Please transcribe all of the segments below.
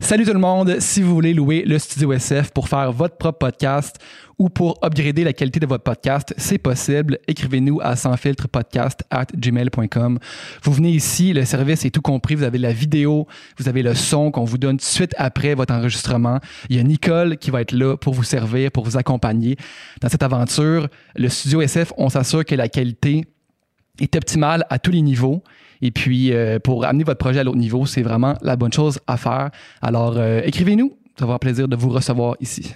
Salut tout le monde. Si vous voulez louer le Studio SF pour faire votre propre podcast ou pour upgrader la qualité de votre podcast, c'est possible. Écrivez-nous à sansfiltrepodcast at gmail.com. Vous venez ici, le service est tout compris. Vous avez la vidéo, vous avez le son qu'on vous donne tout suite après votre enregistrement. Il y a Nicole qui va être là pour vous servir, pour vous accompagner dans cette aventure. Le Studio SF, on s'assure que la qualité est optimale à tous les niveaux. Et puis, euh, pour amener votre projet à l'autre niveau, c'est vraiment la bonne chose à faire. Alors, euh, écrivez-nous. Ça va avoir plaisir de vous recevoir ici.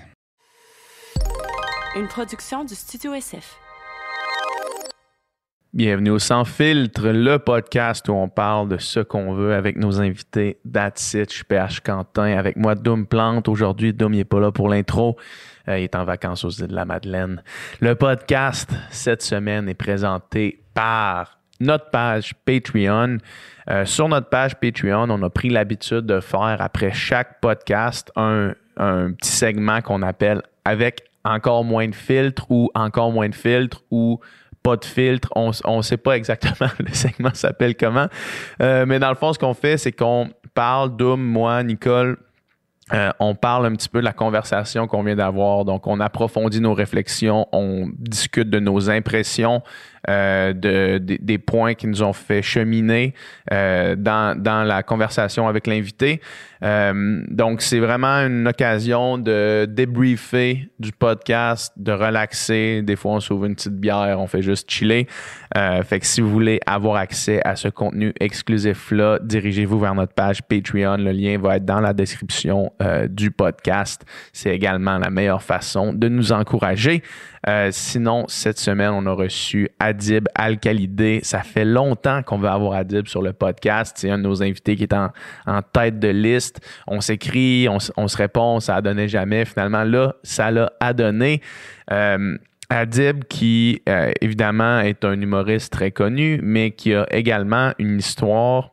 Une production du Studio SF. Bienvenue au Sans Filtre, le podcast où on parle de ce qu'on veut avec nos invités. That's it, je suis PH Quentin. Avec moi, Doom Plante. Aujourd'hui, Doom n'est pas là pour l'intro. Euh, il est en vacances aux îles de la Madeleine. Le podcast, cette semaine, est présenté par notre page Patreon. Euh, sur notre page Patreon, on a pris l'habitude de faire après chaque podcast un, petit segment qu'on appelle avec encore moins de filtres ou encore moins de filtres ou pas de filtre. On ne sait pas exactement le segment s'appelle comment. Euh, mais dans le fond, ce qu'on fait, c'est qu'on parle, Doom, moi, Nicole, euh, on parle un petit peu de la conversation qu'on vient d'avoir. Donc, on approfondit nos réflexions, on discute de nos impressions, euh, de, des points qui nous ont fait cheminer euh, dans, dans, la conversation avec l'invité. Euh, donc, c'est vraiment une occasion de débriefer du podcast, de relaxer. Des fois, on s'ouvre une petite bière, on fait juste chiller. fait que si vous voulez avoir accès à ce contenu exclusif-là, dirigez-vous vers notre page Patreon. Le lien va être dans la description du podcast. C'est également la meilleure façon de nous encourager. Euh, sinon, cette semaine, on a reçu Adib Al-Khalidé. Ça fait longtemps qu'on veut avoir Adib sur le podcast. C'est un de nos invités qui est en, tête de liste. On s'écrit, on, se répond, ça a donné jamais. Finalement, là, ça l'a à donné. Euh, Adib, qui euh, évidemment est un humoriste très connu, mais qui a également une histoire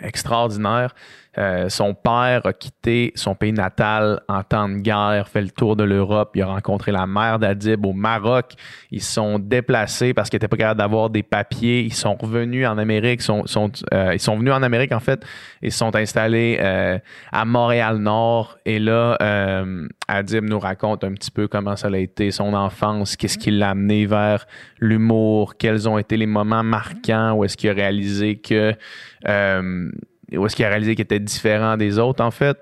extraordinaire. Euh, son père a quitté son pays natal en temps de guerre, fait le tour de l'Europe. Il a rencontré la mère d'Adib au Maroc. Ils sont déplacés parce qu'ils n'étaient pas capables d'avoir des papiers. Ils sont revenus en Amérique. Euh, ils sont venus en Amérique, en fait. Ils se sont installés euh, à Montréal-Nord. Et là, Adib nous raconte un petit peu comment ça a été son enfance, qu'est-ce qui l'a amené vers l'humour, quels ont été les moments marquants où est-ce qu'il a réalisé que où est-ce qu'il a réalisé qu'il était différent des autres, en fait.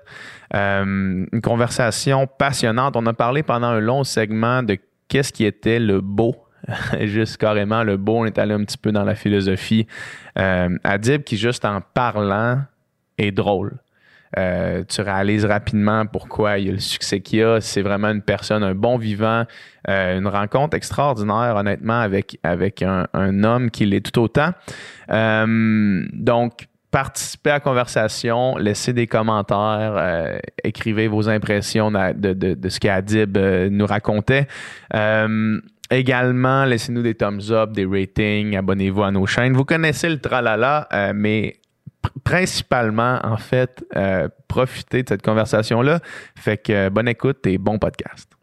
Euh, une conversation passionnante. On a parlé pendant un long segment de qu'est-ce qui était le beau. juste carrément le beau, on est allé un petit peu dans la philosophie. Euh, Adib qui, juste en parlant, est drôle. Euh, tu réalises rapidement pourquoi il y a le succès qu'il a. C'est vraiment une personne, un bon vivant, une rencontre extraordinaire, honnêtement, avec, avec un homme qui l'est tout autant. donc, participez à la conversation, laissez des commentaires, euh, écrivez vos impressions de, ce qu'Adib euh, nous racontait. Euh, également, laissez-nous des thumbs up, des ratings, abonnez-vous à nos chaînes. Vous connaissez le tralala, mais principalement, en fait, profitez de cette conversation-là. Fait que bonne écoute et bon podcast.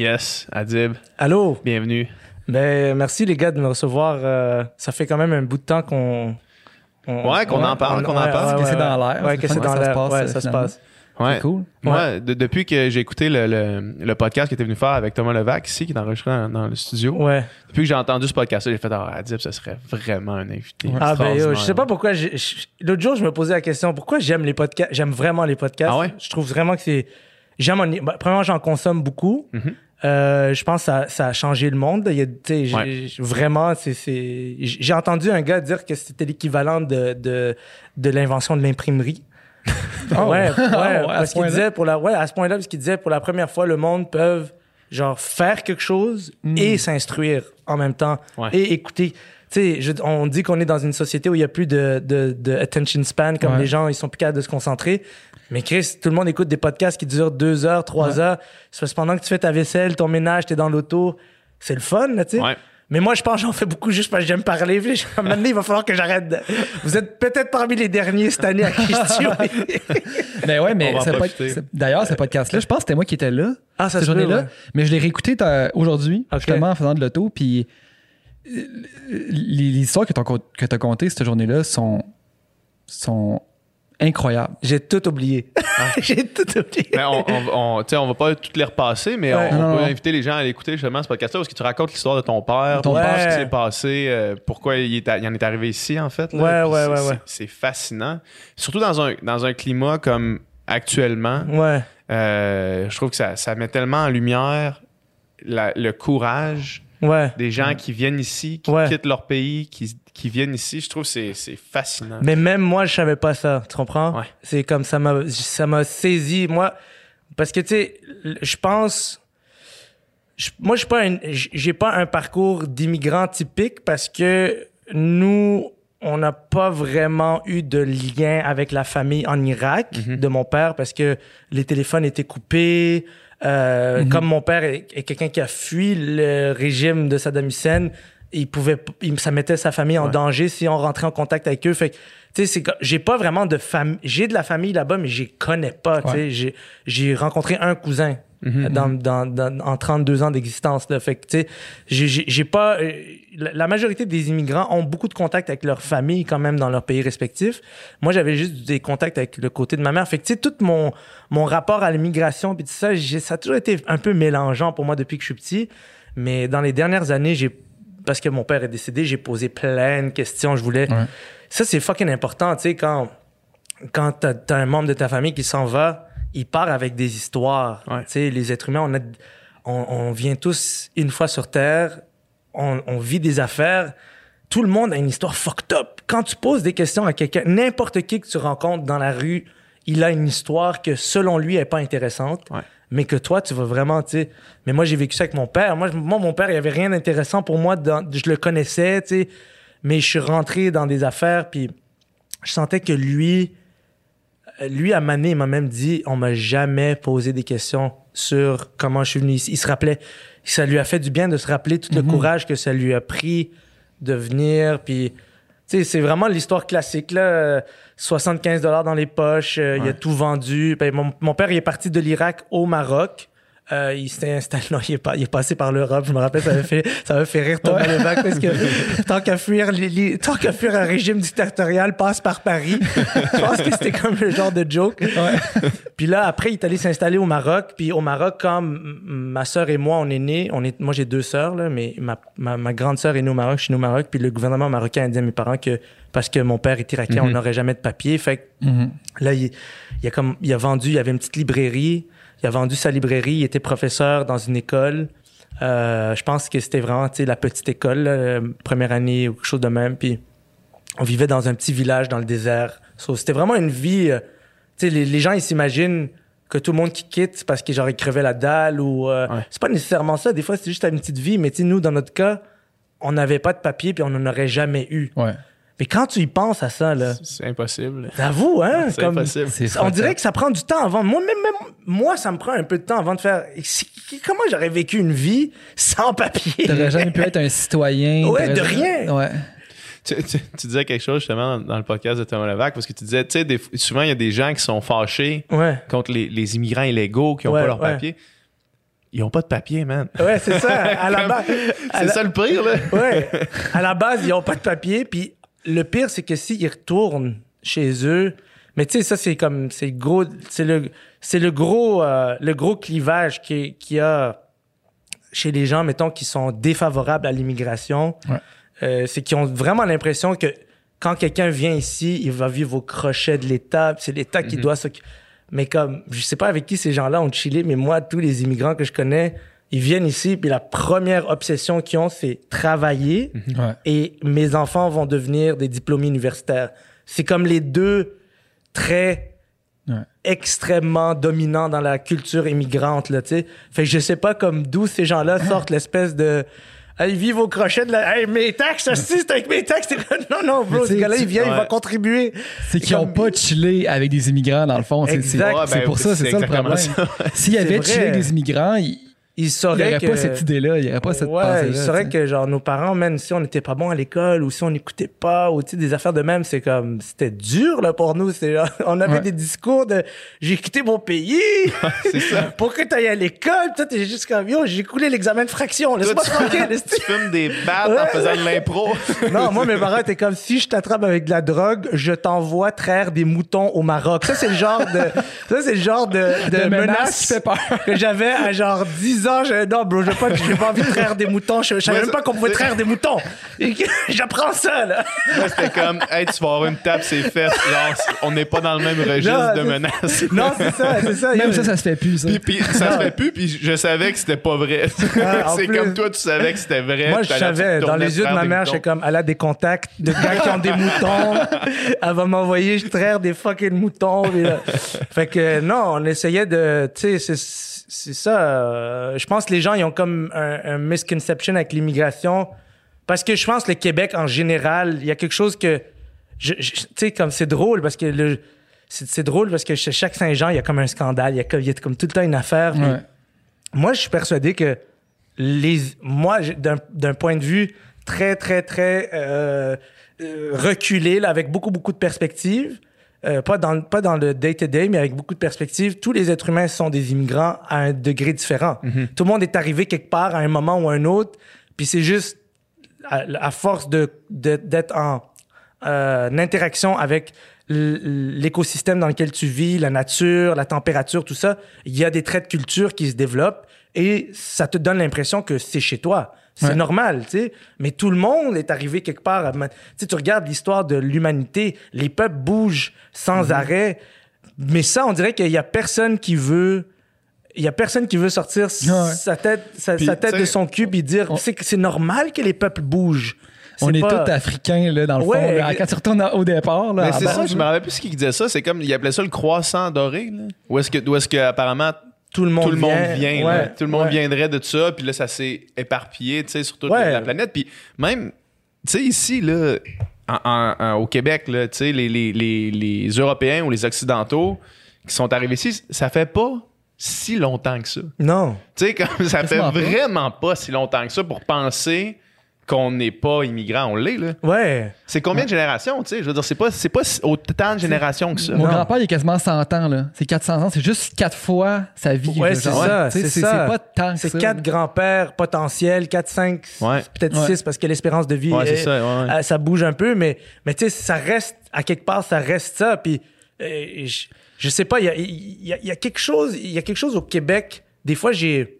Yes, Adib. Allô? Bienvenue. Ben, merci les gars de me recevoir. Euh, ça fait quand même un bout de temps qu'on. ouais, qu'on en parle, qu'on en parle. que c'est dans l'air. Ouais, que c'est dans l'air? Ouais, ça se passe. Ouais. C'est cool. Moi, depuis que j'ai écouté le, le, podcast que tu venu faire avec Thomas Levac ici, qui est enregistré dans, le studio, ouais. depuis que j'ai entendu ce podcast-là, j'ai fait Ah, Adib, ça serait vraiment un invité. Ah, ben, je sais pas pourquoi. L'autre jour, je me posais la question pourquoi j'aime les podcasts. J'aime vraiment les podcasts? Ah ouais? Je trouve vraiment que c'est. J'aime. Ben, premièrement, j'en consomme beaucoup. Mm-hmm. Euh, je pense que ça, ça, a changé le monde. Il y a, Vraiment, c'est, j'ai entendu un gars dire que c'était l'équivalent de, de, de l'invention de l'imprimerie. oh. ouais, ouais, oh, parce qu'il disait pour la, ouais, à ce point-là, parce qu'il disait pour la première fois, le monde peut genre faire quelque chose mm. et s'instruire en même temps et écouter. Tu sais, on dit qu'on est dans une société où il y a plus de, de, de attention span, comme les gens, ils sont plus capables de se concentrer. Mais Chris, tout le monde écoute des podcasts qui durent deux heures, trois heures. C'est pendant que tu fais ta vaisselle, ton ménage, t'es dans l'auto. C'est le fun, là, tu sais. Mais moi, je pense que j'en fais beaucoup juste parce que j'aime parler. Puis, à un moment donné, il va falloir que j'arrête. de- Vous êtes peut-être parmi les derniers cette année à qui je suis. Ben ouais, mais d'ailleurs, ce podcast-là, je pense que c'était moi qui étais là. Ah, ça cette journée-là. ouais. Mais je l'ai réécouté t'as- aujourd'hui, Ok. justement, en faisant de l'auto. Puis euh, les, les histoires que tu as contées cette journée-là sont, sont incroyables. J'ai tout oublié. J'ai tout oublié. Ben, on, on, on, tu sais, on va pas toutes les repasser, mais Ouais. on, on Non, peut non. inviter les gens à l'écouter justement ce podcast-là parce que tu racontes l'histoire de ton père, Ton ce père. qui s'est passé, euh, pourquoi il, est à- il en est arrivé ici en fait. là. Ouais, ouais, c'est- ouais, c'est- ouais. C'est fascinant. Surtout dans un, dans un climat comme actuellement, Ouais. euh, je trouve que ça, ça met tellement en lumière la- le courage Ouais. des gens qui viennent ici, qui Ouais. quittent leur pays, qui, qui viennent ici. Je trouve que c'est c'est fascinant. Mais même moi, je savais pas ça. Tu comprends? Ouais. C'est comme ça m'a, ça m'a saisi. Moi, parce que tu sais, je pense, je- moi, je suis pas j'ai pas un parcours d'immigrant typique parce que nous, on n'a pas vraiment eu de lien avec la famille en Irak de mon père parce que les téléphones étaient coupés. Euh, Comme mon père est, est quelqu'un qui a fui le régime de Saddam Hussein, il pouvait, il- ça mettait sa famille en Ouais. danger si on rentrait en contact avec eux. Fait que, tu sais, c'est que j'ai pas vraiment de famille. J'ai de la famille là-bas, mais je les connais pas. Tu sais, Ouais. j'ai, j'ai rencontré un cousin dans, dans, dans- en 32 ans d'existence. Fait que, tu sais, j'ai, pas. euh, La majorité des immigrants ont beaucoup de contacts avec leur famille quand même dans leur pays respectif. Moi, j'avais juste des contacts avec le côté de ma mère. Fait que, tu sais, tout mon, mon rapport à l'immigration puis tout ça, ça a toujours été un peu mélangeant pour moi depuis que je suis petit. Mais dans les dernières années, j'ai parce que mon père est décédé, j'ai posé plein de questions. Je voulais. Ouais. Ça, c'est fucking important, tu sais, quand, quand t'as, t'as un membre de ta famille qui s'en va, il part avec des histoires. Ouais. Tu sais, les êtres humains, on, a, on, on vient tous une fois sur Terre, on, on vit des affaires. Tout le monde a une histoire fucked up. Quand tu poses des questions à quelqu'un, n'importe qui que tu rencontres dans la rue, il a une histoire que selon lui est pas intéressante, Ouais. mais que toi tu vas vraiment, tu sais. Mais moi j'ai vécu ça avec mon père. Moi, moi mon père, il y avait rien d'intéressant pour moi. dans- je le connaissais, tu sais, mais je suis rentré dans des affaires puis je sentais que lui, lui à Mané, il m'a même dit, on m'a jamais posé des questions sur comment je suis venu ici. Il se rappelait, ça lui a fait du bien de se rappeler tout le courage que ça lui a pris de venir. Puis, tu sais, c'est vraiment l'histoire classique là. Euh, 75 dollars dans les poches, euh, il a tout vendu. Ben, mon, mon père, il est parti de l'Irak au Maroc. Euh, il s'était installé, non, il est, pas, il est passé par l'Europe. Je me rappelle, ça avait fait, ça avait fait rire Thomas Levac parce que tant qu'à fuir, les- les- tant qu'à fuir un régime dictatorial, passe par Paris. Je pense que c'était comme le genre de joke. Puis là, après, il est allé s'installer au Maroc. Puis au Maroc, quand ma sœur et moi, on est nés, on est, moi j'ai deux sœurs, là, mais ma, ma, ma grande sœur est née au Maroc, je suis né au Maroc. Puis le gouvernement marocain a dit à mes parents que parce que mon père est irakien, on n'aurait jamais de papier. Fait que Mhm. Là, il, il a comme, il a vendu, il y avait une petite librairie. Il a vendu sa librairie. Il était professeur dans une école. Euh, je pense que c'était vraiment, la petite école, là, première année ou quelque chose de même. Puis on vivait dans un petit village dans le désert. So, c'était vraiment une vie. euh, les, les gens ils s'imaginent que tout le monde qui quitte parce que genre ils crevaient la dalle ou euh, Ouais. c'est pas nécessairement ça. Des fois c'est juste une petite vie. Mais tu nous dans notre cas, on n'avait pas de papier puis on n'en aurait jamais eu. Ouais. Mais quand tu y penses à ça là, C'est impossible. j'avoue hein, C'est comme impossible. C'est on dirait que ça prend du temps avant. Moi, même, même moi, ça me prend un peu de temps avant de faire. Comment j'aurais vécu une vie sans papier? T'aurais jamais pu être un citoyen. Ouais, de jamais- rien. Ouais. Tu, tu- tu disais quelque chose justement dans, dans le podcast de Thomas Levac parce que tu disais, tu sais, des- souvent il y a des gens qui sont fâchés Ouais. contre les, les immigrants illégaux qui n'ont Ouais, pas leur ouais. papier. Ils n'ont pas de papier, man. Ouais, c'est ça. À la base. C'est la- ça le pire, là. Ouais. À la base, ils n'ont pas de papier. Puis le pire, c'est que s'ils retournent chez eux, mais tu sais, ça, c'est comme, c'est gros, c'est le, c'est le gros, euh, le gros clivage qui- qu'il y a chez les gens, mettons, qui sont défavorables à l'immigration. Ouais. Euh, c'est qu'ils ont vraiment l'impression que quand quelqu'un vient ici, il va vivre au crochet de l'État. C'est l'État qui doit s'occuper. Mais comme, je sais pas avec qui ces gens-là ont chillé, mais moi, tous les immigrants que je connais, ils viennent ici, puis la première obsession qu'ils ont, c'est travailler Ouais. et mes enfants vont devenir des diplômés universitaires. C'est comme les deux traits Ouais. extrêmement dominants dans la culture immigrante, là, tu sais. Fait que je sais pas comme d'où ces gens-là sortent l'espèce de... Ah, ils vivent au crochet de la... Hey, mes taxes, ça, c'est avec mes taxes. Non, non, bro, ce gars-là, il vient, il va ouais. contribuer. C'est qu'ils n'ont Comme- pas chillé avec des immigrants, dans le fond. C'est-. Ouais, c'est ben, pour ça, c'est ça le problème. S'il y avait chillé avec des immigrants, ils, il Il saurait n'y aurait que... pas cette idée-là, il n'y aurait pas cette ouais, pensée-là. il saurait tu que genre nos parents, même si on n'était pas bon à l'école ou si on n'écoutait pas ou tu des affaires de même, c'est comme c'était dur là pour nous. C'est on avait Ouais. des discours de j'ai quitté mon pays. ça. pour que t'ailles à l'école, toi t'es juste comme yo, j'ai coulé l'examen de fraction. Laisse-moi tu- tranquille. tu fumes des battes en faisant de l'impro. Non, moi, mes parents étaient comme si je t'attrape avec de la drogue, je t'envoie traire des moutons au Maroc. Ça, c'est le genre de, ça, c'est le genre de, de, De menace menace qui fait peur. que j'avais à genre 10 ans. Je, non, bro, j'ai pas, j'ai pas envie de traire des moutons. Je, je savais même pas qu'on pouvait traire des moutons. J'apprends ça, là. Moi, c'était comme, hey, tu vas avoir une tape, c'est fesses. Genre, on n'est pas dans le même registre Non, de menaces. Non, c'est ça, c'est ça. Même ça, ça se fait plus, ça. Puis, puis ça se fait plus, puis je savais que c'était pas vrai. Ah, c'est plus. comme toi, tu savais que c'était vrai. Moi, je savais, dans les yeux de ma mère, j'étais comme, elle a des contacts de gars qui ont des moutons. Elle va m'envoyer, je traire des fucking moutons. là. Fait que, non, on essayait de, tu sais, c'est, c'est ça. euh, je pense que les gens, ils ont comme un, un misconception avec l'immigration. Parce que je pense que le Québec, en général, il y a quelque chose que, je, je- tu sais, comme c'est drôle parce que le, c'est, drôle parce que chez chaque Saint-Jean, il y a comme un scandale. Il y a comme, il y a comme tout le temps une affaire. Ouais. moi, je suis persuadé que les, moi, d'un point de vue très, très, très euh, euh, reculé, là, avec beaucoup, beaucoup de perspectives, euh, pas, dans, pas dans le day-to-day, mais avec beaucoup de perspectives, tous les êtres humains sont des immigrants à un degré différent. Tout le monde est arrivé quelque part à un moment ou à un autre, puis c'est juste à, à force de d'être en euh, interaction avec l'écosystème dans lequel tu vis, la nature, la température, tout ça, il y a des traits de culture qui se développent et ça te donne l'impression que c'est chez toi. C'est Ouais. normal, tu sais. Mais tout le monde est arrivé quelque part. à Tu sais, tu regardes l'histoire de l'humanité, les peuples bougent sans Mm-hmm. arrêt. Mais ça, on dirait qu'il y a personne qui veut il y a personne qui veut sortir Ouais. sa tête, sa, Puis, sa tête de son cube et dire on- c'est que c'est normal que les peuples bougent. On est pas- tous africains, là, dans le Ouais. fond. là. Quand tu retournes au départ, là, c'est ça, je me rappelle plus ce qu'il disait ça. C'est comme, il appelait ça le croissant doré. Là. Où est-ce que, où est-ce que apparemment tout le monde tout le monde vient. vient, Ouais, là. tout le monde ouais. viendrait de ça, puis là ça s'est éparpillé, tu sais, sur toute Ouais. la planète, puis même, tu sais, ici là, en- en- en- au Québec là, tu sais, les, les, les, les Européens ou les Occidentaux qui sont arrivés ici, ça fait pas si longtemps que ça. Non. Tu sais, comme ça fait pas. vraiment pas si longtemps que ça pour penser qu'on n'est pas immigrant, on l'est là. Ouais. C'est combien de générations, tu sais? Je veux dire, c'est pas, c'est pas autant de générations que ça. Mon grand-père, il a quasiment 100 ans, là. C'est 400 ans. C'est juste quatre fois sa vie. Ouais, c'est ça, c'est C'est ça. c'est pas tant que C'est ça. quatre grands-pères potentiels, quatre, cinq, Ouais. peut-être Ouais. six, parce que l'espérance de vie, Ouais, c'est est- ça, ouais, ouais. euh, ça bouge un peu, mais, mais tu sais, ça reste, à quelque part, ça reste ça. Puis, euh, je, je sais pas, il y a, il y a- il y a quelque chose, il y a quelque chose au Québec. Des fois, j'ai,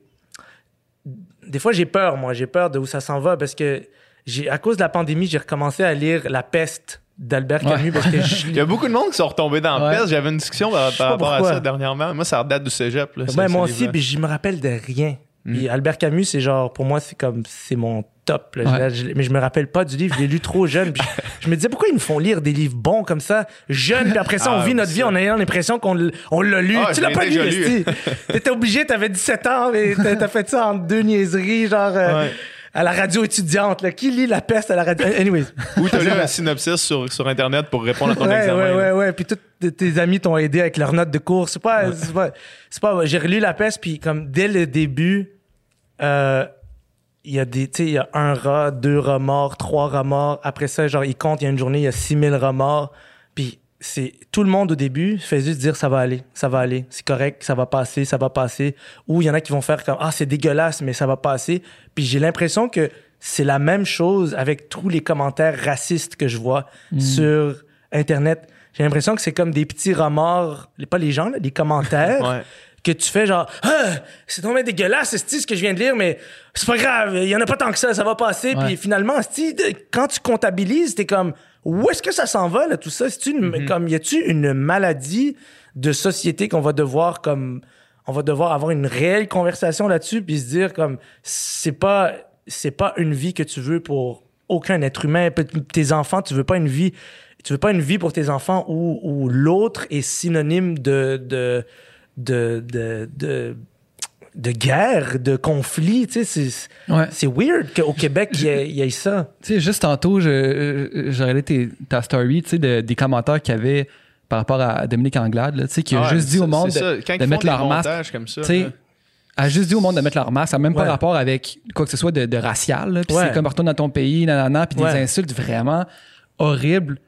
des fois, j'ai peur, moi. J'ai peur de où ça s'en va parce que j'ai, à cause de la pandémie, j'ai recommencé à lire La peste d'Albert Ouais. Camus parce que je, Il y a beaucoup de monde qui sont retombés dans Ouais. la peste. J'avais une discussion par, rapport à ça dernièrement. Moi, ça date du cégep. Là, Ouais, moi aussi, puis je me rappelle de rien. Mm. Puis Albert Camus, c'est genre, pour moi, c'est comme, c'est mon top. là. Ouais. Je- je- mais je me rappelle pas du livre, je l'ai lu trop jeune. Puis je, je me disais, pourquoi ils nous font lire des livres bons comme ça, jeunes, puis après ça, on Ah, vit notre ça. vie en ayant l'impression qu'on on l'a lu. Ah, tu l'as pas lu, lu. T'étais obligé, t'avais 17 ans, mais t'as t'as fait ça en deux niaiseries, genre, euh, Ouais. À la radio étudiante. Là. Qui lit la peste à la radio? Anyways. Ou t'as lu un synopsis sur, sur Internet pour répondre à ton ouais, examen. Ouais, ouais, ouais. Puis tous tes- amis t'ont aidé avec leurs notes de cours. C'est pas, c'est pas, c'est pas, j'ai relu la peste, puis comme dès le début, euh, il y a des, tu sais, il y a un rat, deux rats morts, trois rats morts. Après ça, genre, ils comptent, il y a une journée, il y a 6000 rats morts. Puis c'est, tout le monde au début fait juste dire ça va aller, ça va aller, c'est correct, ça va passer, ça va passer. Ou il y en a qui vont faire comme, ah, c'est dégueulasse, mais ça va passer. Puis j'ai l'impression que c'est la même chose avec tous les commentaires racistes que je vois sur Internet. J'ai l'impression que c'est comme des petits remords, les- pas les gens, là, les commentaires. Ouais. Que tu fais genre, ah, c'est tombé dégueulasse, c'est ce que je viens de lire, mais c'est pas grave, il y en a pas tant que ça, ça va passer. Puis finalement, quand tu comptabilises, t'es comme, où est-ce que ça s'en va, là, tout ça? Une, comme, y a-tu une maladie de société qu'on va devoir, comme, on va devoir avoir une réelle conversation là-dessus, puis se dire, comme, c'est pas, c'est pas une vie que tu veux pour aucun être humain. Tes enfants, tu veux pas une vie, tu veux pas une vie pour tes enfants où, où l'autre est synonyme de, de, de, de, de, de guerre, de conflit, tu sais, c'est, Ouais. c'est weird qu'au Québec, il y, ait- il y ait ça. Tu sais, juste tantôt, je- j'ai regardé tes- ta story, tu sais, de- des commentaires qu'il y avait par rapport à Dominique Anglade, là, tu sais, qui a ouais, juste dit au monde de, ça. Quand de ils mettre leur masque. comme ça. Tu sais, là. a juste dit au monde de mettre leur masque, ça n'a même pas Ouais. rapport avec quoi que ce soit de, de racial. Puis Ouais. c'est comme retourne dans ton pays, nanana, puis Ouais. des insultes vraiment horribles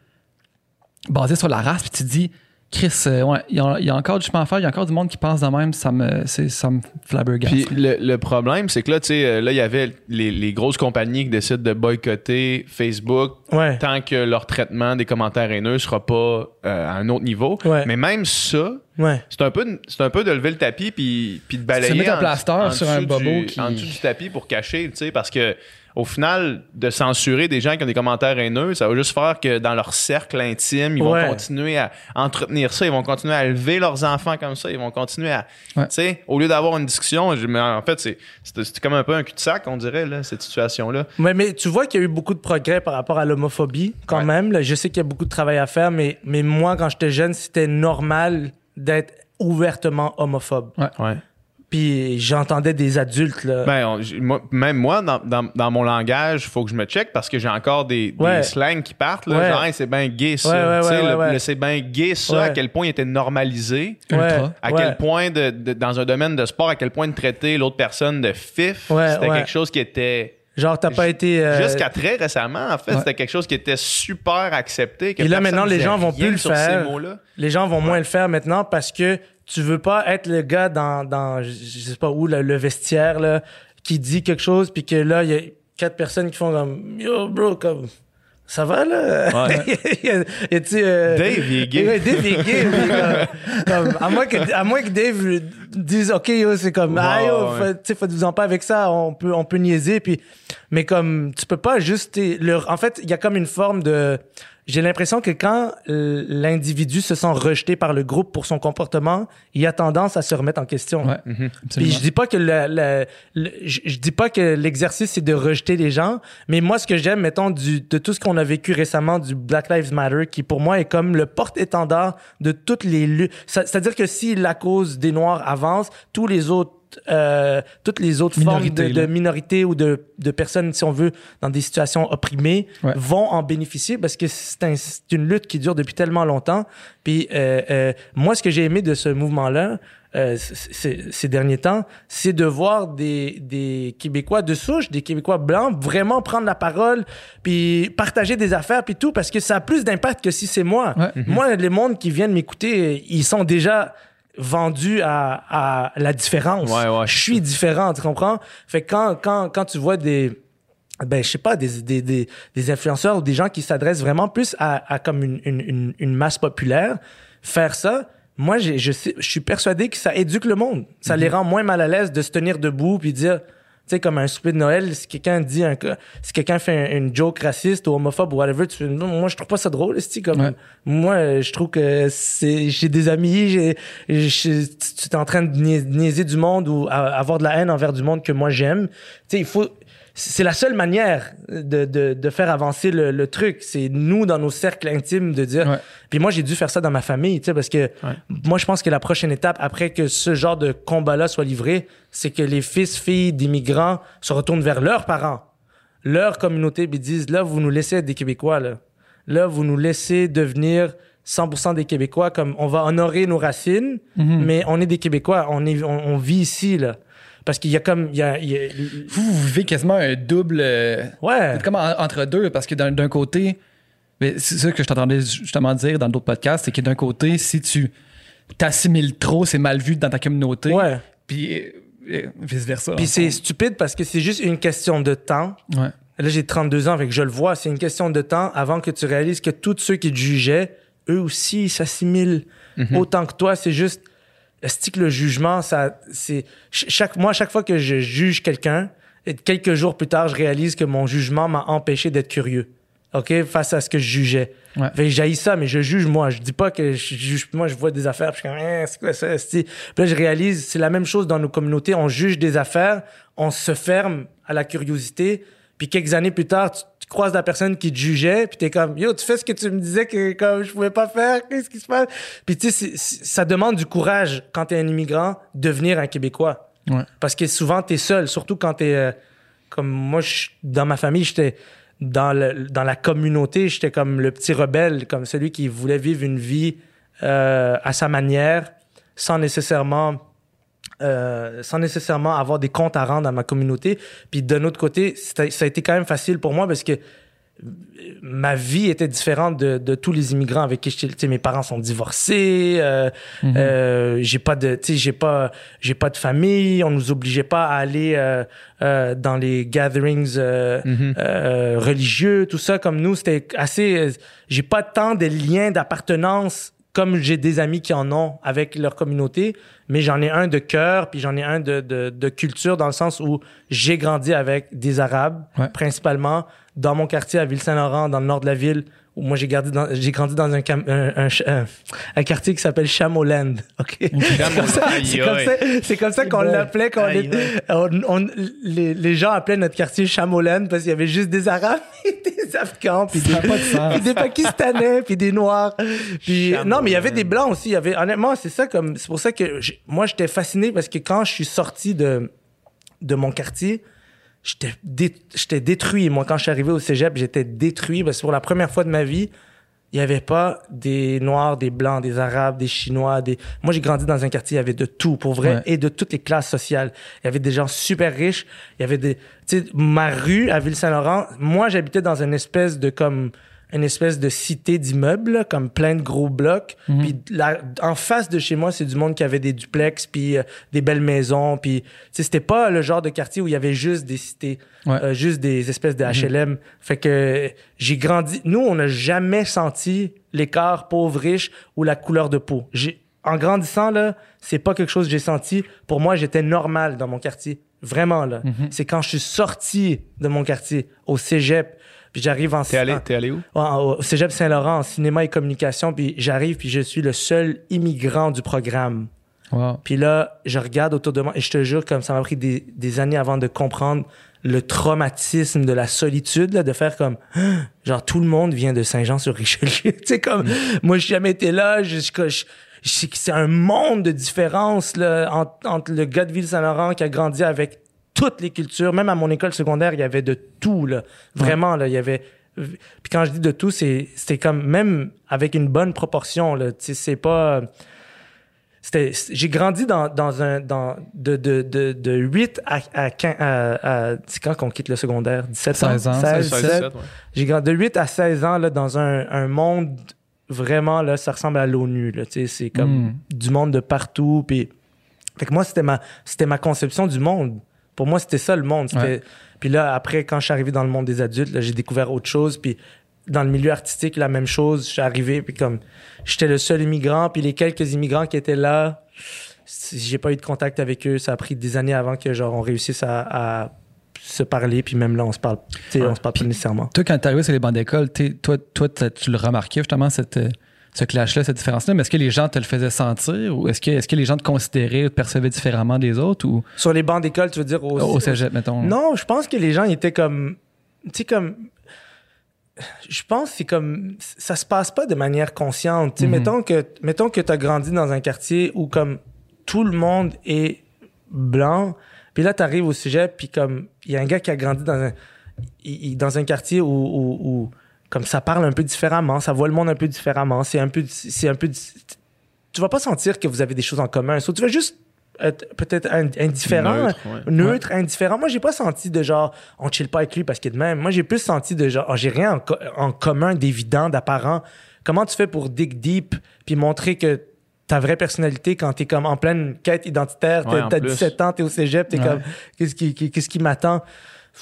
basées sur la race. Puis tu te dis, Chris, euh, ouais, il y, a, il y a encore du chemin à faire, il y a encore du monde qui pense de même, ça me, c'est- ça me flabbergasse. Puis le, le problème, c'est que là, tu sais, euh, là, il y avait les, les grosses compagnies qui décident de boycotter Facebook Ouais. tant que leur traitement des commentaires haineux sera pas euh, à un autre niveau. Ouais. Mais même ça, Ouais. c'est un peu de- c'est un peu de lever le tapis puis, puis de balayer mettre un plaster en sur un bobo du, qui- en dessous du tapis pour cacher, tu sais, parce que au final, de censurer des gens qui ont des commentaires haineux, ça va juste faire que dans leur cercle intime, ils vont Ouais. continuer à entretenir ça, ils vont continuer à élever leurs enfants comme ça, ils vont continuer à, Ouais. tu sais, au lieu d'avoir une discussion, je- mais en fait, c'est c'est c'est comme un peu un cul-de-sac, on dirait, là, cette situation-là. Mais, mais tu vois qu'il y a eu beaucoup de progrès par rapport à l'homophobie, quand Ouais. même. Là, je sais qu'il y a beaucoup de travail à faire, mais, mais moi, quand j'étais jeune, c'était normal d'être ouvertement homophobe. Ouais. Puis j'entendais des adultes, là. Ben, on- moi- même moi, dans, dans- dans mon langage, il faut que je me check parce que j'ai encore des, des Ouais. slangs qui partent. Là, Ouais. Genre, Hey, c'est bien gay ça. Ouais, ouais, Tu sais, ouais, le, ouais, ouais. le c'est bien gay ça, Ouais. à quel point il était normalisé. Ultra. À ouais. quel point, de, de- dans un domaine de sport, à quel point de traiter l'autre personne de fif, Ouais, c'était ouais. quelque chose qui était. Genre, t'as pas été. euh, Jusqu'à très récemment, en fait, Ouais. c'était quelque chose qui était super accepté. que Et là, maintenant, les gens vont plus le faire. Les gens vont moins le faire maintenant parce que tu veux pas être le gars dans, dans je je sais pas où, le, le vestiaire, là, qui dit quelque chose, puis que là, il y a quatre personnes qui font comme Yo, bro, comme. Ça va, là? Ouais. y a- y a-tu, euh, Dave, il est gay. Ouais, Dave, il est gay. comme, à, moins que, à moins que Dave dise, OK, yo, c'est comme, ah, yo, Ouais, sais, faites-vous-en pas avec ça, on peut, on peut niaiser, puis, mais comme, tu peux pas juste, le, en fait, il y a comme une forme de, j'ai l'impression que quand l'individu se sent rejeté par le groupe pour son comportement, il a tendance à se remettre en question. Ouais, Mhm. Puis je dis pas que le, le- le- je, dis pas que l'exercice c'est de rejeter les gens, mais moi ce que j'aime mettons du de tout ce qu'on a vécu récemment du Black Lives Matter qui pour moi est comme le porte-étendard de toutes les luttes. C'est-à-dire que si la cause des noirs avance, tous les autres euh, toutes les autres formes de, de minorités ou de, de personnes, si on veut, dans des situations opprimées, Ouais. vont en bénéficier parce que c'est un- une lutte qui dure depuis tellement longtemps. Puis euh, euh, moi, ce que j'ai aimé de ce mouvement-là, euh, ces derniers temps, c'est de voir des, des Québécois de souche, des Québécois blancs, vraiment prendre la parole, puis partager des affaires, puis tout, parce que ça a plus d'impact que si c'est moi. Ouais. Moi, les mondes qui viennent m'écouter, ils sont déjà vendus à, à la différence. Ouais, ouais, je suis différent, tu comprends? Fait que quand, quand, quand tu vois des ben je sais pas des, des, des, des influenceurs ou des gens qui s'adressent vraiment plus à, à comme une, une, une, une masse populaire faire ça moi je je suis persuadé que ça éduque le monde ça les rend moins mal à l'aise de se tenir debout puis dire tu sais comme un souper de Noël si quelqu'un dit un si quelqu'un fait un- une joke raciste ou homophobe ou whatever tu moi je trouve pas ça drôle c'est comme Ouais. moi je trouve que c'est j'ai des amis j'ai tu es en train de nia- niaiser du monde ou avoir de la haine envers du monde que moi j'aime tu sais il faut c'est la seule manière de, de, de faire avancer le, le truc. C'est nous, dans nos cercles intimes, de dire... Ouais. Puis moi, j'ai dû faire ça dans ma famille, tu sais, parce que moi, je pense que la prochaine étape, après que ce genre de combat-là soit livré, c'est que les fils, filles d'immigrants se retournent vers leurs parents, leur communauté, puis disent, là, vous nous laissez être des Québécois, là. Là, vous nous laissez devenir 100% des Québécois, comme on va honorer nos racines, mais on est des Québécois, on, est, on, on vit ici, là. Parce qu'il y a comme... Il y a, il y a- Vous, vous vivez quasiment un double. euh, ouais. C'est comme en- entre deux, parce que d'un côté, mais c'est ça que je t'entendais justement dire dans d'autres podcasts, c'est que d'un côté, si tu t'assimiles trop, c'est mal vu dans ta communauté. Ouais. Puis euh, euh, vice-versa. Puis c'est stupide parce que c'est juste une question de temps. Ouais. Là, j'ai 32 ans, avec je le vois. C'est une question de temps avant que tu réalises que tous ceux qui te jugeaient, eux aussi, ils s'assimilent autant que toi. C'est juste, que le jugement, ça, c'est, ch- chaque, moi, chaque fois que je juge quelqu'un, et quelques jours plus tard, je réalise que mon jugement m'a empêché d'être curieux. OK? Face à ce que je jugeais. Ouais. Fait que j'haïs ça, mais je juge moi. Je dis pas que je juge. Moi, je vois des affaires, puis je suis comme, Hein, c'est quoi ça? Puis là, je réalise, c'est la même chose dans nos communautés. On juge des affaires, on se ferme à la curiosité, puis quelques années plus tard, tu croises la personne qui te jugeait, puis t'es comme, yo, tu fais ce que tu me disais que comme je pouvais pas faire, qu'est-ce qui se passe? Puis tu sais, ça demande du courage quand t'es un immigrant, devenir un Québécois. Ouais. Parce que souvent, t'es seul, surtout quand t'es. euh, comme moi, je- dans ma famille, j'étais. Dans, le, dans la communauté, j'étais comme le petit rebelle, comme celui qui voulait vivre une vie euh, à sa manière, sans nécessairement euh, sans nécessairement avoir des comptes à rendre à ma communauté. Puis d'un autre côté, ça a été quand même facile pour moi parce que ma vie était différente de, de, tous les immigrants avec qui j'étais. Mes parents sont divorcés. Euh, euh, j'ai pas de, j'ai pas, j'ai pas de famille. On nous obligeait pas à aller euh, euh dans les gatherings euh, mhm. religieux, tout ça. Comme nous, c'était assez. j'ai pas tant de liens d'appartenance comme j'ai des amis qui en ont avec leur communauté, mais j'en ai un de cœur, puis j'en ai un de, de, de, culture dans le sens où j'ai grandi avec des Arabes, principalement, dans mon quartier à Ville-Saint-Laurent, dans le nord de la ville, moi j'ai j'ai grandi dans un, un, un, quartier qui s'appelle Chamoland. Ok? C'est comme ça, c'est comme ça, qu'on l'appelait quand on, les, les, gens appelaient notre quartier Chamoland parce qu'il y avait juste des Arabes et des Afghans puis des, des Pakistanais puis des Noirs. Puis non, mais il y avait des blancs aussi. Il y avait honnêtement, c'est ça comme c'est pour ça que moi j'étais fasciné parce que quand je suis sorti de de mon quartier j'étais détruit. Moi, quand je suis arrivé au cégep, j'étais détruit parce que pour la première fois de ma vie, il n'y avait pas des Noirs, des Blancs, des Arabes, des Chinois. Des... Moi, j'ai grandi dans un quartier, il y avait de tout, pour vrai, et de toutes les classes sociales. Il y avait des gens super riches. Il y avait des... Tu sais, ma rue à Ville-Saint-Laurent, moi, j'habitais dans une espèce de comme une espèce de cité d'immeubles, comme plein de gros blocs. Mhm. Puis en face de chez moi, c'est du monde qui avait des duplex, puis euh, des belles maisons. Puis c'était pas le genre de quartier où il y avait juste des cités, euh, juste des espèces de HLM. Fait que j'ai grandi. Nous, on n'a jamais senti l'écart pauvre-riche ou la couleur de peau. J'ai en grandissant là, c'est pas quelque chose que j'ai senti. Pour moi, j'étais normal dans mon quartier. Vraiment là. Mhm. C'est quand je suis sorti de mon quartier au cégep, puis j'arrive en... T'es allé, t'es allé où? Au Cégep Saint-Laurent, en cinéma et communication. Puis j'arrive, puis je suis le seul immigrant du programme. Wow. Puis là, je regarde autour de moi et je te jure, comme ça m'a pris des, des années avant de comprendre le traumatisme de la solitude, là, de faire comme, genre, tout le monde vient de Saint-Jean-sur-Richelieu. tu sais, comme, moi, j'ai jamais été là, je, je, je c'est un monde de différence là, entre, entre, le gars de Ville-Saint-Laurent qui a grandi avec toutes les cultures. Même à mon école secondaire, il y avait de tout, là. Vraiment, là, il y avait... Puis quand je dis de tout, c'est, c'était comme... Même avec une bonne proportion, là. Tu sais, c'est pas... C'était, j'ai grandi dans, dans un... Dans, de, de, de, de 8 à, à 15... À, c'est quand qu'on quitte le secondaire? 17 ans? 16 ans. 16, 17. J'ai grandi de 8 à 16 ans, là, dans un, un monde... Vraiment, là, ça ressemble à l'ONU, là. Tu sais, c'est comme hmm. du monde de partout, puis... Fait que moi, c'était ma, c'était ma conception du monde. Pour moi, c'était ça le monde. Puis là, après, quand je suis arrivé dans le monde des adultes, j'ai découvert autre chose. Puis dans le milieu artistique, la même chose. Je suis arrivé, puis comme j'étais le seul immigrant, puis les quelques immigrants qui étaient là, j'ai pas eu de contact avec eux. Ça a pris des années avant que genre on réussisse à, se parler, puis même là, on se parle, on se parle pas nécessairement. Toi, quand t'es arrivé sur les bancs d'école, toi, toi, tu le remarquais justement cette ce clash-là, cette différence-là, mais est-ce que les gens te le faisaient sentir ou est-ce que, est-ce que les gens te considéraient ou te percevaient différemment des autres ou... Sur les bancs d'école, tu veux dire au, au cégep, mettons. Non, je pense que les gens étaient comme. Tu sais, comme. Je pense que c'est comme. Ça se passe pas de manière consciente. Tu sais, mm-hmm. mettons que, mettons que tu as grandi dans un quartier où, comme, tout le monde est blanc, puis là, tu arrives au cégep, puis comme, il y a un gars qui a grandi dans un, dans un quartier où, où, où comme ça parle un peu différemment, ça voit le monde un peu différemment. C'est un peu, c'est un peu, tu vas pas sentir que vous avez des choses en commun. Soit tu vas juste être peut-être indifférent, neutre, indifférent. Moi, j'ai pas senti de genre, on chill pas avec lui parce qu'il est de même. Moi, j'ai plus senti de genre, oh, j'ai rien en, commun d'évident, d'apparent. Comment tu fais pour dig deep puis montrer que ta vraie personnalité quand t'es comme en pleine quête identitaire, t'as 17 ans, t'es au cégep, t'es comme, qu'est-ce qui, qu'est-ce qui m'attend?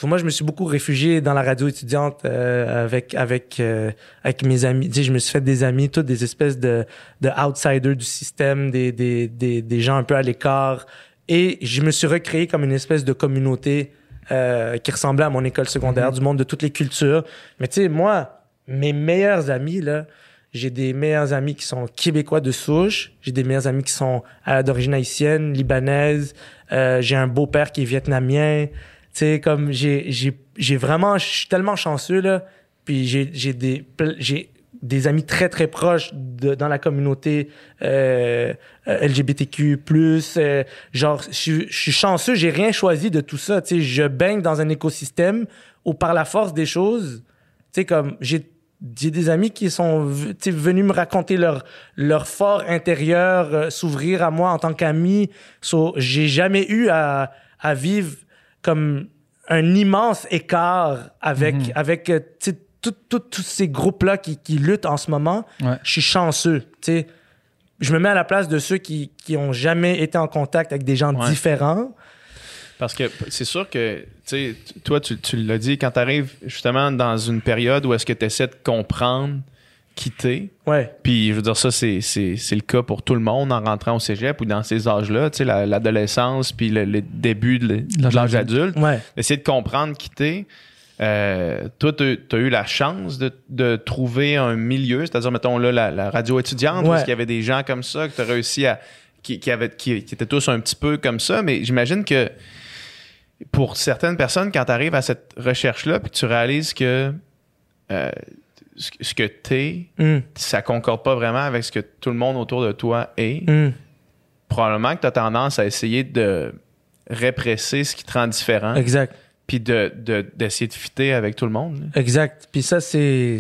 Moi, je me suis beaucoup réfugié dans la radio étudiante euh, avec avec euh, avec mes amis. Tu sais, je me suis fait des amis, toutes des espèces de de outsiders du système, des des des, des gens un peu à l'écart. Et je me suis recréé comme une espèce de communauté euh, qui ressemblait à mon école secondaire, mm-hmm. du monde de toutes les cultures. Mais tu sais, moi, mes meilleurs amis là, j'ai des meilleurs amis qui sont québécois de souche. J'ai des meilleurs amis qui sont d'origine haïtienne, libanaise. j'ai un beau-père qui est vietnamien. Sais, comme j'ai, j'ai, j'ai vraiment, je suis tellement chanceux, là. Puis j'ai, j'ai des, j'ai des amis très, très proches dans la communauté euh, euh LGBTQ+. Euh, genre, je, suis chanceux, j'ai rien choisi de tout ça. Tu sais, je baigne dans un écosystème où par la force des choses, tu sais, comme j'ai j'ai des amis qui sont venus me raconter leur leur fort intérieur, euh, s'ouvrir à moi en tant qu'ami. So, j'ai jamais eu à, à vivre comme un immense écart avec mhm. avec euh, tous ces groupes là qui, qui luttent en ce moment. Je suis chanceux, Je me mets à la place de ceux qui qui ont jamais été en contact avec des gens différents. Parce que c'est sûr que, tu sais, toi, tu, tu l'as dit, quand tu arrives justement dans une période où est-ce que tu essaies de comprendre, quitter. Ouais. Puis, je veux dire, ça, c'est, le cas pour tout le monde en rentrant au cégep ou dans ces âges-là, tu sais, l'adolescence puis le, début de l'âge adulte. Ouais. Essayer de comprendre, quitter. Euh, toi, tu as eu la chance de, trouver un milieu, c'est-à-dire, mettons, là, la, radio étudiante, parce qu'il y avait des gens comme ça que tu as réussi à. Qui, qui, avaient, qui, qui étaient tous un petit peu comme ça, mais j'imagine que pour certaines personnes, quand tu arrives à cette recherche-là, puis tu réalises que euh, ce que tu es, mm. ça concorde pas vraiment avec ce que tout le monde autour de toi est, mm. probablement que tu as tendance à essayer de répresser ce qui te rend différent. Exact. Puis d'essayer de, d'essayer de, fitter avec tout le monde. Exact. Puis ça, c'est.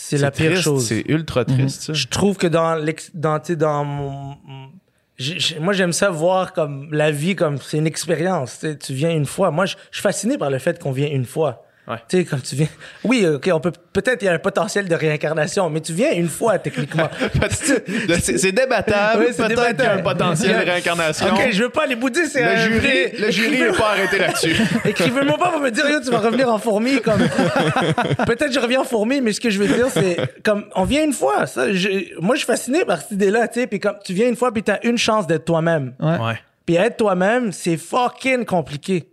C'est la pire chose. C'est ultra triste. Je trouve que dans, dans, dans mon, moi j'aime ça voir comme la vie comme c'est une expérience tu viens une fois moi je suis fasciné par le fait qu'on vient une fois tu sais, comme tu viens. Oui, OK, on peut. Peut-être il y a un potentiel de réincarnation, mais tu viens une fois, techniquement. c'est débattable. Oui, peut-être qu'il y a un potentiel de réincarnation. OK, je veux pas les bouddhistes, c'est le jury. Le jury n'est pas arrêté là-dessus. Écrivez-moi pas pour me dire, tu vas revenir en fourmi. comme Peut-être je reviens en fourmi, mais ce que je veux dire, c'est comme on vient une fois. Ça, moi, je suis fasciné par cette idée-là, tu sais. Puis comme tu viens une fois, puis tu as une chance d'être toi-même. Ouais. Puis être toi-même, c'est fucking compliqué.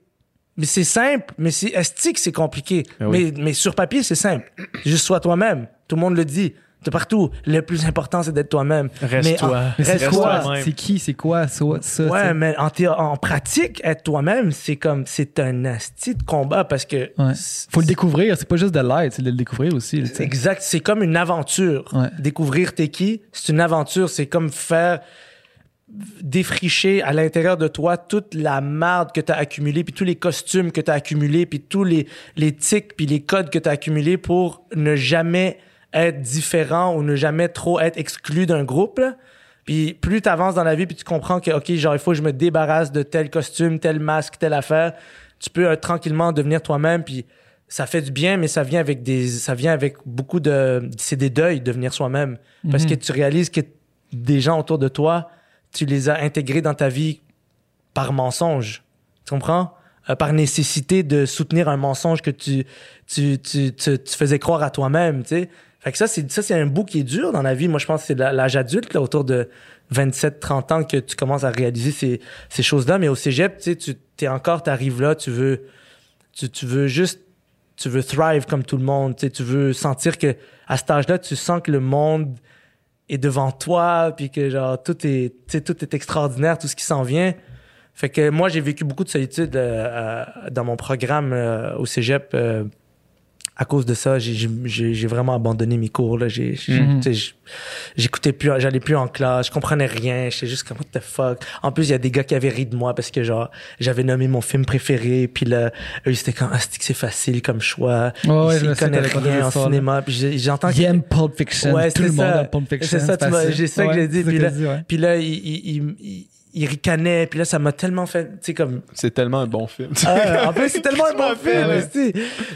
Mais c'est simple, mais c'est estique, c'est compliqué. Ah mais, mais sur papier, c'est simple. Juste sois toi-même. Tout le monde le dit. De partout. Le plus important, c'est d'être toi-même. Reste-toi. Reste-toi. c'est qui, c'est quoi, ça? ouais, mais en, en, pratique, être toi-même, c'est comme, c'est un asti de combat parce que. Faut le découvrir. C'est pas juste de l'être, c'est de le découvrir aussi. Exact. C'est comme une aventure. Découvrir t'es qui, c'est une aventure. C'est comme faire défricher à l'intérieur de toi toute la marde que tu as accumulée, puis tous les costumes que tu as accumulés, puis tous les, les tics, puis les codes que tu as accumulés pour ne jamais être différent ou ne jamais trop être exclu d'un groupe. Puis plus tu avances dans la vie, puis tu comprends que, OK, genre, il faut que je me débarrasse de tel costume, tel masque, telle affaire, tu peux euh, tranquillement devenir toi-même, puis ça fait du bien, mais ça vient avec des, ça vient avec beaucoup de, c'est des deuils, devenir soi-même. Parce mhm. que tu réalises que des gens autour de toi, tu les as intégrés dans ta vie par mensonge. Tu comprends? Euh, par nécessité de soutenir un mensonge que tu, tu, tu, tu, faisais croire à toi-même, tu sais. Fait que ça, c'est, ça, c'est un bout qui est dur dans la vie. Moi, je pense que c'est l'âge adulte, là, autour de 27, 30 ans, que tu commences à réaliser ces, ces choses-là. Mais au cégep, tu sais, tu t'es encore, t'arrives là, tu veux, tu, tu veux juste, tu veux thrive comme tout le monde, tu sais, tu veux sentir que, à cet âge-là, tu sens que le monde, est devant toi, puis que genre tout est, tout est extraordinaire, tout ce qui s'en vient. Fait que moi, j'ai vécu beaucoup de solitude euh, euh, dans mon programme euh, au cégep à cause de ça, j'ai vraiment abandonné mes cours. Là. J'ai, mhm. J'écoutais plus, j'allais plus en classe, je comprenais rien. J'étais juste comme, what the fuck. En plus, il y a des gars qui avaient ri de moi parce que, genre, j'avais nommé mon film préféré. Puis là, eux, c'était comme, ah, c'est facile comme choix. Oh, ouais, ils connaissent rien en cinéma. Puis j'entends Ils aiment Pulp Fiction. Ouais, Tout le monde aime Pulp Fiction. C'est ça, tu vois, j'ai ça que j'ai dit. Puis là, puis là, il, il ricanait puis là ça m'a tellement fait tu sais comme c'est tellement un bon film ah, en plus c'est tellement un bon film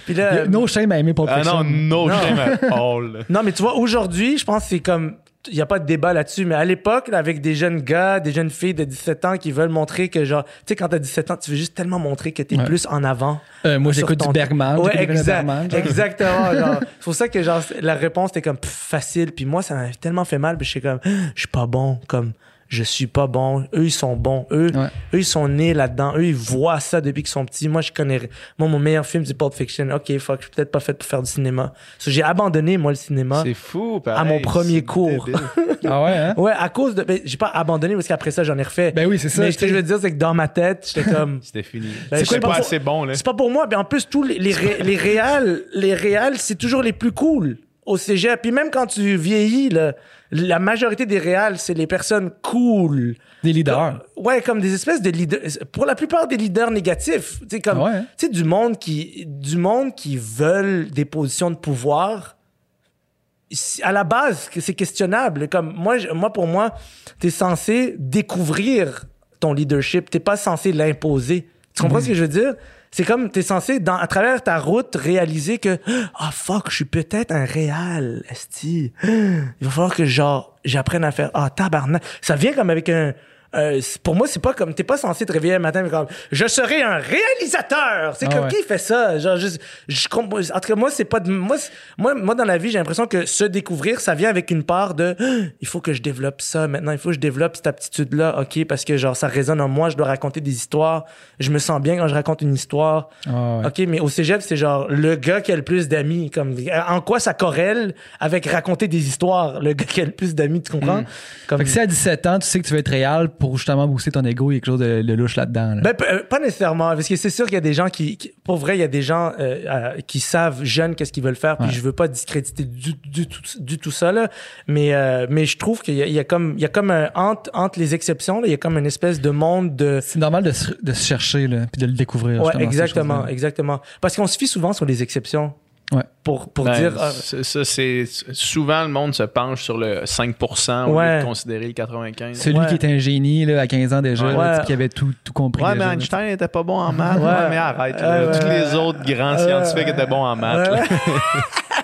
puis là no shame à aimer Pulp Fiction ah non no shame at all non mais tu vois aujourd'hui je pense que c'est comme il n'y a pas de débat là-dessus, mais à l'époque, avec des jeunes gars, des jeunes filles de 17 ans qui veulent montrer que, genre, tu sais, quand t'as 17 ans, tu veux juste tellement montrer que t'es plus en avant. Euh, moi, j'écoute du Bergman. Ouais, exactement. genre. C'est pour ça que, genre, la réponse était comme facile. Puis moi, ça m'a tellement fait mal. Puis je suis comme, je suis pas bon. Comme, je suis pas bon. Eux, ils sont bons. Eux, eux ils sont nés là-dedans. Eux, ils voient ça depuis qu'ils sont petits. Moi, je connais. Moi, mon meilleur film, c'est Pulp Fiction. OK, fuck, je suis peut-être pas fait pour faire du cinéma. j'ai abandonné, moi, le cinéma. C'est fou, pareil, À mon premier cours. ah ouais, hein? Ouais, à cause de. Ben, j'ai pas abandonné parce qu'après ça, j'en ai refait. Ben oui, c'est ça. Mais ce que je veux dire, c'est que dans ma tête, j'étais comme. C'était fini. Ben, c'est pas assez bon, là. C'est pas pour moi. Mais en plus, tous les, les, les réals, les réals, c'est toujours les plus cool au cégep. Puis même quand tu vieillis, là, la majorité des réals, c'est les personnes cool. Des leaders. ouais, comme des espèces de leaders. Pour la plupart des leaders négatifs. Tu sais, comme, tu sais, du monde qui, du monde qui veulent des positions de pouvoir à la base, c'est questionnable. Comme moi, moi pour moi, t'es censé découvrir ton leadership. T'es pas censé l'imposer. Tu comprends ce que je veux dire? C'est comme, t'es censé, dans, à travers ta route, réaliser que, ah, oh, fuck, je suis peut-être un réal, esti. Il va falloir que, genre, j'apprenne à faire, ah, oh, tabarnak. Ça vient comme avec un, euh, pour moi, c'est pas comme t'es pas censé te réveiller un matin mais comme je serai un réalisateur. C'est ah comme qui fait ça? Genre, je, je, en tout cas, moi, c'est pas de, moi, moi, moi, dans la vie, j'ai l'impression que se découvrir, ça vient avec une part de il faut que je développe ça maintenant. Il faut que je développe cette aptitude là, ok, parce que genre ça résonne en moi. Je dois raconter des histoires. Je me sens bien quand je raconte une histoire. Ah ok, mais au cégep, c'est genre le gars qui a le plus d'amis. Comme en quoi ça corrèle avec raconter des histoires Le gars qui a le plus d'amis, tu comprends? Mm. Comme... Fait que si à 17 ans, tu sais que tu veux être réel pour justement booster ton ego, il y a quelque chose de, louche là-dedans. Ben, euh, pas nécessairement, parce que c'est sûr qu'il y a des gens qui, pour vrai, il y a des gens euh, euh, qui savent jeunes qu'est-ce qu'ils veulent faire, puis je veux pas discréditer du, du, tout, du tout ça là, mais mais je trouve qu'il y, a comme il y a comme un, entre entre les exceptions, il y a comme une espèce de monde de. C'est normal de se, de se chercher là, puis de le découvrir. Ouais, exactement, exactement, parce qu'on se fie souvent sur les exceptions. Ouais. Pour, pour ben, dire. Ah, ça, c'est. Souvent, le monde se penche sur le 5 au lieu de considérer le 95 Celui qui était un génie là, à 15 ans déjà, qui avait tout, tout compris. Ouais, mais Einstein n'était pas bon en maths. Ouais, mais arrête. Tous les autres grands scientifiques étaient bons en maths.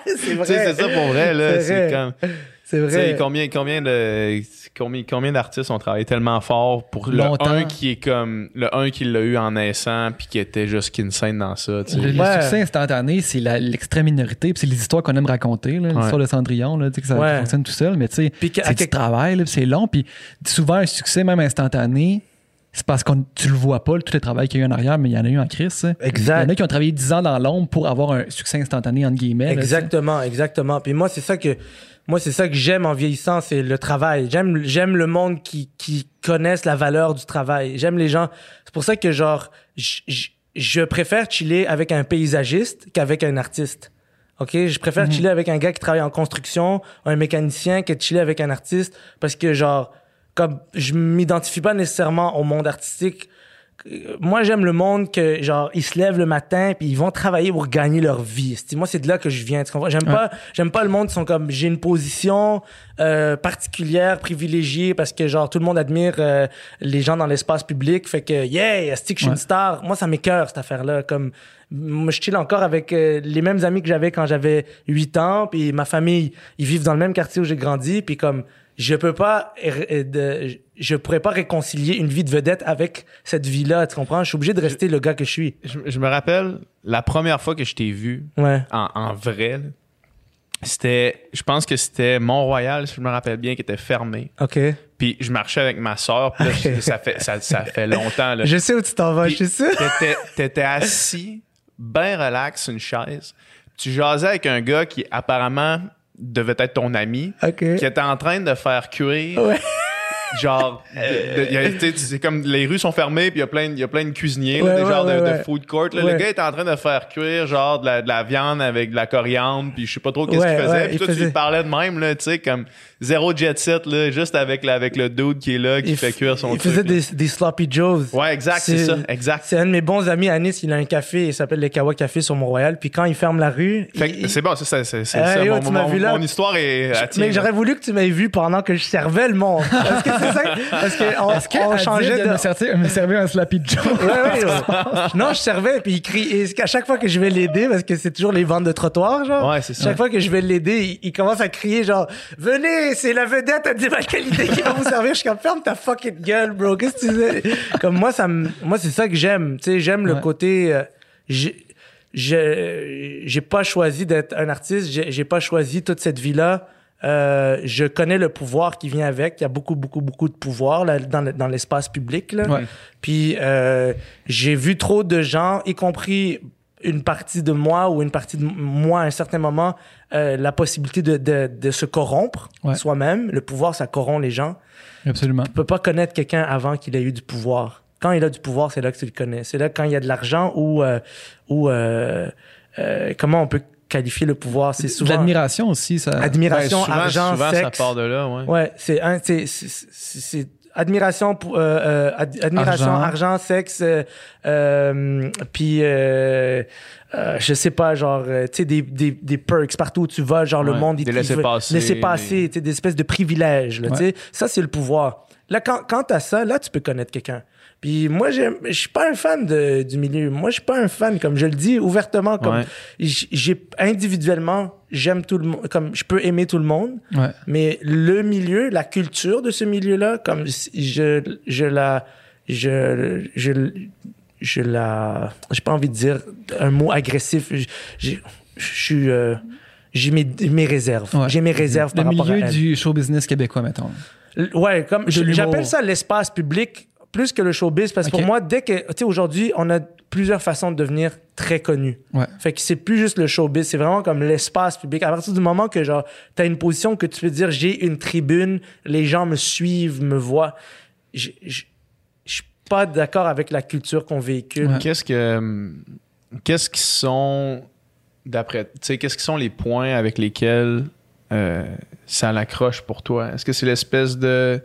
c'est vrai. C'est ça pour vrai. C'est comme. C'est vrai. combien, combien de combien, combien d'artistes ont travaillé tellement fort pour le un qui est comme le un qui l'a eu en naissant puis qui était juste insane dans ça. Le, succès instantané, c'est l'extrême minorité, puis c'est les histoires qu'on aime raconter, l'histoire de Cendrillon, là, que ça fonctionne tout seul, mais tu sais, c'est du travail, c'est long, puis souvent un succès même instantané, c'est parce que tu le vois pas, tout le travail qu'il y a eu en arrière, mais il y en a eu en crise. Exact. Il y en a qui ont travaillé 10 ans dans l'ombre pour avoir un succès instantané, entre guillemets. Exactement, exactement. Puis moi, c'est ça que moi, c'est ça que j'aime en vieillissant, c'est le travail. J'aime, j'aime le monde qui, qui connaissent la valeur du travail. J'aime les gens. C'est pour ça que, genre, je préfère chiller avec un paysagiste qu'avec un artiste. OK? Je préfère mhm. chiller avec un gars qui travaille en construction, un mécanicien, que de chiller avec un artiste parce que, genre, comme je m'identifie pas nécessairement au monde artistique moi j'aime le monde que genre ils se lèvent le matin puis ils vont travailler pour gagner leur vie. Moi c'est de là que je viens. J'aime pas j'aime pas le monde qui sont comme j'ai une position euh, particulière privilégiée parce que genre tout le monde admire euh, les gens dans l'espace public. Fait que yeah, que je suis une star. Moi ça m'écœure cette affaire là. Comme moi je chill encore avec euh, les mêmes amis que j'avais quand j'avais 8 ans puis ma famille ils vivent dans le même quartier où j'ai grandi puis comme je peux pas je pourrais pas réconcilier une vie de vedette avec cette vie-là, tu comprends? Je suis obligé de rester le gars que je suis. Je, me rappelle la première fois que je t'ai vu en, vrai, c'était, je pense que c'était Mont-Royal, si je me rappelle bien, qui était fermé. OK. Puis je marchais avec ma soeur, puis ça fait, ça, fait longtemps. Là. Je sais où tu t'en vas, je sais. T'étais, t'étais assis, bien relax, sur une chaise. Tu jasais avec un gars qui apparemment devait être ton ami, qui était en train de faire cuire genre c'est comme les rues sont fermées puis il y a plein il y a plein de cuisiniers des genres de, food court le gars est en train de faire cuire genre de la, de la viande avec de la coriandre puis je sais pas trop qu'est-ce qu'il faisait. puis toi tu parlais de même là tu sais comme zéro jet set là juste avec la, avec le dude qui est là qui fait cuire son il faisait des, des, sloppy joes. Ouais exact c'est ça exact. c'est un de mes bons amis à Nice il a un café il s'appelle le Kawa Café sur Mont-Royal puis quand il ferme la rue c'est bon c'est c'est ça mon, mon, histoire est mais j'aurais voulu que tu m'aies vu pendant que je servais le monde. ça parce que on, changeait de me, servir, un slappy Joe? Ouais, ouais, non, je servais puis il crie et à chaque fois que je vais l'aider parce que c'est toujours les ventes de trottoir genre. Ouais, c'est ça. Chaque fois que je vais l'aider, il, commence à crier genre venez, c'est la vedette à ma qualité qui va vous servir. Je suis comme ferme ta fucking gueule, bro. Qu'est-ce que tu veux Comme moi ça moi c'est ça que j'aime, tu sais, j'aime le côté euh, j'ai pas choisi d'être un artiste, j'ai pas choisi toute cette vie là euh, je connais le pouvoir qui vient avec. Il y a beaucoup, beaucoup, beaucoup de pouvoir là, dans, l'espace public. Là. Puis euh, j'ai vu trop de gens, y compris une partie de moi ou une partie de moi à un certain moment, euh, la possibilité de, de, de se corrompre soi-même. Le pouvoir, ça corrompt les gens. Absolument. Tu peux pas connaître quelqu'un avant qu'il ait eu du pouvoir. Quand il a du pouvoir, c'est là que tu le connais. C'est là quand il y a de l'argent ou ou comment on peut qualifier le pouvoir. C'est souvent. L'admiration aussi, ça. Admiration, souvent, argent, souvent, sexe. ça part de là, ouais. Ouais, c'est un, c'est, c'est, admiration pour euh, euh, ad- admiration Argent. argent, sexe euh, euh, puis euh, euh, je sais pas genre tu sais des, des, des perks partout où tu vas genre le Ouais, monde il des il veut- laissez-passer, laisser passer tu sais des espèces de privilèges là, tu sais ça c'est le pouvoir là quand quand t'as ça là tu peux connaître quelqu'un puis moi je suis pas un fan de, du milieu moi je suis pas un fan comme je le dis ouvertement comme Ouais. j- j'ai individuellement j'aime tout le monde comme je peux aimer tout le monde Ouais. mais le milieu, la culture de ce milieu-là, comme je, je la, je, je, je la, j'ai pas envie de dire un mot agressif. Je, suis, euh, j'ai mes, mes réserves. Ouais. J'ai mes réserves Le par rapport à milieu elle. du show business québécois, mettons. Ouais, comme j'appelle ça l'espace public plus que le showbiz parce que pour moi, dès que, tu sais, aujourd'hui, on a plusieurs façons de devenir très connu. Ouais. Fait que c'est plus juste le showbiz, c'est vraiment comme l'espace public. À partir du moment que genre t'as une position que tu peux dire j'ai une tribune, les gens me suivent, me voient, je je- je suis pas d'accord avec la culture qu'on véhicule. Ouais. Qu'est-ce que hum, qu'est-ce qui sont d'après tu sais qu'est-ce qui sont les points avec lesquels euh, ça l'accroche pour toi? Est-ce que c'est l'espèce de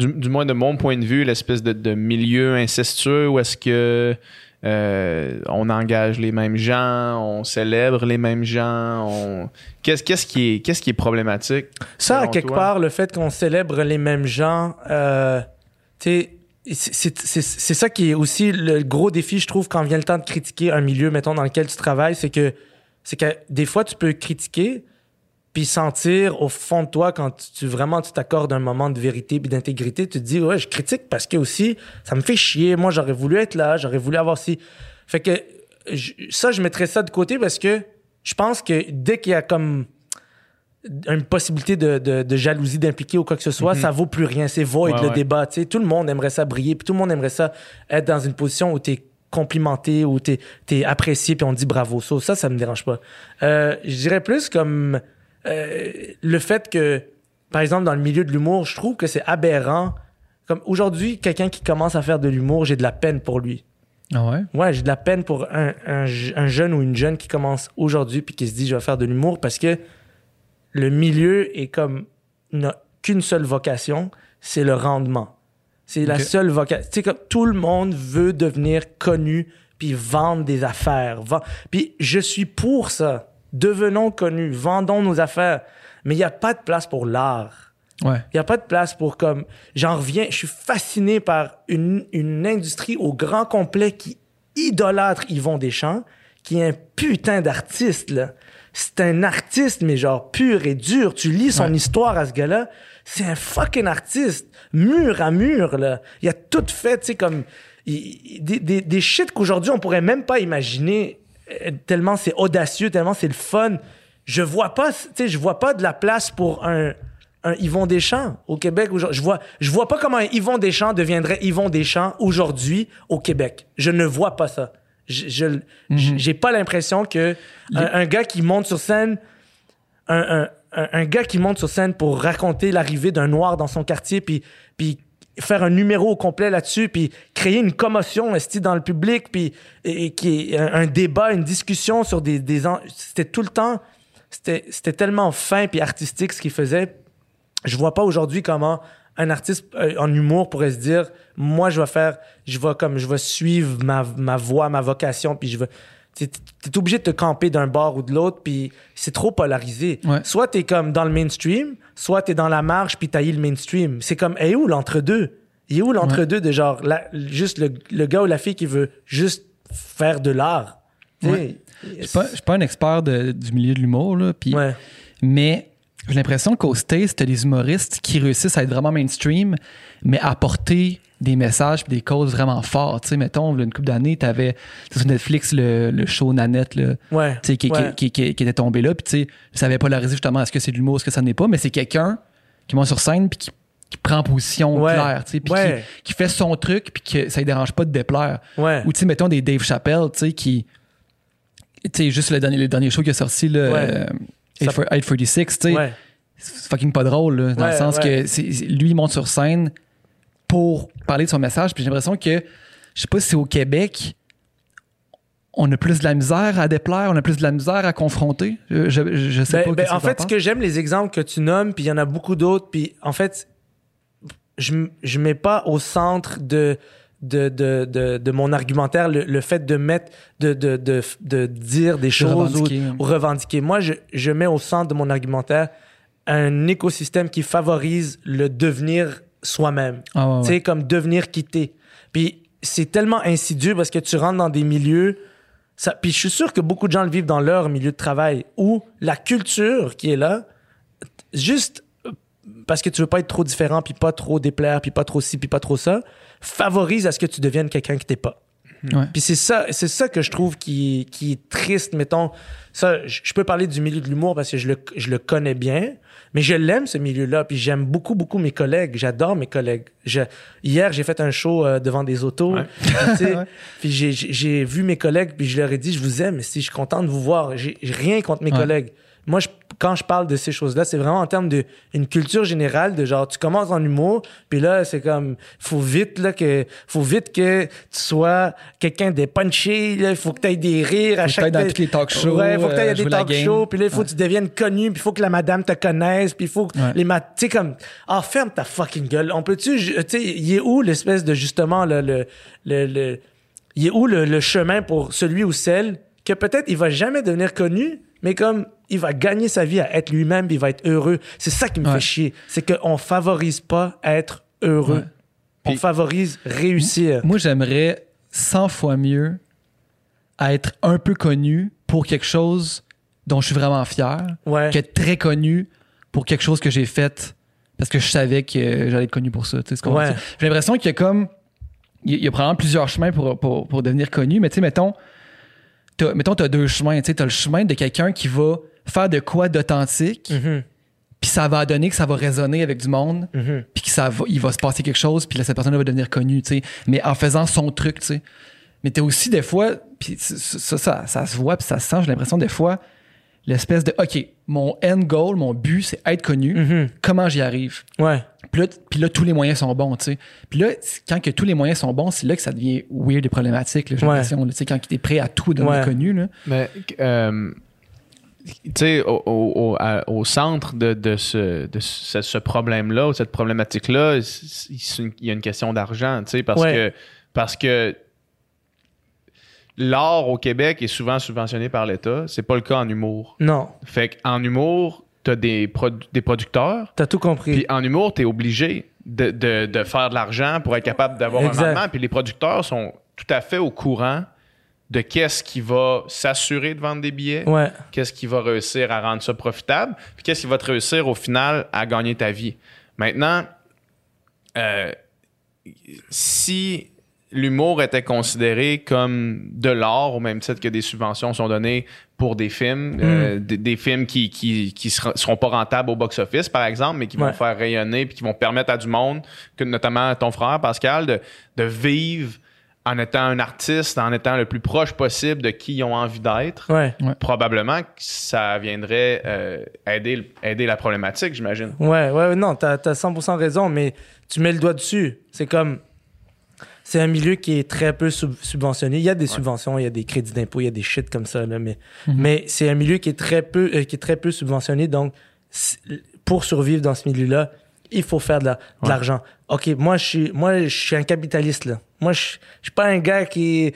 du, du moins de mon point de vue l'espèce de, de milieu incestueux ou est-ce que euh, on engage les mêmes gens, on célèbre les mêmes gens, on... qu'est-ce qu'est-ce qui est qu'est-ce qui est problématique Ça, à quelque toi? part, le fait qu'on célèbre les mêmes gens, euh, c'est- c'est ça qui est aussi le gros défi, je trouve, quand vient le temps de critiquer un milieu, mettons, dans lequel tu travailles, c'est que, c'est que des fois, tu peux critiquer, puis sentir au fond de toi, quand tu, tu- vraiment tu t'accordes un moment de vérité puis d'intégrité, tu te dis, ouais, je critique parce que aussi, ça me fait chier. Moi, j'aurais voulu être là, j'aurais voulu avoir si. Fait que je- ça, je mettrais ça de côté parce que je pense que dès qu'il y a comme une possibilité de, de- de jalousie d'impliquer ou quoi que ce soit, ça vaut plus rien. C'est void Ouais, le ouais. débat. tu sais. Tout le monde aimerait ça briller, puis tout le monde aimerait ça être dans une position où tu es complimenté, où tu es, apprécié, puis on dit bravo. Ça, ça, ça me dérange pas. Euh, je dirais plus comme euh, le fait que, par exemple, dans le milieu de l'humour, je trouve que c'est aberrant. Comme aujourd'hui, quelqu'un qui commence à faire de l'humour, j'ai de la peine pour lui. Ah ouais? Ouais, j'ai de la peine pour un, un, je- un jeune ou une jeune qui commence aujourd'hui puis qui se dit je vais faire de l'humour parce que le milieu est comme n'a qu'une seule vocation, c'est le rendement. C'est la seule vocation. Tu sais comme tout le monde veut devenir connu puis vendre des affaires. Puis je suis pour ça. Devenons connus, vendons nos affaires. Mais il n'y a pas de place pour l'art. Ouais. Il n'y a pas de place pour comme. J'en reviens, je suis fasciné par une, une industrie au grand complet qui idolâtre Yvon Deschamps, qui est un putain d'artiste, là. C'est un artiste, mais genre pur et dur. Tu lis son Ouais. histoire à ce gars-là. C'est un fucking artiste. Mur à mur, là. Il a tout fait, tu sais, comme. il- il- des, des, des shit qu'aujourd'hui, on pourrait même pas imaginer tellement c'est audacieux, tellement c'est le fun. Je vois pas, tu sais, je vois pas de la place pour un, un Yvon Deschamps au Québec. aujourd'hui. Je vois, je vois pas comment un Yvon Deschamps deviendrait Yvon Deschamps aujourd'hui au Québec. Je ne vois pas ça. Je, je- j'ai pas l'impression que un, un gars qui monte sur scène, un, un- un- un gars qui monte sur scène pour raconter l'arrivée d'un noir dans son quartier, puis, puis faire un numéro au complet là-dessus, puis créer une commotion dans le public, puis et, un, un débat, une discussion sur des, des c'était tout le temps, c'était c'était tellement fin puis artistique ce qu'il faisait. Je vois pas aujourd'hui comment un artiste euh, en humour pourrait se dire moi je vais faire je vais comme je vais suivre ma, ma voix ma vocation puis je vais t'es obligé de te camper d'un bord ou de l'autre puis c'est trop polarisé. Ouais. soit t'es comme dans le mainstream soit t'es dans la marge puis t'as eu le mainstream. C'est comme et où l'entre-deux? Il est où l'entre-deux de genre la- juste le, le gars ou la fille qui veut juste faire de l'art? Ouais. Je suis pas, je suis pas un expert de- du milieu de l'humour, là, mais j'ai l'impression qu'au States, t'as des humoristes qui réussissent à être vraiment mainstream, mais à porter des messages et des causes vraiment fortes. Tu sais, mettons, une couple d'années, t'avais sur Netflix le, le show Nanette, là, ouais tu sais, qui, qui- ouais. qui- qui- qui était tombé là, puis tu sais, ça avait polarisé justement est-ce que c'est de l'humour, est-ce que ça n'est pas, mais c'est quelqu'un qui monte sur scène puis qui, prend position Ouais. claire, tu sais, puis qui, qui fait son truc puis que ça ne dérange pas de déplaire. Ou tu sais, mettons des Dave Chappelle, tu sais, qui. Tu sais, juste le dernier, le dernier show qui est sorti, là, euh, Ça- 8 for- 846, tu sais, ouais c'est fucking pas drôle, là, dans le sens que lui, il monte sur scène pour parler de son message, puis j'ai l'impression que, je sais pas si c'est au Québec, on a plus de la misère à déplaire, on a plus de la misère à confronter. Je, je, je sais Ben- pas. ben, en fait, ce que j'aime, les exemples que tu nommes, puis il y en a beaucoup d'autres, puis en fait, je, je mets pas au centre de, de, de, de, de mon argumentaire le, le fait de mettre, de, de, de, de dire des choses ou, revendiquer. ou revendiquer. Moi, je, je mets au centre de mon argumentaire un écosystème qui favorise le devenir soi-même. Ah ouais. Tu sais, comme devenir quitté. Puis c'est tellement insidieux parce que tu rentres dans des milieux. Ça, puis je suis sûr que beaucoup de gens le vivent dans leur milieu de travail où la culture qui est là, juste parce que tu veux pas être trop différent, puis pas trop déplaire, puis pas trop ci, puis pas trop ça, favorise à ce que tu deviennes quelqu'un que t'es pas. Ouais. Puis c'est ça, c'est ça que je trouve qui, qui est triste, mettons. Ça, je je peux parler du milieu de l'humour parce que je le, je le connais bien, mais je l'aime ce milieu-là. Puis j'aime beaucoup, beaucoup mes collègues. J'adore mes collègues. Je- hier, j'ai fait un show euh, devant des autos. Ouais. Puis, j'ai- vu mes collègues, puis je leur ai dit, je vous aime, si je suis content de vous voir. J'ai j'ai rien contre mes Ouais. collègues. Moi, je- quand je parle de ces choses-là, c'est vraiment en termes d'une culture générale de genre, tu commences en humour, puis là, c'est comme, faut vite, là, que, faut vite que tu sois quelqu'un de punché, là, il faut que tu aies des rires à Faut que chaque dans tous les talk shows, Ouais, faut que tu euh, aies des jouer la talk shows, puis là, il faut Ouais. que tu deviennes connu, puis il faut que la madame te connaisse, puis il faut que Ouais. les mat... Tu sais, comme, ah, ferme ta fucking gueule. On peut-tu, tu sais, il est où l'espèce de, justement, le, le, le, le- il est où le, le chemin pour celui ou celle que peut-être il va jamais devenir connu, mais comme il va gagner sa vie à être lui-même, il va être heureux. C'est ça qui me Ouais. fait chier. C'est qu'on favorise pas être heureux. Ouais. On favorise réussir. Moi, j'aimerais 100 fois mieux être un peu connu pour quelque chose dont je suis vraiment fier Ouais. qu'être très connu pour quelque chose que j'ai fait parce que je savais que j'allais être connu pour ça. tu sais ce qu'on Ouais. veut dire. J'ai l'impression qu'il y a comme. Il y a- il y a probablement plusieurs chemins pour, pour, pour devenir connu, mais tu sais, mettons, mettons, t'as deux chemins. Tu t'as le chemin de quelqu'un qui va faire de quoi d'authentique, Mhm, puis ça va donner que ça va résonner avec du monde, mhm. puis que ça va, il va se passer quelque chose, puis là, cette personne-là va devenir connue, tu sais, mais en faisant son truc, tu sais. Mais t'as aussi des fois, puis ça, ça, ça, ça se voit, puis ça se sent, j'ai l'impression des fois, l'espèce de, OK, mon end goal, mon but, c'est être connu. Mhm. Comment j'y arrive? Ouais. Puis là, puis là, tous les moyens sont bons, tu sais. Puis là, quand que tous les moyens sont bons, c'est là que ça devient weird et problématique, j'ai l'impression, tu sais, quand tu es prêt à tout donner Ouais. connu, là. Mais, euh, tu sais, au, au- au- au centre de, de ce, de ce, ce problème-là, ou cette problématique-là, il y a une question d'argent, tu sais, parce Ouais. que parce que l'art au Québec est souvent subventionné par l'État. C'est pas le cas en humour. Non. Fait qu'en humour, t'as des, produ- des producteurs, T'as tout compris. puis en humour, t'es obligé de, de- de faire de l'argent pour être capable d'avoir un rendement. Puis les producteurs sont tout à fait au courant de qu'est-ce qui va s'assurer de vendre des billets, ouais. qu'est-ce qui va réussir à rendre ça profitable, puis qu'est-ce qui va te réussir au final à gagner ta vie. Maintenant, euh, si l'humour était considéré comme de l'art au même titre que des subventions sont données pour des films, euh, des, des films qui qui qui sera- seront pas rentables au box-office par exemple, mais qui Ouais. vont faire rayonner puis qui vont permettre à du monde, que notamment à ton frère Pascal, de de vivre en étant un artiste, en étant le plus proche possible de qui ils ont envie d'être Ouais. probablement que ça viendrait euh, aider, aider la problématique, j'imagine. Ouais, ouais, non, t'as as 100% raison, mais tu mets le doigt dessus. C'est comme. C'est un milieu qui est très peu sub- subventionné. Il y a des subventions, il y a des crédits d'impôt, il y a des shit comme ça, là, mais, mais c'est un milieu qui est très peu, euh, qui est très peu subventionné. Donc, pour survivre dans ce milieu-là, il faut faire de la- de l'argent. OK, moi, je suis, moi, je suis un capitaliste, là. Moi, je, je suis pas un gars qui.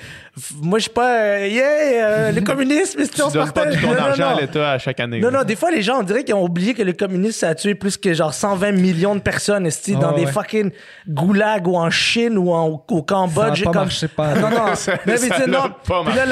Moi, je suis pas. euh, yeah, euh, le communisme, c'est on se donnes pas partage. tout ton Non, non, argent non. à l'État à chaque année. Non, là. non, des fois, les gens, on dirait qu'ils ont oublié que le communisme, ça a tué plus que genre 120 millions de personnes, Ah, dans des fucking goulags ou en Chine ou en, au Cambodge. Ça a pas comme- marché, pas. Non, non. Ça- mais, mais ça tu sais, n'a non. pas Puis là,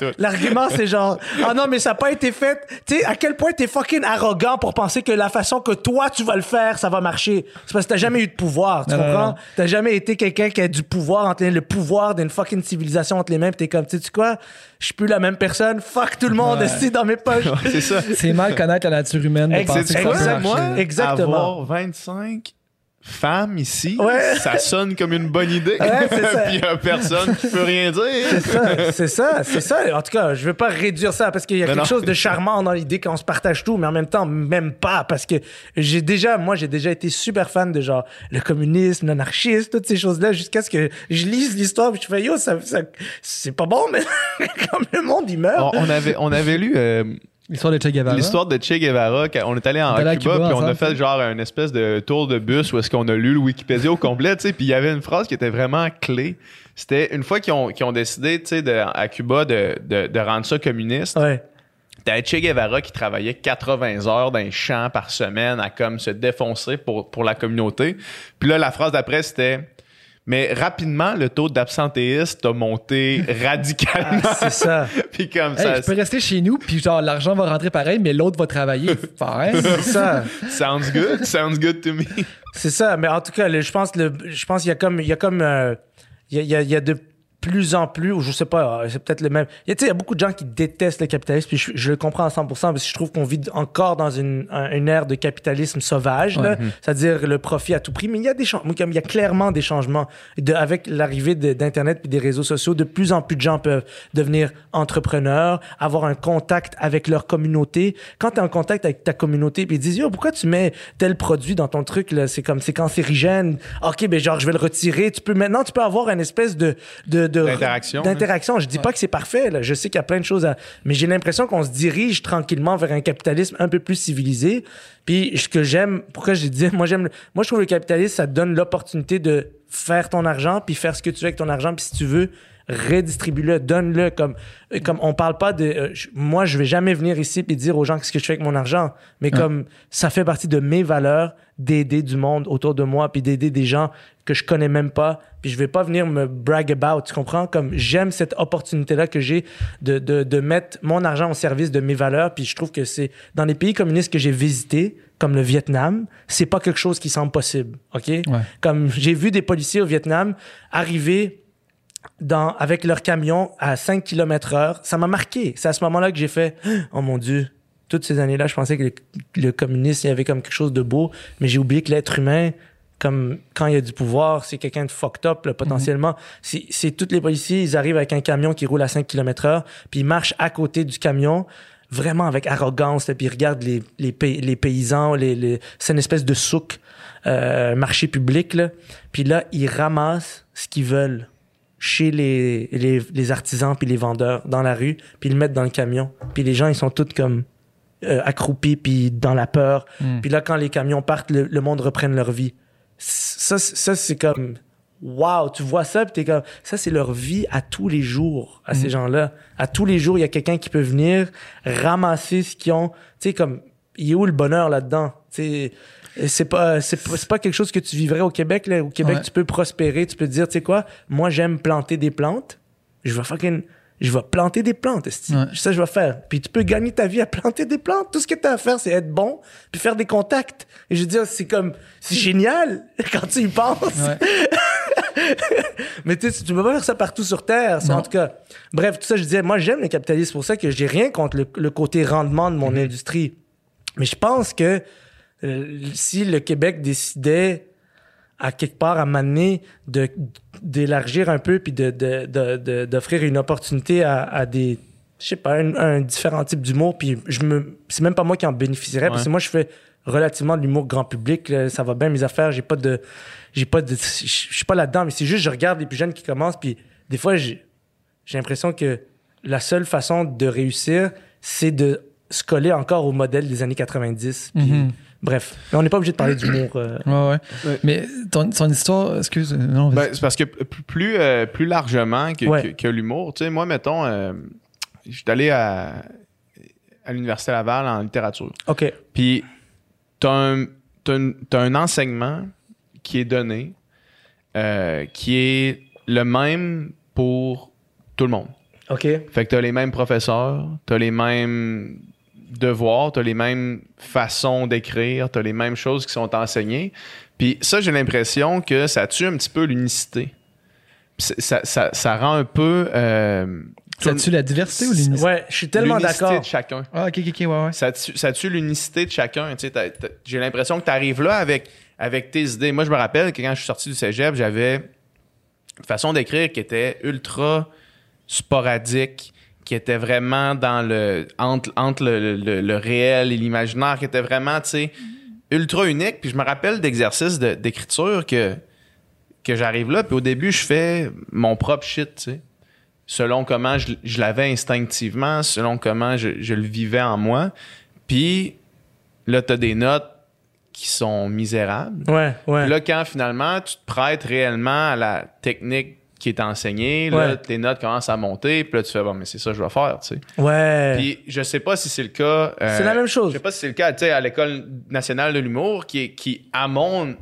pas l'argument, c'est genre, ah non, mais ça n'a pas été fait. Tu sais, à quel point t'es fucking arrogant pour penser que la façon que toi, tu vas le faire, ça va marcher. C'est parce que t'as jamais eu de pouvoir, tu Non, comprends? T'as jamais été quelqu'un qui a du pouvoir, entre les- le pouvoir d'une fucking civilisation entre les mains, pis t'es comme, tu sais quoi? Je suis plus la même personne, fuck tout le monde, Ouais. dans mes poches. C'est ça. C'est mal connaître la nature humaine de exactement. Exactement. Avoir 25 femmes ici, Ouais. ça sonne comme une bonne idée. Ouais. Puis il y a personne qui peut rien dire. C'est ça, c'est ça. En tout cas, je veux pas réduire ça parce qu'il y a quelque non. chose de charmant dans l'idée qu'on se partage tout, mais en même temps, même pas parce que j'ai déjà, moi, j'ai déjà été super fan de genre le communisme, l'anarchisme, toutes ces choses-là, jusqu'à ce que je lise l'histoire, puis je fais yo, ça, ça- c'est pas bon, mais comme le monde il meurt. On, on avait, on avait lu euh, L'histoire de Che Guevara. L'histoire de Che Guevara, on est allé en Cuba, Cuba puis on a fait genre un espèce de tour de bus où est-ce qu'on a lu le Wikipédia au complet, tu sais, puis il y avait une phrase qui était vraiment clé. C'était une fois qu'ils ont, ont décidé, tu sais, de- à Cuba de, de, de rendre ça communiste, Ouais. T'avais Che Guevara qui travaillait 80 heures dans un champ par semaine à comme se défoncer pour, pour la communauté. Puis là, la phrase d'après, c'était Mais rapidement, le taux d'absentéisme a monté radicalement. C'est ça. Puis comme Hey, ça, je peux rester chez nous, puis genre, l'argent va rentrer pareil, mais l'autre va travailler. Hein? C'est ça. sounds good, sounds good to me. C'est ça, mais en tout cas, je pense le, je pense qu'il y a comme, il y a comme, euh, il y a, il y a- il y a de plus en plus, ou je sais pas, euh, c'est peut-être le même. Il y a, tu sais, il y a beaucoup de gens qui détestent le capitalisme, puis je, je le comprends à 100%, parce que je trouve qu'on vit encore dans une, un- une ère de capitalisme sauvage, là. c'est-à-dire le profit à tout prix. Mais il y a des changements, il y a clairement des changements. De, avec l'arrivée d'Internet puis des réseaux sociaux, de plus en plus de gens peuvent devenir entrepreneurs, avoir un contact avec leur communauté. Quand tu es en contact avec ta communauté, puis ils disent, Yo, pourquoi tu mets tel produit dans ton truc, là? C'est comme, c'est cancérigène. OK, ben, genre, je vais le retirer. Tu peux, maintenant, tu peux avoir une espèce de, de, de- D'interaction, D'interaction. Je dis pas que c'est parfait, là. Je sais qu'il y a plein de choses à, mais j'ai l'impression qu'on se dirige tranquillement vers un capitalisme un peu plus civilisé. Puis, ce que j'aime, pourquoi je dis, moi, j'aime, moi, je trouve le capitalisme, ça te donne l'opportunité de faire ton argent, puis faire ce que tu veux avec ton argent, puis si tu veux, redistribue-le, donne-le comme comme on parle pas de euh, moi je vais jamais venir ici puis dire aux gens qu'est-ce que je fais avec mon argent mais comme ça fait partie de mes valeurs d'aider du monde autour de moi puis d'aider des gens que je connais même pas puis je vais pas venir me brag about tu comprends? Comme j'aime cette opportunité là que j'ai de, de de mettre mon argent au service de mes valeurs puis je trouve que c'est dans les pays communistes que j'ai visités comme le Vietnam c'est pas quelque chose qui semble possible ok? Comme j'ai vu des policiers au Vietnam arriver dans, avec leur camion à 5 km heure. Ça m'a marqué. C'est à ce moment-là que j'ai fait Oh mon Dieu. Toutes ces années-là, je pensais que le, le communisme, il y avait comme quelque chose de beau, mais j'ai oublié que l'être humain, comme quand il y a du pouvoir, c'est quelqu'un de fucked up, là, potentiellement. C'est C'est tous les policiers, ils arrivent avec un camion qui roule à 5 km heure, puis ils marchent à côté du camion, vraiment avec arrogance, là, puis ils regardent les, les, pay- les paysans, les, les- c'est une espèce de souk, euh, marché public, là. Puis là, ils ramassent ce qu'ils veulent chez les, les, les artisans puis les vendeurs dans la rue, puis ils le mettent dans le camion. Puis les gens, ils sont tous comme euh, accroupis puis dans la peur. Puis là, quand les camions partent, le, le monde reprenne leur vie. Ça, c'est- ça c'est comme... Wow, tu vois ça, puis t'es comme... Ça, c'est leur vie à tous les jours, à ces gens-là. À tous les jours, il y a quelqu'un qui peut venir ramasser ce qu'ils ont. Tu sais, comme... Il est où le bonheur là-dedans? Tu sais, c'est pas, c'est pas, quelque chose que tu vivrais au Québec, là. Au Québec, Ouais. tu peux prospérer, tu peux te dire, tu sais quoi, moi, j'aime planter des plantes. Je vais fucking, je vais planter des plantes. Ouais. Ça, je vais faire. Puis tu peux gagner ta vie à planter des plantes. Tout ce que tu as à faire, c'est être bon, puis faire des contacts. Et je veux dire, c'est comme, c'est génial quand tu y penses. Ouais. Mais tu sais, tu peux pas faire ça partout sur Terre. ça. En tout cas, bref, tout ça, je disais, moi, j'aime le capitalisme. Pour ça que j'ai rien contre le, le côté rendement de mon Mhm. industrie. Mais je pense que si le Québec décidait à quelque part à m'amener de d'élargir un peu puis de de- de- de- d'offrir une opportunité à, à des je sais pas un, un différent type d'humour puis je me c'est même pas moi qui en bénéficierais parce que Ouais. moi je fais relativement de l'humour grand public là, ça va bien mes affaires j'ai pas de j'ai pas de je suis pas là-dedans mais c'est juste je regarde les plus jeunes qui commencent puis des fois j'ai j'ai l'impression que la seule façon de réussir c'est de se coller encore au modèle des années 90 puis Mhm. Bref mais on n'est pas obligé de parler d'humour euh, Ouais, ouais. Mais ton, ton histoire, excuse, non. Ben, c'est parce que plus, euh, plus largement que, Ouais. que- que l'humour, tu sais, moi, mettons, euh, je suis allé à, à l'Université Laval en littérature. ok Puis, t'as un, t'as un, un enseignement qui est donné, euh, qui est le même pour tout le monde. ok Fait que t'as les mêmes professeurs, t'as les mêmes devoirs, t'as les mêmes façons d'écrire, t'as les mêmes choses qui sont enseignées. Puis ça, j'ai l'impression que ça tue un petit peu l'unicité. Ça, ça, ça rend un peu... Euh, ça tue la diversité ou l'unicité? Ouais, je suis tellement l'unicité d'accord. de chacun. Ah, ok, ok, ok, ouais, ouais. Ça tue, ça tue l'unicité de chacun. Tu J'ai l'impression que tu arrives là avec, avec tes idées. Moi, je me rappelle que quand je suis sorti du cégep, j'avais une façon d'écrire qui était ultra sporadique, qui était vraiment dans le entre, entre le, le- le réel et l'imaginaire, qui était vraiment, tu sais, ultra unique. Puis je me rappelle d'exercices de- d'écriture que, que j'arrive là, puis au début, je fais mon propre shit, tu sais. selon comment je, je l'avais instinctivement, selon comment je, je, le vivais en moi. Puis là, tu as des notes qui sont misérables. Ouais, ouais. Puis là, quand finalement tu te prêtes réellement à la technique qui est enseignée, là, tes notes commencent à monter, puis là, tu fais, bon, mais c'est ça que je vais faire, tu sais. Ouais. Puis je sais pas si c'est le cas. euh, c'est la même chose. Je sais pas si c'est le cas, tu sais, à l'École nationale de l'humour, qui, est, qui, à mon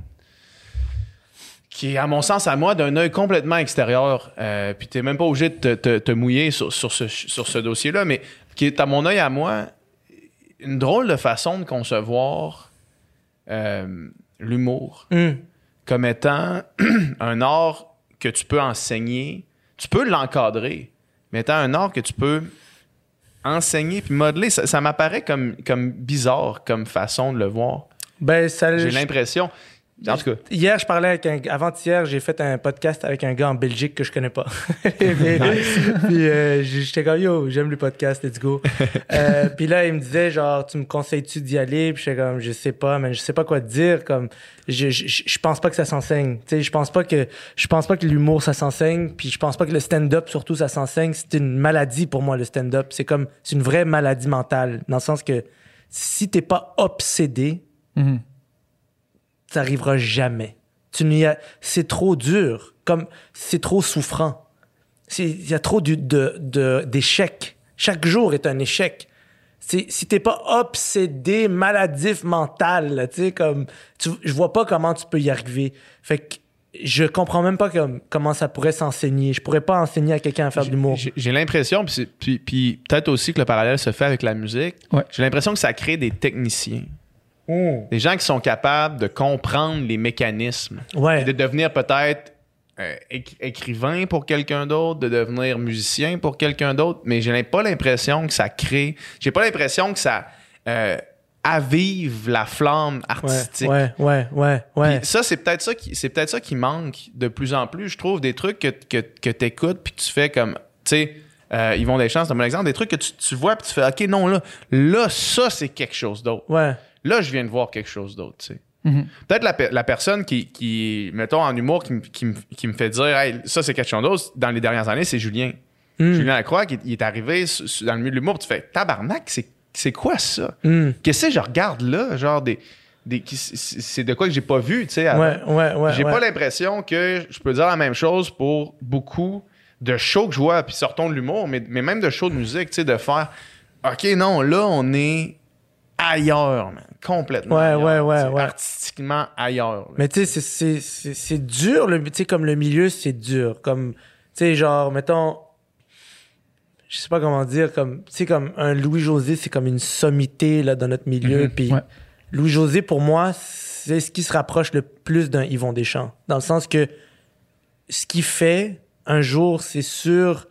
qui est, à mon sens, à moi, d'un œil complètement extérieur. Euh, puis t'es même pas obligé de te, te, te mouiller sur, sur ce, sur ce dossier-là, mais qui est, à mon œil, à moi, une drôle de façon de concevoir euh, l'humour mm. comme étant un art que tu peux enseigner. Tu peux l'encadrer, mais étant un art que tu peux enseigner puis modeler, ça, ça m'apparaît comme, comme bizarre comme façon de le voir. Ben, J'ai l'impression. En tout cas. Hier, je parlais avec un. Avant-hier, j'ai fait un podcast avec un gars en Belgique que je connais pas. puis euh, j'étais comme yo, j'aime le podcast, let's go. euh, puis là, il me disait genre, tu me conseilles-tu d'y aller? Puis j'étais comme, je sais pas, mais je sais pas quoi te dire. Comme, je, je, je pense pas que ça s'enseigne. Tu sais, je pense pas que je pense pas que l'humour ça s'enseigne. Puis je pense pas que le stand-up surtout ça s'enseigne. C'est une maladie pour moi le stand-up. C'est comme, c'est une vraie maladie mentale dans le sens que si t'es pas obsédé. Mm-hmm ça arrivera jamais. Tu n'y as, c'est trop dur, comme c'est trop souffrant. Il y a trop de, de, d'échecs. Chaque jour est un échec. C'est, si t'es pas obsédé, maladif mental, tu sais, comme, tu, je vois pas comment tu peux y arriver. Fait que je comprends même pas comme, comment ça pourrait s'enseigner. Je pourrais pas enseigner à quelqu'un à faire de l'humour. J'ai, j'ai l'impression, puis, puis, puis, peut-être aussi que le parallèle se fait avec la musique. Ouais. J'ai l'impression que ça crée des techniciens. Mm. Des gens qui sont capables de comprendre les mécanismes. Ouais. Et de devenir peut-être euh, éc- écrivain pour quelqu'un d'autre, de devenir musicien pour quelqu'un d'autre, mais j'ai pas l'impression que ça crée. J'ai pas l'impression que ça euh, avive la flamme artistique. Ouais, ouais, ouais, ouais. Puis ça, c'est peut-être ça qui c'est peut-être ça qui manque de plus en plus. Je trouve des trucs que, que, que tu écoutes puis tu fais comme. Tu sais, euh, Yvon Deschamps, c'est un bon exemple. Des trucs que tu, tu vois puis tu fais OK, non, là, là, ça, c'est quelque chose d'autre. Ouais. Là, je viens de voir quelque chose d'autre, tu sais. Mhm. Peut-être la, la personne qui, qui, mettons, en humour, qui, qui, qui me fait dire, hey, ça, c'est quelque chose d'autre, dans les dernières années, c'est Julien. Mm. Julien Lacroix, qui il est arrivé dans le milieu de l'humour, tu fais, tabarnak, c'est, c'est quoi ça? Mm. Qu'est-ce que je regarde là? Genre, des, des, c'est de quoi que j'ai pas vu, tu sais. Ouais, ouais, ouais. j'ai ouais. pas l'impression que je peux dire la même chose pour beaucoup de shows que je vois, puis sortons de l'humour, mais, mais même de shows de musique, tu sais, de faire, OK, non, là, on est ailleurs, man, complètement. Ouais, ailleurs, ouais, ouais. Artistiquement ailleurs. là. Mais tu sais, c'est- dur, le- tu sais, comme le milieu, c'est dur. Comme, tu sais, genre, mettons, je sais pas comment dire, comme, tu sais, comme un Louis-José, c'est comme une sommité, là, dans notre milieu. Mhm, Puis ouais. Louis-José, pour moi, c'est ce qui se rapproche le plus d'un Yvon Deschamps. Dans le sens que ce qu'il fait, un jour, c'est sûr,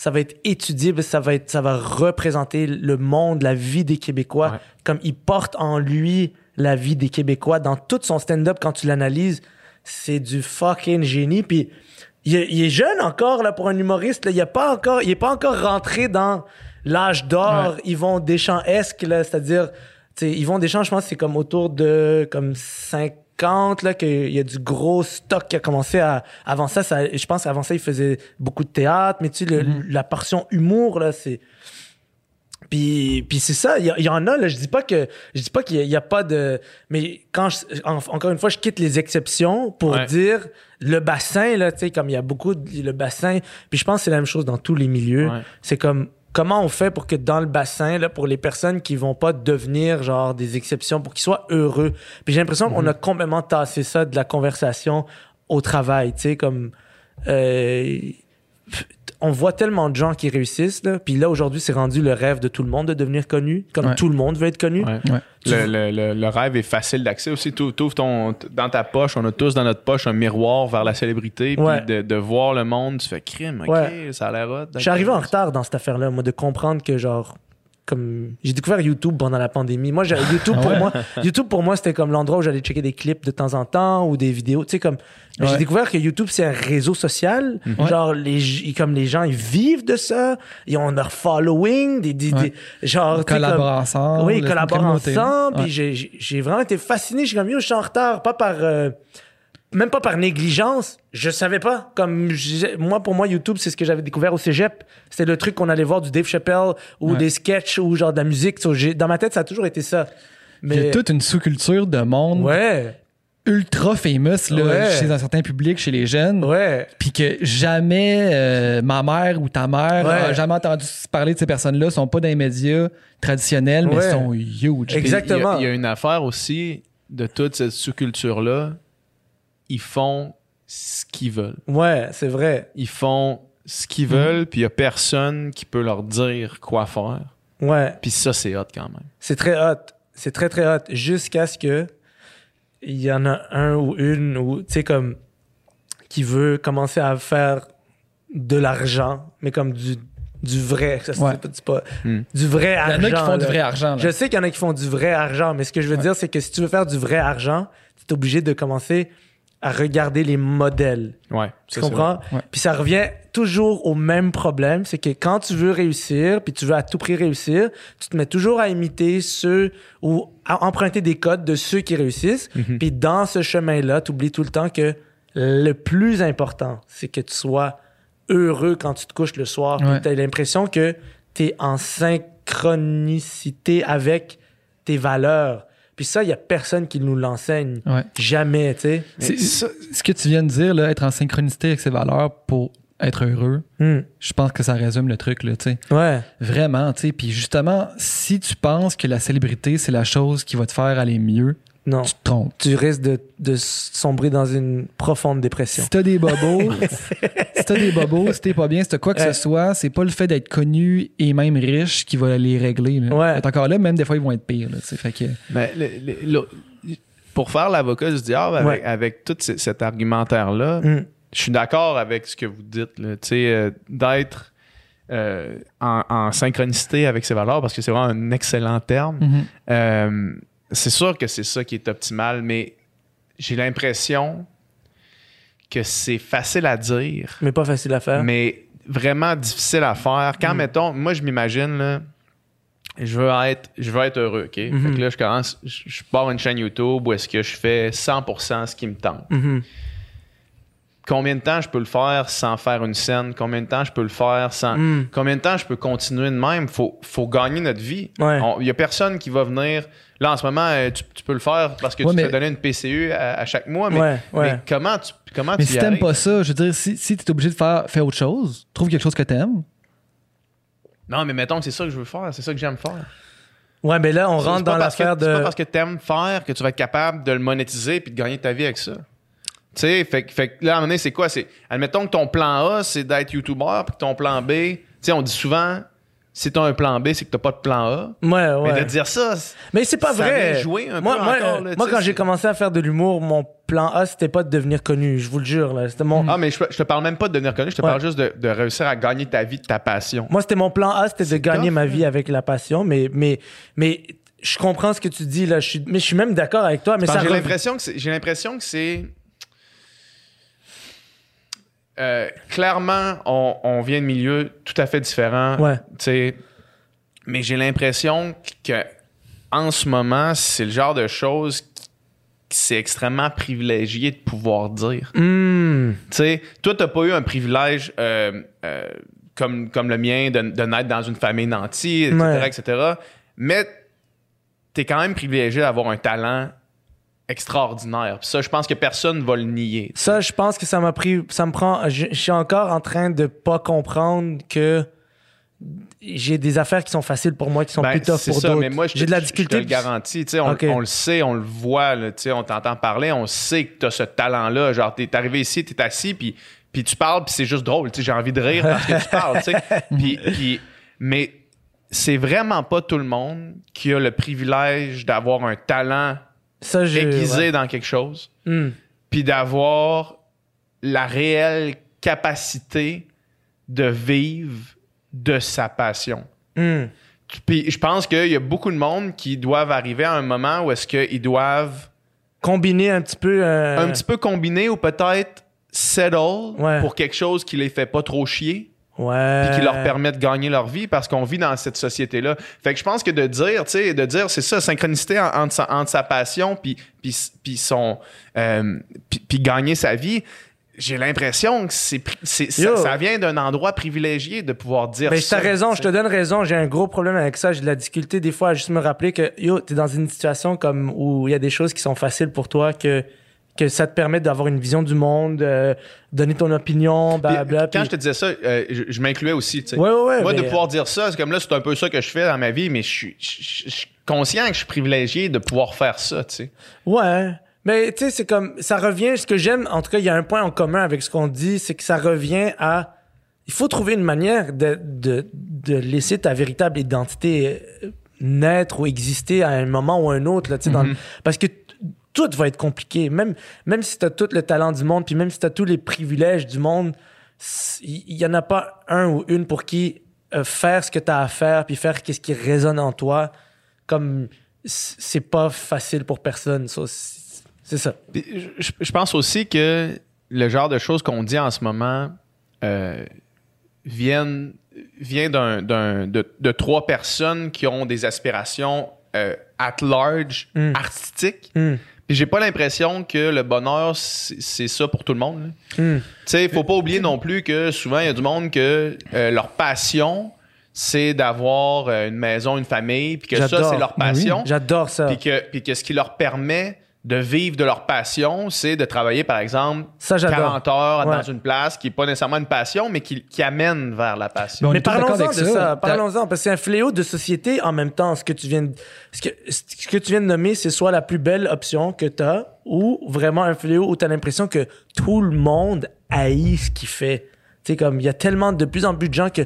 ça va être étudié, ça va, être, ça va représenter le monde, la vie des Québécois. Ouais. Comme il porte en lui la vie des Québécois. Dans tout son stand-up, quand tu l'analyses, c'est du fucking génie. Puis il est, il est jeune encore là, pour un humoriste. Là. Il n'est pas, encore- il est pas encore rentré dans l'âge d'or Yvon Deschamps-esque, là, c'est-à-dire, tu sais, Yvon Deschamps, je pense c'est comme autour de comme 50, là, qu'il y a du gros stock qui a commencé à. Avant ça, ça je pense qu'avant ça, il faisait beaucoup de théâtre, mais tu sais, le- la portion humour, là, c'est. Puis, puis c'est ça, il y, en a, là, je dis pas que je dis pas qu'il y, a- pas de. Mais quand je- en- encore une fois, je quitte les exceptions pour Ouais. dire le bassin, là, tu sais, comme il y a beaucoup de le bassin. Puis je pense que c'est la même chose dans tous les milieux. Ouais. C'est comme comment on fait pour que dans le bassin, là, pour les personnes qui vont pas devenir genre des exceptions, pour qu'ils soient heureux? Puis j'ai l'impression qu'on a complètement tassé ça de la conversation au travail, tu sais, comme. euh, on voit tellement de gens qui réussissent, là. Puis là, aujourd'hui, c'est rendu le rêve de tout le monde de devenir connu. Comme Ouais. tout le monde veut être connu. Ouais. Ouais. Le, le- le- le rêve est facile d'accès aussi. Tu ouvres ton, dans ta poche, on a tous dans notre poche un miroir vers la célébrité. Puis Ouais. de, de voir le monde, tu fais crime, ok, Ouais. ça a l'air hot. Je suis arrivé en retard dans cette affaire-là, moi, de comprendre que, genre, comme. J'ai découvert YouTube pendant la pandémie. Moi, YouTube, Ah pour ouais? moi, YouTube, pour moi, c'était comme l'endroit où j'allais checker des clips de temps en temps ou des vidéos. Tu sais, comme. J'ai découvert que YouTube, c'est un réseau social. Mhm. Genre, les, comme les gens, ils vivent de ça. Ils ont leur following, des. des, Ouais. des- genre, Collaborent comme- ensemble. Oui, ils collaborent ensemble. Puis j'ai- j'ai j'ai vraiment été fasciné. Je suis comme, yo, je suis en retard, pas par. euh, même pas par négligence, je savais pas. Comme je- moi, pour moi, YouTube, c'est ce que j'avais découvert au cégep. C'était le truc qu'on allait voir du Dave Chappelle ou Ouais. des sketchs ou genre de la musique. Dans ma tête, ça a toujours été ça. Il y a toute une sous-culture de monde ouais, ultra famous là, Ouais. chez un certain public, chez les jeunes. ouais, Puis que jamais euh, ma mère ou ta mère Ouais. a jamais entendu parler de ces personnes-là, sont pas dans les médias traditionnels, mais Ouais. sont huge. Exactement. Il y, a, il y a une affaire aussi de toute cette sous-culture-là. Ils font ce qu'ils veulent. ouais, c'est vrai. Ils font ce qu'ils veulent, puis il y a personne qui peut leur dire quoi faire. Ouais, Puis ça, c'est hot quand même. c'est très hot. C'est très très hot. Jusqu'à ce que il y en a un ou une ou tu sais comme qui veut commencer à faire de l'argent, mais comme du du vrai. Ça, c'est Ouais. pas, c'est pas- Hmm. du vrai Il y en argent. a qui font du vrai argent. là. Je sais qu'il y en a qui font du vrai argent, mais ce que je veux dire, c'est que si tu veux faire du vrai argent, tu es obligé de commencer à regarder les modèles. Ouais. Tu comprends? Ouais. Puis ça revient toujours au même problème, c'est que quand tu veux réussir, puis tu veux à tout prix réussir, tu te mets toujours à imiter ceux ou à emprunter des codes de ceux qui réussissent. Mhm. Puis dans ce chemin-là, tu oublies tout le temps que le plus important, c'est que tu sois heureux quand tu te couches le soir. Ouais. Tu as l'impression que tu es en synchronicité avec tes valeurs. Puis ça, il y a personne qui nous l'enseigne. Ouais. Jamais, tu sais. C'est- Ce que tu viens de dire, là, être en synchronicité avec ses valeurs pour être heureux, Hmm. je pense que ça résume le truc. Là, tu sais. Ouais. Vraiment. tu sais. Puis justement, si tu penses que la célébrité, c'est la chose qui va te faire aller mieux, Non. tu te trompes. tu risques de, de sombrer dans une profonde dépression. Si t'as des bobos, si t'as des bobos, si t'es pas bien, si t'as quoi que Ouais. ce soit, c'est pas le fait d'être connu et même riche qui va les régler. Là. Ouais. Encore là, même des fois, ils vont être pires. Là, fait que, Mais le- le- le- pour faire l'avocat du diable avec, Ouais. avec tout ce- cet argumentaire-là, Hmm. je suis d'accord avec ce que vous dites. Tu sais, euh, d'être euh, en, en synchronicité avec ses valeurs, parce que c'est vraiment un excellent terme. Mhm. Euh, c'est sûr que c'est ça qui est optimal, mais j'ai l'impression que c'est facile à dire, Mais pas facile à faire. mais vraiment difficile à faire. Quand, Mm. mettons, moi, je m'imagine, là, je veux être, je veux être heureux, OK? Mhm. Fait que là, je commence, je, je pars une chaîne YouTube où est-ce que je fais 100% ce qui me tente. Mhm. Combien de temps je peux le faire sans faire une scène? Combien de temps je peux le faire sans... Mm. Combien de temps je peux continuer de même? Faut, faut gagner notre vie. Ouais. Il y a personne qui va venir... Là, en ce moment, euh, tu, tu peux le faire parce que Ouais, tu mais- te fais donner une PCU à, à chaque mois, mais, Ouais, ouais. mais comment tu, comment Mais tu si t'aimes pas ça, je veux dire, si, si t'es obligé de faire, faire autre chose, trouve quelque chose que t'aimes. Non, mais mettons que c'est ça que je veux faire, c'est ça que j'aime faire. Ouais, mais là, on rentre dans l'affaire C'est pas de. parce que t'aimes faire que tu vas être capable de le monétiser puis de gagner ta vie avec ça. Tu sais, fait, que- fait là, à un moment donné, c'est quoi? C'est, admettons que ton plan A, c'est d'être YouTuber, puis que ton plan B, tu sais, on dit souvent, si t'as un plan B, c'est que t'as pas de plan A. Ouais, Mais ouais. de dire ça, c'est- Mais c'est pas ça vrai. jouer un moi, peu moi, encore, là, tu moi quand j'ai commencé à faire de l'humour, mon plan A, c'était pas de devenir connu. Je vous le jure. Là. C'était mon... ah, mais je, je te parle même pas de devenir connu, je te Ouais. parle juste de, de réussir à gagner ta vie de ta passion. Moi, c'était mon plan A, c'était de gagner tough, ma vie avec la passion. Mais, mais, mais je comprends ce que tu dis là. Je suis, mais je suis même d'accord avec toi. Mais j'ai l'impression que j'ai l'impression que c'est euh, clairement on, on vient de milieux tout à fait différents. Ouais. mais j'ai l'impression que en ce moment c'est le genre de choses c'est extrêmement privilégié de pouvoir dire. Hmm. Tu sais, toi, t'as pas eu un privilège euh, euh, comme, comme le mien de, de naître dans une famille nantie, etc., Ouais. etc. Mais t'es quand même privilégié d'avoir un talent extraordinaire. Puis ça, je pense que personne va le nier. Ça, je pense que ça m'a pris. Ça me prend. Je, je suis encore en train de pas comprendre que j'ai des affaires qui sont faciles pour moi, qui sont Ben, plus tough c'est pour ça, d'autres. j'ai de la difficulté. Je te le garantis. Tu sais, on, Ok. on le sait, on le voit, là, tu sais, on t'entend parler, on sait que tu as ce talent-là. Genre, t'es arrivé ici, t'es assis, puis, puis tu parles, puis c'est juste drôle. J'ai envie de rire parce que tu parles. puis- mais c'est vraiment pas tout le monde qui a le privilège d'avoir un talent Ça, aiguisé ouais. dans quelque chose, Hmm. puis d'avoir la réelle capacité de vivre de sa passion. Hmm. Puis je pense qu'il y a beaucoup de monde qui doivent arriver à un moment où est-ce qu'ils doivent Combiner un petit peu. euh, un petit peu combiner ou peut-être settle Ouais. pour quelque chose qui les fait pas trop chier. Ouais. puis qui leur permet de gagner leur vie parce qu'on vit dans cette société-là. Fait que je pense que de dire, tu sais, de dire, c'est ça, synchronicité en- entre sa, entre sa passion puis, puis, puis son, euh, puis, puis gagner sa vie, j'ai l'impression que c'est, ça, ça vient d'un endroit privilégié de pouvoir dire Ben, ça. t'as raison, je te donne raison. J'ai un gros problème avec ça. J'ai de la difficulté des fois à juste me rappeler que, yo, t'es dans une situation comme où il y a des choses qui sont faciles pour toi, que, que ça te permet d'avoir une vision du monde, euh, donner ton opinion, blablabla. quand puis- je te disais ça, euh, je, je m'incluais aussi. tu sais. Ouais, ouais, ouais, Moi, de pouvoir dire ça, c'est comme là, c'est un peu ça que je fais dans ma vie, mais je suis, je- je- conscient que je suis privilégié de pouvoir faire ça. Tu sais. Ouais. Mais tu sais, c'est comme. Ça revient. Ce que j'aime, en tout cas, il y a un point en commun avec ce qu'on dit, c'est que ça revient à. Il faut trouver une manière de, de, de laisser ta véritable identité euh, naître ou exister à un moment ou à un autre. Là, tu sais, dans le- parce que tout va être compliqué. Même, même si tu as tout le talent du monde, puis même si tu as tous les privilèges du monde, il n'y en a pas un ou une pour qui euh, faire ce que tu as à faire, puis faire ce qui résonne en toi, comme c'est pas facile pour personne. c'est ça. Je, je pense aussi que le genre de choses qu'on dit en ce moment euh, viennent, vient d'un, de, de trois personnes qui ont des aspirations euh, at large Mm. artistiques. Hmm. J'ai pas l'impression que le bonheur, c'est, ça pour tout le monde. Hmm. Tu sais, faut pas oublier non plus que souvent, il y a du monde que euh, leur passion, c'est d'avoir euh, une maison, une famille, puis que ça, c'est leur Ben oui. passion. J'adore ça. Puis que, puis que ce qui leur permet de vivre de leur passion, c'est de travailler, par exemple, Ça, j'adore. 40 heures dans une place qui n'est pas nécessairement une passion, mais qui, qui amène vers la passion. Mais parlons-en de ça. ça. Parlons-en, parce que c'est un fléau de société en même temps. Ce que tu viens de, ce que, ce que tu viens de nommer, c'est soit la plus belle option que tu as, ou vraiment un fléau où tu as l'impression que tout le monde haït ce qu'il fait. Tu sais, comme il y a tellement de plus en plus de gens que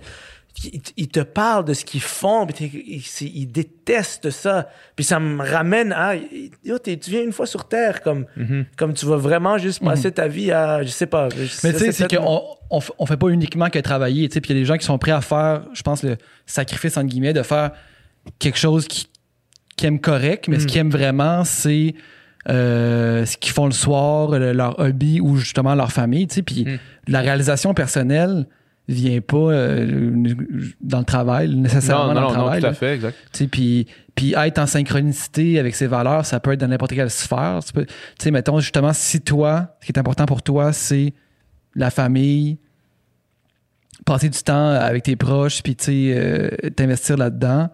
ils, ils te parlent de ce qu'ils font, puis ils, détestent ça. Puis ça me ramène à yo, t'es- tu viens une fois sur terre, comme, comme tu vas vraiment juste passer ta vie à, je sais pas. Mais tu sais, c'est qu'on on, fait pas uniquement que travailler, tu sais, puis il y a des gens qui sont prêts à faire, je pense, le sacrifice, entre guillemets, de faire quelque chose qui, qui aiment correct, mais ce qu'ils aiment vraiment, c'est euh, ce qu'ils font le soir, le- leur hobby ou justement leur famille, tu sais, puis la réalisation personnelle vient pas euh, dans le travail, nécessairement non, dans non, le non, travail. tout à là. fait, exact. Tu sais, puis, puis être en synchronicité avec ses valeurs, ça peut être dans n'importe quelle sphère. Tu sais, mettons, justement, si toi, ce qui est important pour toi, c'est la famille, passer du temps avec tes proches, puis, tu sais, euh, t'investir là-dedans,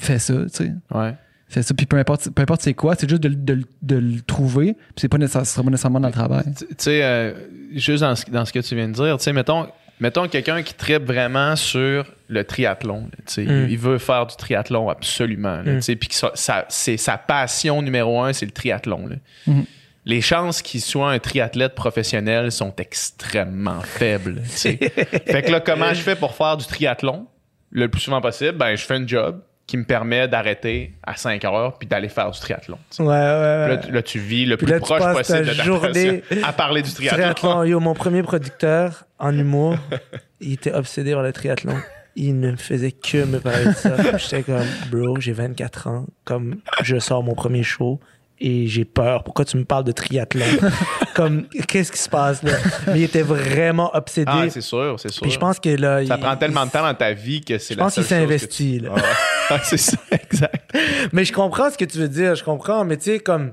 fais ça, tu sais. Ouais. Fais ça, puis peu importe, peu importe c'est quoi, c'est juste de, de- de le trouver, puis c'est pas nécessaire- ce sera pas nécessairement dans le travail. Tu sais, euh, juste dans ce, dans ce que tu viens de dire, tu sais, mettons, mettons quelqu'un qui tripe vraiment sur le triathlon. là, tu sais, Mm. il, veut faire du triathlon absolument. là, Mm. tu sais, Puis que ça- ça- c'est sa passion numéro un, c'est le triathlon. là. Mhm. Les chances qu'il soit un triathlète professionnel sont extrêmement faibles. tu sais. fait que là, comment je fais pour faire du triathlon le plus souvent possible? Ben, je fais un job qui me permet d'arrêter à 5 heures puis d'aller faire du triathlon. Ouais, ouais, ouais. Là, tu- là, tu vis le Puis plus là, proche possible de ta journée à parler du triathlon. Triathlon, yo, mon premier producteur en humour, il était obsédé par le triathlon. Il ne faisait que me parler de ça. J'étais comme, bro, j'ai 24 ans, comme je sors mon premier show et j'ai peur. Pourquoi tu me parles de triathlon? comme, qu'est-ce qui se passe là? Mais il était vraiment obsédé. Ah, c'est sûr, c'est sûr. Puis je pense que là, ça il- prend tellement de temps dans ta vie que c'est Je la pense qu'il s'est investi, tu- là. Ah ouais. Ah, c'est ça, exact. Mais je comprends ce que tu veux dire, je comprends. Mais tu sais, comme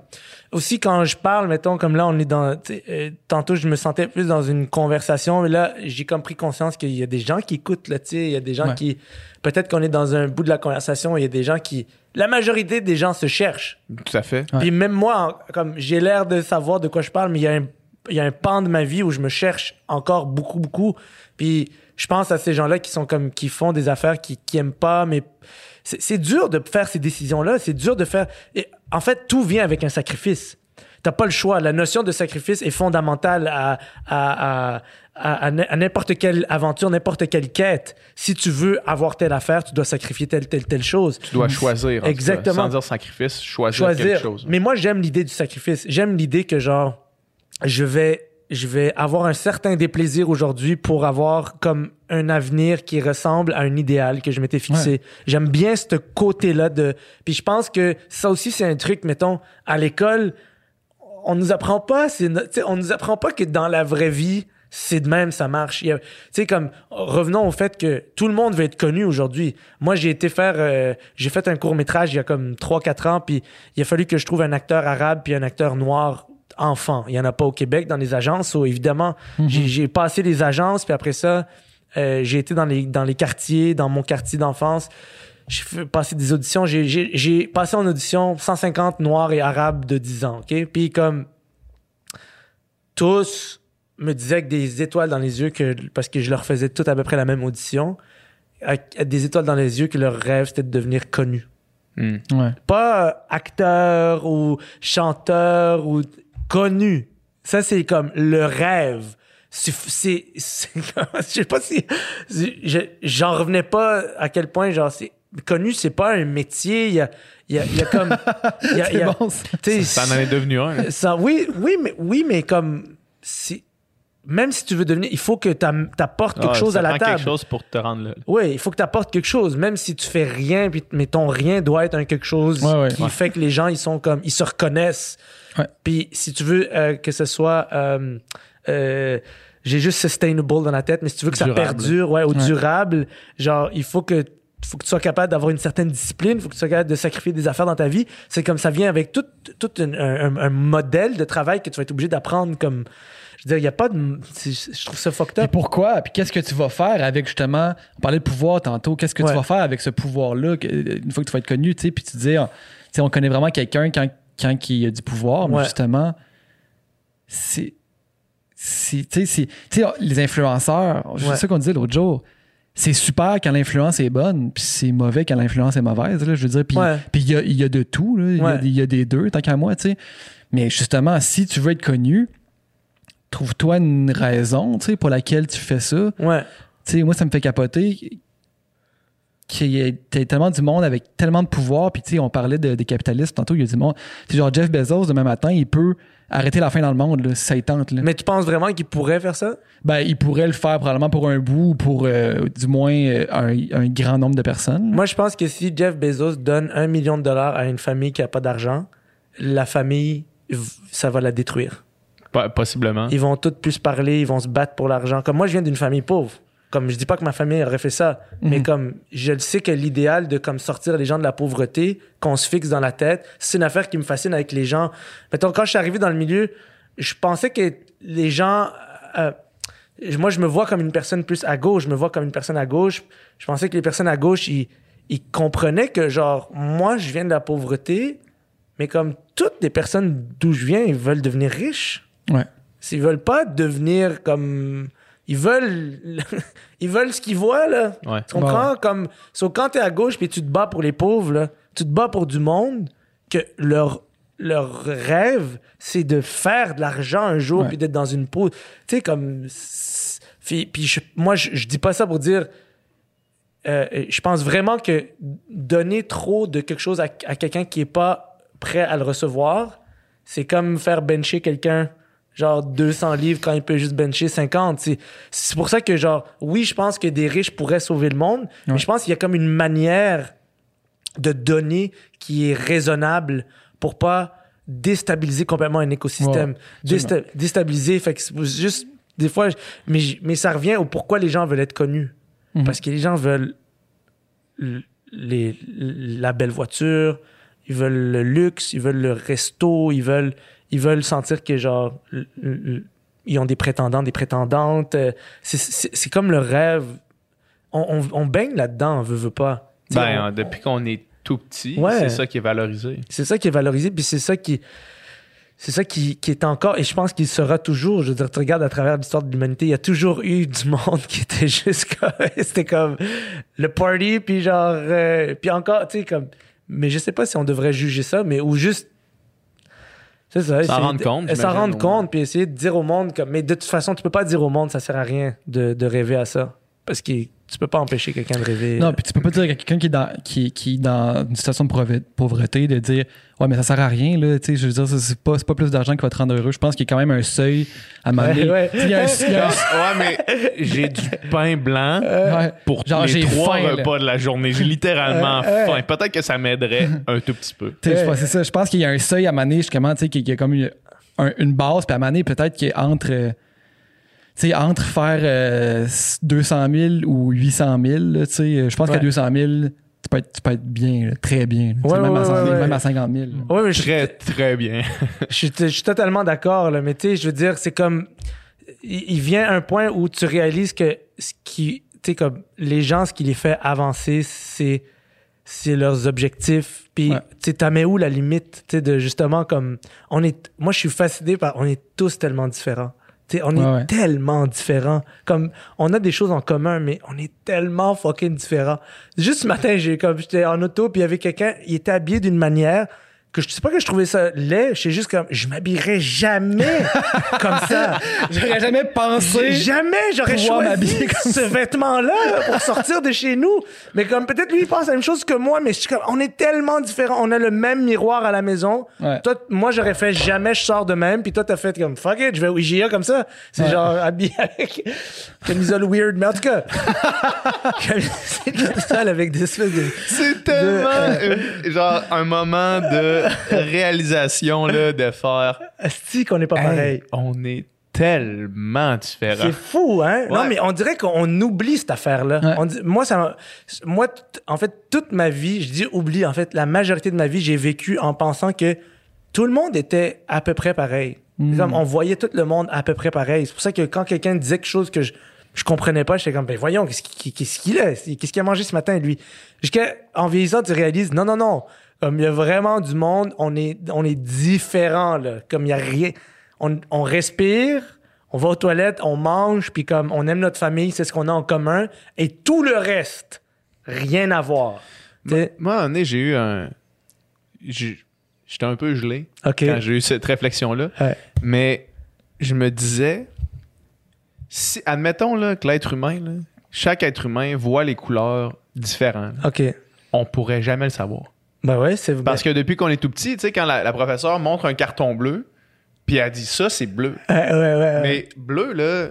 aussi quand je parle, mettons, comme là, on est dans. euh, tantôt, je me sentais plus dans une conversation, mais là, j'ai comme pris conscience qu'il y a des gens qui écoutent, là, tu sais, il y a des gens Ouais. qui. Peut-être qu'on est dans un bout de la conversation, il y a des gens qui. La majorité des gens se cherchent. Tout à fait. Ouais. Puis même moi, comme j'ai l'air de savoir de quoi je parle, mais il y a un il y a un pan de ma vie où je me cherche encore beaucoup beaucoup. Puis je pense à ces gens-là qui sont comme qui font des affaires qui qui aiment pas mais c'est dur de faire ces décisions-là, c'est dur de faire et en fait tout vient avec un sacrifice. T'as pas le choix. La notion de sacrifice est fondamentale à, à, à, à, n'importe quelle aventure, n'importe quelle quête. Si tu veux avoir telle affaire, tu dois sacrifier telle, telle, telle chose. Tu dois choisir. en tout cas. Exactement. Sans dire sacrifice, choisir, choisir. quelque chose. Mais moi, j'aime l'idée du sacrifice. J'aime l'idée que, genre, je vais, je vais avoir un certain déplaisir aujourd'hui pour avoir comme un avenir qui ressemble à un idéal que je m'étais fixé. J'aime bien ce côté-là de. Puis je pense que ça aussi, c'est un truc, mettons, à l'école, on nous apprend pas, c'est on nous apprend pas que dans la vraie vie, c'est de même, ça marche. Tu sais, comme, revenons au fait que tout le monde veut être connu aujourd'hui. Moi, j'ai été faire, euh, j'ai fait un court métrage il y a comme 3-4 ans, puis il a fallu que je trouve un acteur arabe puis un acteur noir enfant. Il y en a pas au Québec dans les agences. évidemment, mhm. j'ai passé les agences, puis après ça, euh, j'ai été dans les, dans les quartiers, dans mon quartier d'enfance. J'ai passé des auditions. J'ai passé en audition 150 noirs et arabes de 10 ans, OK? Puis comme tous me disaient avec des étoiles dans les yeux que parce que je leur faisais tout à peu près la même audition, avec des étoiles dans les yeux que leur rêve c'était de devenir connu. Hmm. Pas acteur ou chanteur ou connu. Ça c'est comme le rêve. C'est, je sais pas si, j'en revenais pas à quel point genre c'est connu, c'est pas un métier. Il y a, il y a, il y a comme. Il y a, il y a bon, ça, en est devenu un. Ça, oui, oui, mais, oui, mais comme. Si, même si tu veux devenir, il faut que tu apportes quelque chose à la table. quelque chose pour te rendre là. Oui, il faut que tu apportes quelque chose, même si tu fais rien, puis, mais ton rien doit être un quelque chose qui fait que les gens, ils sont comme, ils se reconnaissent. Puis si tu veux euh, que ce soit, euh, euh, j'ai juste sustainable dans la tête, mais si tu veux que ça perdure, ouais, ou durable, genre, il faut que faut que tu sois capable d'avoir une certaine discipline, faut que tu sois capable de sacrifier des affaires dans ta vie. C'est comme ça vient avec tout, tout un, un, modèle de travail que tu vas être obligé d'apprendre comme je veux dire, il n'y a pas de. Je trouve ça fucked up. Et pourquoi? Puis qu'est-ce que tu vas faire avec justement. On parlait de pouvoir tantôt. Qu'est-ce que tu vas faire avec ce pouvoir-là une fois que tu vas être connu, tu sais? Puis tu dis, tu sais, on connaît vraiment quelqu'un quand, quand il a du pouvoir, mais justement, c'est. Tu sais, les influenceurs, c'est ça qu'on disait l'autre jour c'est super quand l'influence est bonne, puis c'est mauvais quand l'influence est mauvaise. Là, je veux dire, puis il y, a, y, a, de tout, il y, y, a des deux, tant qu'à moi, tu sais. Mais justement, si tu veux être connu, trouve-toi une raison, tu sais, pour laquelle tu fais ça. Ouais. Tu sais, moi, ça me fait capoter qu'il y ait tellement du monde avec tellement de pouvoir. Puis, tu sais, on parlait des capitalistes tantôt, il y a du monde. Tu genre Jeff Bezos, demain matin, il peut arrêter la fin dans le monde, là, si ça tente. Là. Mais tu penses vraiment qu'il pourrait faire ça? Ben, il pourrait le faire probablement pour un bout ou pour euh, du moins euh, un, grand nombre de personnes. Moi, je pense que si Jeff Bezos donne un million de dollars à une famille qui n'a pas d'argent, la famille, ça va la détruire possiblement. Ils vont tous plus parler, ils vont se battre pour l'argent. Comme moi, je viens d'une famille pauvre. Comme je dis pas que ma famille aurait fait ça, mais mhm. comme je le sais que l'idéal de comme sortir les gens de la pauvreté, qu'on se fixe dans la tête, c'est une affaire qui me fascine avec les gens. Mettons, quand je suis arrivé dans le milieu, je pensais que les gens euh, moi, je me vois comme une personne plus à gauche, je me vois comme une personne à gauche. Je pensais que les personnes à gauche, ils, ils comprenaient que, genre, moi, je viens de la pauvreté, mais comme toutes les personnes d'où je viens, ils veulent devenir riches. Ouais. S'ils veulent pas devenir comme. Ils veulent. ils veulent ce qu'ils voient, là. Tu comprends? Comme. So, quand t'es à gauche puis tu te bats pour les pauvres, là, tu te bats pour du monde que leur leur rêve, c'est de faire de l'argent un jour puis d'être dans une peau. Tu sais, comme. Puis, moi, je, dis pas ça pour dire. Euh, je pense vraiment que donner trop de quelque chose à, à quelqu'un qui est pas prêt à le recevoir, c'est comme faire bencher quelqu'un genre 200 livres quand il peut juste bencher 50. C'est pour ça que, genre, oui, je pense que des riches pourraient sauver le monde, mais je pense qu'il y a comme une manière de donner qui est raisonnable pour pas déstabiliser complètement un écosystème. déstabiliser, fait que juste des fois, mais, mais ça revient au pourquoi les gens veulent être connus. Mhm. Parce que les gens veulent les, la belle voiture, ils veulent le luxe, ils veulent le resto, ils veulent ils veulent sentir que genre ils ont des prétendants, des prétendantes. Euh, c'est comme le rêve. On, baigne là-dedans, on veut, veut pas. ben, depuis qu'on est tout petit, c'est ça qui est valorisé. C'est ça qui est valorisé, puis c'est ça qui c'est ça qui, est encore, et je pense qu'il sera toujours, je veux dire, tu regardes à travers l'histoire de l'humanité, il y a toujours eu du monde qui était juste comme, c'était comme le party, puis genre, euh, puis encore, tu sais, comme, mais je sais pas si on devrait juger ça, mais ou juste c'est ça. S'en rendre compte. S'en rendre compte, puis essayer de dire au monde. Comme, mais de toute façon, tu peux pas dire au monde, ça sert à rien de, de rêver à ça. Parce que tu peux pas empêcher quelqu'un de rêver. Non, puis tu peux pas dire à quelqu'un qui est dans, qui, qui dans une situation de pauvreté de dire Ouais, mais ça sert à rien, là. Tu sais, je veux dire, c'est pas, pas plus d'argent qui va te rendre heureux. Je pense qu'il y a quand même un seuil à m'amener. Ouais, ouais. mais j'ai du pain blanc pour Genre, les trois repas de la journée. J'ai littéralement faim. Peut-être que ça m'aiderait un tout petit peu. C'est ça. Je pense qu'il y a un seuil à m'amener justement, tu sais, qu'il y a comme une, une base, puis à m'amener peut-être qu'il est entre tu sais, entre faire euh, 200 000 ou 800 000, là, tu sais, je pense qu'à Ouais. 200 000, tu peux être, tu peux être bien, là, très bien. là. Ouais, même, ouais, à 100 000, ouais, ouais. même à 50 000. là. Ouais, mais je- Très, très bien. Je suis, je suis totalement d'accord, là, mais tu sais, je veux dire, c'est comme. Il, il vient un point où tu réalises que ce qui. Tu sais, comme les gens, ce qui les fait avancer, c'est. C'est leurs objectifs. Puis, Ouais. tu sais, t'as mets où la limite, tu sais, de justement comme. On est. Moi, je suis fasciné par. On est tous tellement différents. On est ouais. tellement différents. Comme, on a des choses en commun, mais on est tellement fucking différents. Juste ce matin, j'ai comme, j'étais en auto, puis il y avait quelqu'un, il était habillé d'une manière que je sais pas que je trouvais ça laid, je sais juste comme, je m'habillerais jamais comme ça. J'aurais jamais pensé. Jamais j'aurais choisi m'habiller comme ce vêtement-là pour sortir de chez nous. Mais comme peut-être lui il pense la même chose que moi, mais je suis comme, on est tellement différents. On a le même miroir à la maison. Ouais. Toi, moi j'aurais fait jamais je sors de même, puis toi t'as fait comme fuck it, je vais au IGA comme ça. C'est Ouais. genre habillé avec camisole weird, mais en tout cas, avec des espèces de. C'est tellement euh, genre un moment de réalisation là, de faire. Asti qu'on n'est pas pareil. Hey, on est tellement différents. C'est fou, hein? Non, mais on dirait qu'on oublie cette affaire-là. Ouais. On dit- moi, ça moi, en fait, toute ma vie, je dis oublie, en fait, la majorité de ma vie, j'ai vécu en pensant que tout le monde était à peu près pareil. Mm. Comme on voyait tout le monde à peu près pareil. C'est pour ça que quand quelqu'un disait quelque chose que je, je comprenais pas, j'étais comme, ben voyons, qu'est-ce qu'il qu'est-ce qu'il a? Qu'est-ce qu'il a mangé ce matin, lui? Jusqu'à, en vieillissant, tu réalises, non, non, non. Comme il y a vraiment du monde, on est, on est différents, là. Comme il y a rien. On, on respire, on va aux toilettes, on mange, puis comme on aime notre famille, c'est ce qu'on a en commun. Et tout le reste, rien à voir. Moi, j'ai eu un. J'étais un peu gelé quand j'ai eu cette réflexion-là. Ouais. Mais je me disais, si, admettons là, que l'être humain, là, chaque être humain voit les couleurs différentes. OK. On pourrait jamais le savoir. Ben ouais, c'est Parce que depuis qu'on est tout petit, tu sais, quand la, la professeure montre un carton bleu, puis elle dit ça, c'est bleu. Ouais, ouais, ouais, ouais. Mais bleu, là,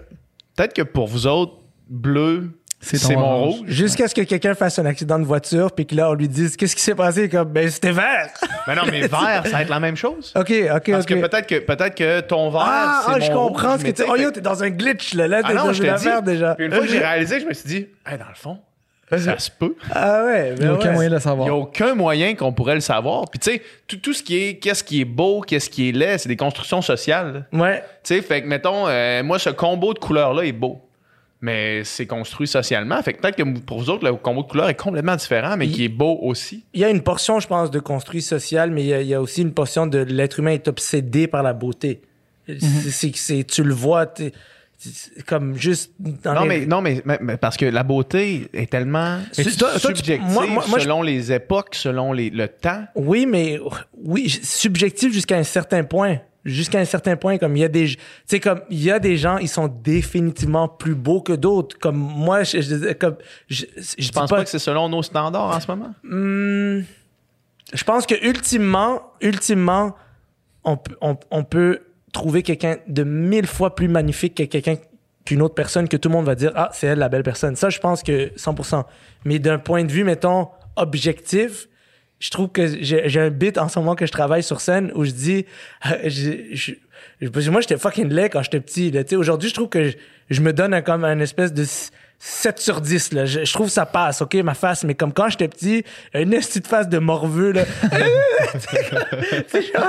peut-être que pour vous autres, bleu, C'est mon rouge. Jusqu'à ce que quelqu'un fasse un accident de voiture, puis que là, on lui dise Qu'est-ce qui s'est passé? Comme, ben, c'était vert. Mais non, mais vert, ça va être la même chose. OK, OK, Parce que peut-être que, peut-être que ton vert, ah, ah, je comprends rouge, ce que tu Oh, yo, t'es dans un glitch, là. Là, t'es Ah non, dans je une affaire déjà. Puis une fois que j'ai réalisé, je me suis dit, Hey, dans le fond, ça se peut. Ah ouais, Il ben n'y a aucun ouais. moyen de le Il n'y a savoir. aucun moyen qu'on pourrait le savoir. Puis tu sais, tout, tout ce qui est, qu'est-ce qui est beau, qu'est-ce qui est laid, c'est des constructions sociales. là. Ouais. Tu sais, fait que, mettons, euh, moi, ce combo de couleurs-là est beau. Mais c'est construit socialement. Fait que peut-être que pour vous autres, le combo de couleurs est complètement différent, mais qui est beau aussi. Il y a une portion, je pense, de construit social, mais il y a, il y a aussi une portion de l'être humain est obsédé par la beauté. Mhm. C'est- tu le vois, comme juste dans Non, les- mais, non mais, mais- mais parce que la beauté est tellement toi, tu- subjective moi- moi- moi, je- selon les époques, selon les, le temps. Oui, mais oui, subjectif jusqu'à un certain point. Jusqu'à un certain point, comme il y a des, tu comme il y a des gens, ils sont définitivement plus beaux que d'autres. Comme moi, je, je, comme je, je Je dis pense pas, que c'est selon nos standards en ce moment? Hmm, je pense que ultimement, ultimement, on, peut- on, on peut trouver quelqu'un de mille fois plus magnifique que quelqu'un qu'une autre personne que tout le monde va dire ah c'est elle la belle personne. Ça, je pense que 100%. Mais d'un point de vue, mettons objectif, je trouve que j'ai un bit en ce moment que je travaille sur scène où je dis je- je- moi j'étais fucking laid quand j'étais petit. Tu sais, aujourd'hui je trouve que je, je me donne un, comme un espèce de 7 sur 10 là. Je, je trouve ça passe, OK, ma face, mais comme quand j'étais petit, une petite face de morveux là. Genre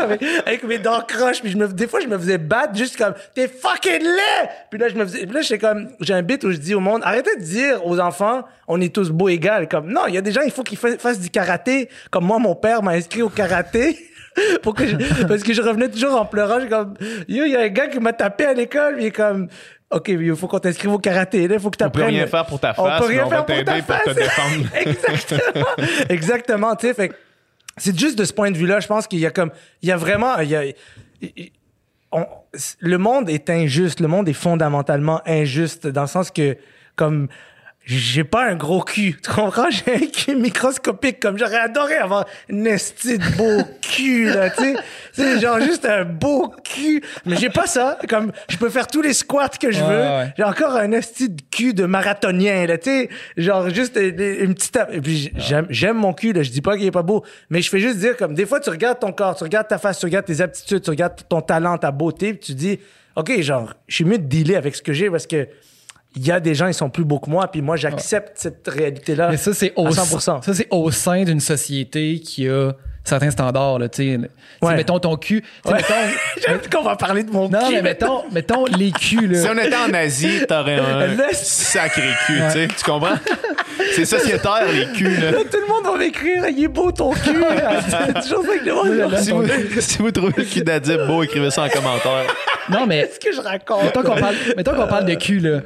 avec, mes dents croches, puis je me, des fois je me faisais battre juste comme t'es fucking laid. Puis là je me faisais, là j'étais comme j'ai un bit où je dis au monde arrêtez de dire aux enfants on est tous beaux égaux. Comme non, il y a des gens il faut qu'ils fa- fassent du karaté. Comme moi mon père m'a inscrit au karaté. Je- parce que je revenais toujours en pleurant, j'ai comme yo, il y a un gars qui m'a tapé à l'école, il est comme OK, il faut qu'on t'inscrive au karaté, il faut que tu On peut apprennes. rien faire pour ta On face, peut mais rien on faire pour ta t'aider pour te face. défendre. Exactement. Exactement, tu sais, c'est juste de ce point de vue-là, je pense qu'il y a comme il y a vraiment il y a- il- on- le monde est injuste, le monde est fondamentalement injuste dans le sens que comme j'ai pas un gros cul, tu comprends? J'ai un cul microscopique, comme j'aurais adoré avoir un esti de beau cul, là, tu sais. C'est genre juste un beau cul. Mais j'ai pas ça. Comme, je peux faire tous les squats que je Ouais, veux. ouais. J'ai encore un esti de cul de marathonien, là, tu sais. Genre, juste une, une petite... Et puis, j'aime, j'aime mon cul, là. Je dis pas qu'il est pas beau. Mais je fais juste dire, comme, des fois, tu regardes ton corps, tu regardes ta face, tu regardes tes aptitudes, tu regardes ton talent, ta beauté, puis tu dis, OK, genre, je suis mieux de dealer avec ce que j'ai parce que il y a des gens, ils sont plus beaux que moi, puis moi, j'accepte cette réalité-là. Mais ça, c'est au, 100%. ça, c'est au sein d'une société qui a certains standards, là, tu sais. Ouais. Mettons ton cul. Ouais. mettons- J'aime qu'on va parler de mon non, cul. mais mettons, mettons les culs, là. Si on était en Asie, t'aurais un sacré cul, tu sais. Tu comprends? C'est sociétaire, les culs, là. Là, tout le monde va m'écrire, il est beau ton cul. C'est toujours ça que les gens Là, Si vous, si vous trouvez le cul d'Adib beau, écrivez ça en commentaire. Non, mais Qu'est-ce que je raconte? mettons qu'on parle, mettons qu'on parle de cul, là.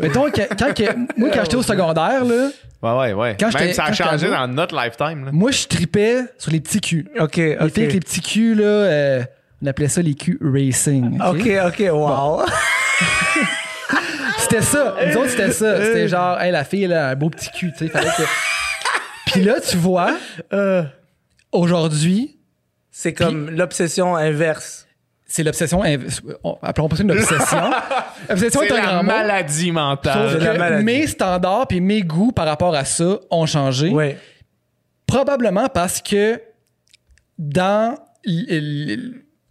Mettons que, quand que- moi, quand j'étais au secondaire, là, Ouais, ouais, ouais. Quand Même j'étais- ça a quand j'étais changé ado- dans notre lifetime, là. moi, je tripais sur les petits culs. OK, Les OK. filles avec les petits culs, là, euh, on appelait ça les culs racing. ok? OK, OK, wow. C'était ça. Nous autres, c'était ça. C'était genre, hey, la fille, elle a un beau petit cul, tu sais. fallait que- Puis là, tu vois, Euh, aujourd'hui, c'est comme l'obsession inverse. C'est l'obsession. Appelons pas ça une obsession. obsession C'est est un la grand mot. maladie mentale. La maladie. mes standards puis mes goûts par rapport à ça ont changé. Ouais. Probablement parce que dans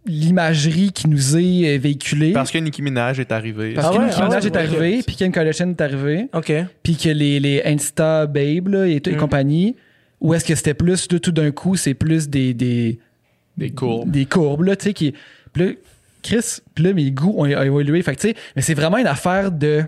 l'imagerie qui nous est euh, véhiculée, Parce que Nicki Minaj est arrivé. parce Ah que ouais, Nicki ah Minaj ouais, est ouais, arrivé, ok. puis Kim Kardashian est arrivé, OK. puis que les, les Insta Babe là, et, Mm. et compagnie, ou est-ce que c'était plus de tout d'un coup, c'est plus des, des, Des courbes. des courbes, là, tu sais, qui. Puis là, Chris, puis là, mes goûts ont, évolué. Fait que, tu sais, mais c'est vraiment une affaire de,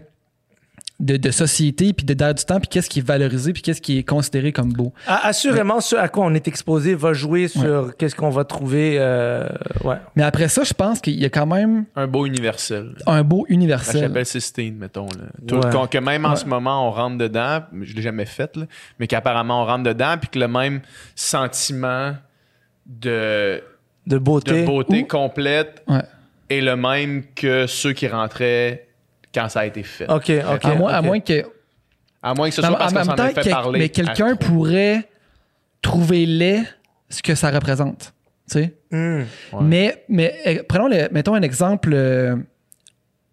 de, de société, puis de d'air du temps, puis qu'est-ce qui est valorisé, puis qu'est-ce qui est considéré comme beau. Assurément, ce à quoi on est exposé va jouer sur qu'est-ce qu'on va trouver. euh, ouais. Mais après ça, je pense qu'il y a quand même Un beau universel. un beau La universel. chapelle Sistine, mettons. Là. Tout- Ouais. qu'on- que même en Ouais. ce moment, on rentre dedans. Je l'ai jamais fait, là, mais qu'apparemment, on rentre dedans, puis que le même sentiment de, De beauté. de beauté Ou- complète Ouais. est le même que ceux qui rentraient quand ça a été fait. OK, OK. à, moins, à moins que. À moins que ce soit parce en qu'on s'en a fait quel- parler. mais quelqu'un à trop. pourrait trouver laid ce que ça représente. Tu sais? Hmm. Ouais. Mais, mais eh, prenons le, mettons un exemple, euh,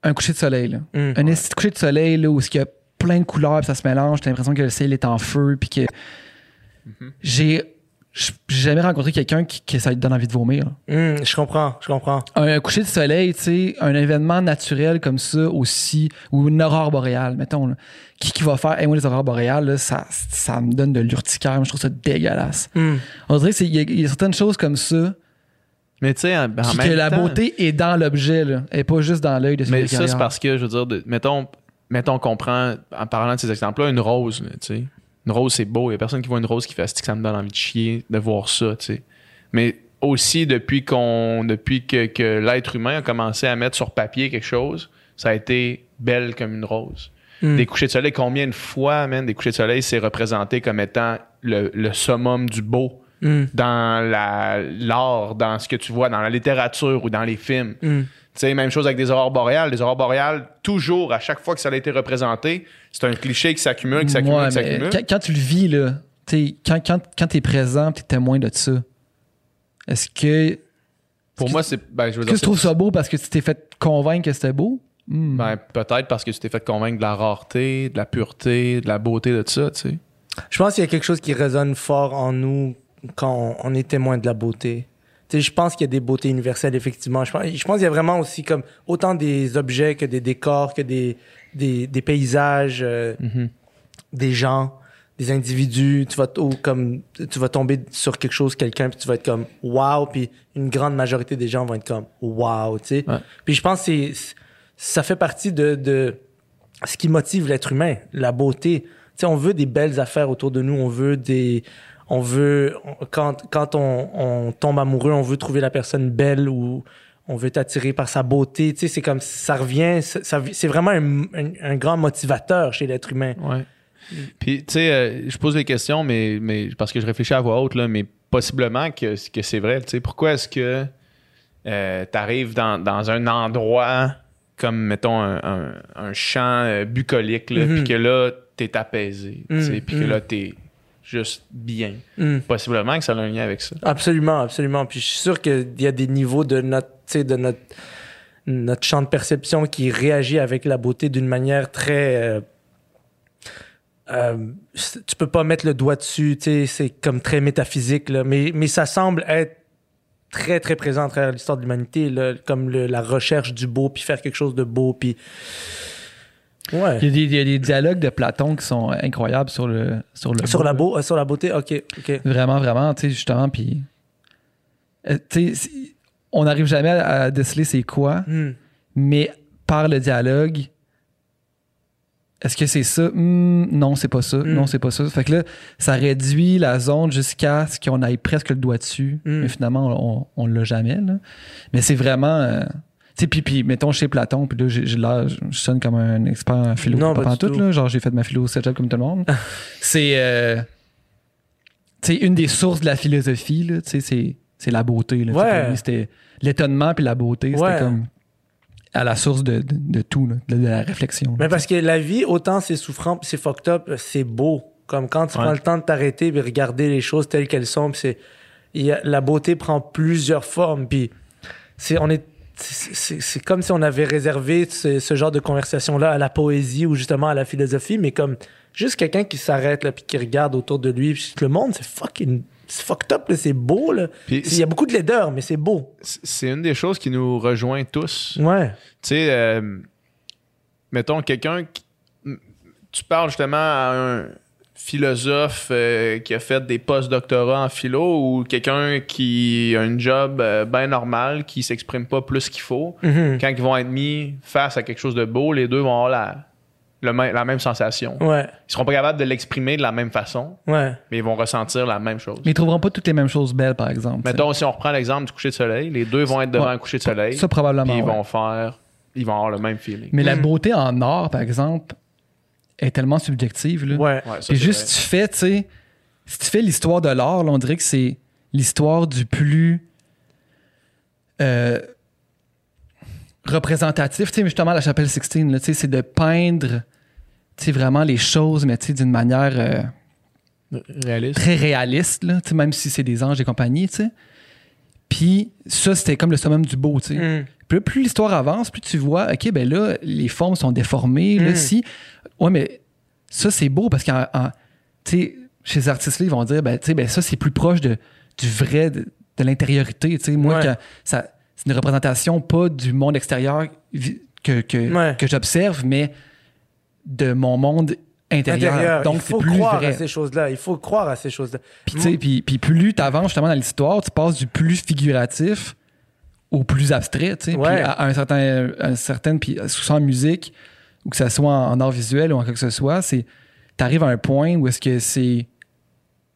un coucher de soleil. Là. Hmm. Un coucher de soleil là, où il y a plein de couleurs, puis ça se mélange, t'as l'impression que le ciel est en feu, puis que Mm-hmm. j'ai j'ai jamais rencontré quelqu'un qui, que ça lui donne envie de vomir. Hmm, je comprends, je comprends. Un, un coucher de soleil, tu sais, un événement naturel comme ça aussi, ou une aurore boréale, mettons, là. qui, qui va faire, hey, moi les aurores boréales, là, ça, ça me donne de l'urticaire, je trouve ça dégueulasse. Hmm. On dirait qu'il y, a- il y a certaines choses comme ça, Mais tu sais, en, en qui- même que la temps- beauté est dans l'objet, là, et pas juste dans l'œil de celui Mais qui ça, c'est parce que, je veux dire, de- mettons, mettons qu'on prend, en parlant de ces exemples-là, une rose, tu sais. Une rose, c'est beau. Il y a personne qui voit une rose qui fait que ça me donne envie de chier de voir ça, tu sais. Mais aussi, depuis qu'on depuis que, que l'être humain a commencé à mettre sur papier quelque chose, ça a été belle comme une rose. Hmm. Des couchers de soleil, combien de fois, man, des couchers de soleil, c'est représenté comme étant le, le summum du beau Hmm. dans la- l'art, dans ce que tu vois, dans la littérature ou dans les films. Hmm. Tu sais, même chose avec des aurores boréales. Les aurores boréales, toujours, à chaque fois que ça a été représenté, c'est un cliché qui s'accumule, qui s'accumule, Ouais, qui s'accumule. quand, quand tu le vis, là, t'sais, quand, quand, quand tu es présent, tu es témoin de ça, est-ce que, Pour moi, c'est. Ben, je veux dire, que tu trouves ça beau parce que tu t'es fait convaincre que c'était beau? Hmm. ben, peut-être parce que tu t'es fait convaincre de la rareté, de la pureté, de la beauté de ça, tu sais. Je pense qu'il y a quelque chose qui résonne fort en nous quand on, on est témoin de la beauté. Tu sais, je pense qu'il y a des beautés universelles, effectivement. Je pense, je pense qu'il y a vraiment aussi comme autant des objets que des décors, que des, des, des paysages, euh, des gens, des individus. Tu vas, ou comme, tu vas tomber sur quelque chose, quelqu'un, puis tu vas être comme wow, puis une grande majorité des gens vont être comme wow, tu sais. Ouais. Puis je pense que ça fait partie de, de ce qui motive l'être humain, la beauté. Tu sais, on veut des belles affaires autour de nous, on veut des on veut quand quand on, on tombe amoureux, on veut trouver la personne belle ou on veut être attiré par sa beauté, tu sais, c'est comme ça revient, ça, c'est vraiment un, un- un grand motivateur chez l'être humain. Ouais. Puis, tu sais, euh, je pose des questions, mais, mais parce que je réfléchis à voix haute, là, mais possiblement que, que c'est vrai. Tu sais, pourquoi est-ce que tu arrives dans, dans un endroit comme, mettons, un, un- champ euh, bucolique, là, Mhm. puis que là, t'es apaisé, tu sais, Mhm, puis que là, t'es juste bien. Hmm. Possiblement que ça a un lien avec ça. Absolument, absolument. Puis je suis sûr qu'il y a des niveaux de notre, de notre, notre champ de perception qui réagit avec la beauté d'une manière très. euh, euh, tu peux pas mettre le doigt dessus, c'est comme très métaphysique, là, mais, mais ça semble être très, très présent à travers l'histoire de l'humanité, comme le- la recherche du beau, puis faire quelque chose de beau, puis... Ouais. Il y, a des, il y a des dialogues de Platon qui sont incroyables sur le sur le Sur beau, la, beau, euh, sur la beauté, ok, ok. Vraiment, vraiment, tu sais, justement, puis... euh, tu sais, on n'arrive jamais à, à déceler c'est quoi, Hmm. mais par le dialogue, est-ce que c'est ça? Hmm, non, c'est pas ça. Mm. Non, c'est pas ça. Fait que là, ça réduit la zone jusqu'à ce qu'on aille presque le doigt dessus. Mm. Mais finalement, on, on l'a jamais. Là. Mais c'est vraiment... euh, sais, puis, puis, mettons, chez Platon, puis là, j'ai, l'air- je sonne comme un expert en philo. Non, pas pas pantoute, tout. là. Genre, j'ai fait ma philo au cégep comme tout le monde. c'est... euh, tu sais, une des sources de la philosophie, là, tu sais, c'est, c'est la beauté. Là, Ouais. lui, C'était l'étonnement puis la beauté. C'était comme à la source de, de, de tout, là, de, de la réflexion. Mais parce que la vie, autant c'est souffrant, c'est fucked up, c'est beau. Comme quand tu Ouais. prends le temps de t'arrêter et regarder les choses telles qu'elles sont, puis c'est il y a- la beauté prend plusieurs formes, puis c'est on est c'est- comme si on avait réservé ce, ce genre de conversation-là à la poésie ou justement à la philosophie, mais comme juste quelqu'un qui s'arrête là puis qui regarde autour de lui, puis le monde c'est fucking c'est fucked up, c'est beau là. Il y a beaucoup de laideur, mais c'est beau. c'est une des choses qui nous rejoint tous. Ouais. Tu sais, euh, mettons quelqu'un qui. Tu parles justement à un philosophe euh, qui a fait des post-doctorats en philo ou quelqu'un qui a une job euh, bien normal, qui s'exprime pas plus qu'il faut. Mhm. Quand ils vont être mis face à quelque chose de beau, les deux vont avoir la, le même- la même sensation. Ouais. Ils seront pas capables de l'exprimer de la même façon, Ouais. mais ils vont ressentir la même chose. Mais ils trouveront pas toutes les mêmes choses belles, par exemple. Mettons, si on reprend l'exemple du coucher de soleil, les deux vont être devant Ouais. un coucher de soleil. Ça, probablement. Puis ils ouais. vont faire. Ils vont avoir le même feeling. Mais la Mm. beauté en art, par exemple, est tellement subjective. Là. Ouais. Ouais, ça, Puis c'est juste, vrai. tu fais, tu sais, si tu fais l'histoire de l'art, on dirait que c'est l'histoire du plus euh, représentatif. Tu sais, justement, la chapelle Sixtine, là, tu sais, c'est de peindre, tu sais, vraiment les choses, mais tu sais, d'une manière euh, Réaliste. très réaliste, là, tu sais, même si c'est des anges et compagnie, tu sais. Puis ça, c'était comme le summum du beau, tu sais. Mhm. Puis plus l'histoire avance, plus tu vois, OK, ben là, les formes sont déformées. Là, Mm. si. Ouais, mais ça, c'est beau parce qu'en. en- Tu sais, chez ces artistes-là, ils vont dire, ben, tu sais, ben, ça, c'est plus proche de, du vrai, de, de l'intériorité. Tu sais, moi, Ouais. quand ça, c'est une représentation pas du monde extérieur que, que, Ouais. que j'observe, mais de mon monde intérieur. intérieur. Donc, il faut plus croire vrai. à ces choses-là. Il faut croire à ces choses-là. Puis, tu sais, puis, puis plus tu avances justement dans l'histoire, tu passes du plus figuratif au plus abstrait, tu sais. Ouais. Puis à un certain, un certain, puis soit en musique ou que ce soit en, en art visuel ou en quoi que ce soit, c'est, t'arrives à un point où est-ce que c'est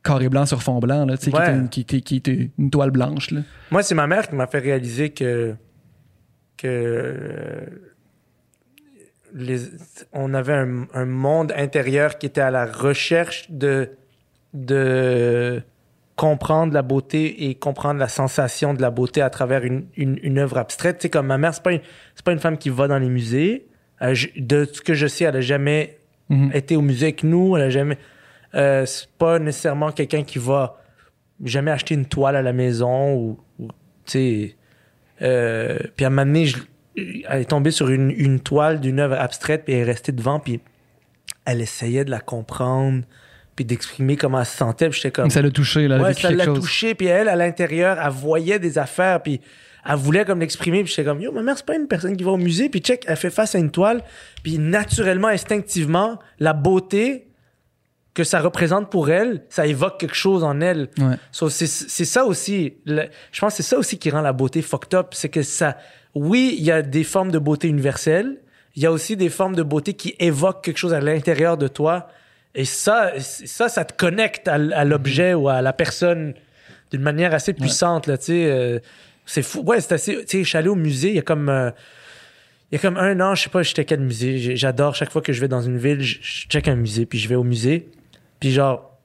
carré blanc sur fond blanc, là, tu sais, qui, Ouais. est une, qui, qui- qui est une toile blanche, là. Moi, c'est ma mère qui m'a fait réaliser que, que euh, les, on avait un, un monde intérieur qui était à la recherche de, de comprendre la beauté et comprendre la sensation de la beauté à travers une, une, une œuvre abstraite. Tu sais, comme ma mère, c'est pas une, c'est pas une femme qui va dans les musées. Euh, je- de ce que je sais, elle a jamais Mhm. été au musée avec nous. Elle a jamais. Euh, c'est pas nécessairement quelqu'un qui va jamais acheter une toile à la maison ou, ou, tu sais. euh, puis à un moment donné, je- elle est tombée sur une, une toile d'une œuvre abstraite puis elle est restée devant puis elle essayait de la comprendre puis d'exprimer comment elle se sentait. Puis j'étais comme Ça l'a touché, là, ouais, ça l'a touché puis elle à l'intérieur, elle voyait des affaires puis elle voulait comme l'exprimer puis j'étais comme yo ma mère c'est pas une personne qui va au musée puis check elle fait face à une toile puis naturellement instinctivement la beauté que ça représente pour elle ça évoque quelque chose en elle Ouais. So, c'est c'est ça aussi le- je pense que c'est ça aussi qui rend la beauté fucked up c'est que ça oui il y a des formes de beauté universelles il y a aussi des formes de beauté qui évoquent quelque chose à l'intérieur de toi et ça ça ça te connecte à, à l'objet ou à la personne d'une manière assez puissante sais euh, c'est fou ouais c'est assez tu sais je suis allé au musée il y a comme euh, il y a comme un an, je sais pas, j'étais quel musée. J'adore chaque fois que je vais dans une ville, je, je check un musée, puis je vais au musée. Puis genre,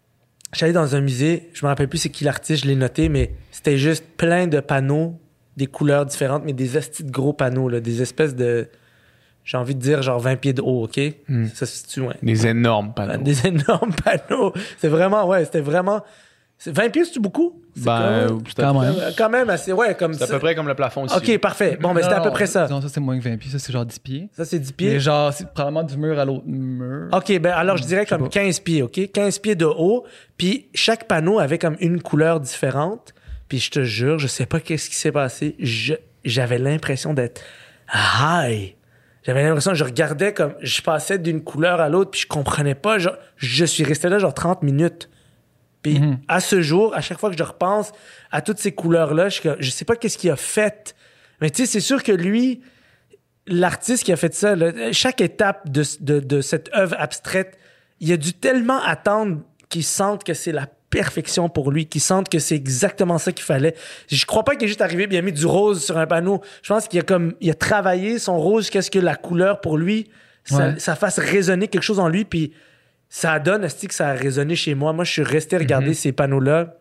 je suis allé dans un musée, je me rappelle plus c'est qui l'artiste, je l'ai noté, mais c'était juste plein de panneaux, des couleurs différentes, mais des estis de gros panneaux, là, des espèces de, j'ai envie de dire genre 20 pieds de haut, ok? Hmm. Ça se situe, ouais. Des énormes panneaux. Des énormes panneaux. C'est vraiment, ouais, c'était vraiment. c'est- 20 pieds, c'est beaucoup? C'est Ben, quand, même. quand même assez, ouais, comme c'est à peu près comme le plafond ici. Ok, parfait. Bon, ben c'était à peu près ça. Non, ça, c'est moins que 20 pieds. Ça, c'est genre 10 pieds. Ça, c'est 10 pieds. Mais genre, c'est probablement du mur à l'autre mur. OK, ben alors je dirais Je sais comme pas. 15 pieds, OK? 15 pieds de haut, puis chaque panneau avait comme une couleur différente. Puis je te jure, je sais pas qu'est-ce qui s'est passé. Je, j'avais l'impression d'être high. J'avais l'impression, je regardais comme, je passais d'une couleur à l'autre, puis je comprenais pas. Genre, je suis resté là genre 30 minutes. Puis Mhm. à ce jour, à chaque fois que je repense à toutes ces couleurs-là, je, suis comme- je sais pas qu'est-ce qu'il a fait. Mais tu sais, c'est sûr que lui, l'artiste qui a fait ça, là, chaque étape de, de, de cette œuvre abstraite, il a dû tellement attendre qu'il sente que c'est la perfection pour lui, qu'il sente que c'est exactement ça qu'il fallait. Je crois pas qu'il est juste arrivé et il a mis du rose sur un panneau. Je pense qu'il a comme il a travaillé son rose jusqu'à ce que la couleur pour lui ça, Ouais. ça fasse résonner quelque chose en lui puis ça donne esti, que ça a résonné chez moi? Moi, je suis resté regarder Mhm. ces panneaux-là.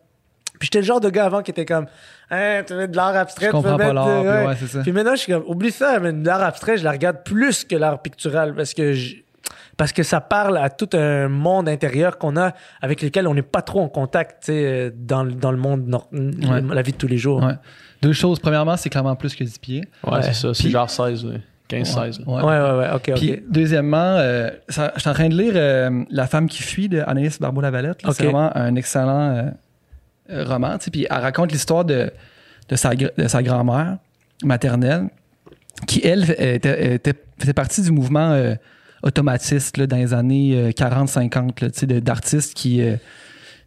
Puis j'étais le genre de gars avant qui était comme hein, tu mets de l'art abstrait, Je tu comprends pas l'art, euh, puis ouais, ça. puis maintenant, je suis comme, oublie ça, mais l'art abstrait, je la regarde plus que l'art pictural parce que je- parce que ça parle à tout un monde intérieur qu'on a avec lequel on n'est pas trop en contact, euh, dans, le- dans le monde, Ouais. la vie de tous les jours. Ouais. Deux choses. Premièrement, c'est clairement plus que 10 pieds. Ouais, Ouais. c'est ça. C'est genre 16, là. 15-16. là. Ouais. Ouais, ouais, ouais, ok, Puis, deuxièmement, euh, ça- je suis en train de lire euh, La femme qui fuit de Anaïs Barbeau-Lavalette. C'est vraiment un excellent euh, roman. Puis elle raconte l'histoire de, de sa, de sa grand-mère maternelle qui, elle, était, était- faisait partie du mouvement euh, automatiste là, dans les années euh, 40-50 là, tu sais, de- d'artistes qui... euh,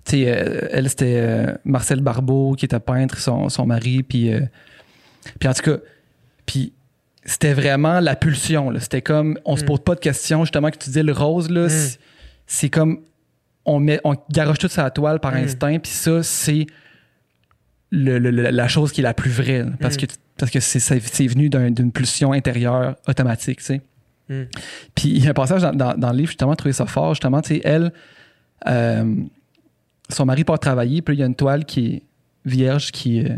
tu sais, euh, elle, c'était euh, Marcel Barbeau qui était peintre, son, son mari. Puis, euh, puis en tout cas, puis c'était vraiment la pulsion. C'était comme, on se pose pas de questions. Justement, que tu disais le rose, là, c'est- c'est comme, on, met, on garoche tout sa toile par Mm. instinct. Puis ça, c'est le- le- le- la chose qui est la plus vraie. Parce que, parce que c'est, venu d'un- d'une pulsion intérieure automatique, tu sais. Mm. Puis il y a un passage dans, dans- dans le livre, justement, trouvé ça fort. Justement, tu sais, elle, euh, son mari part travailler, puis il y a une toile qui est vierge qui, euh,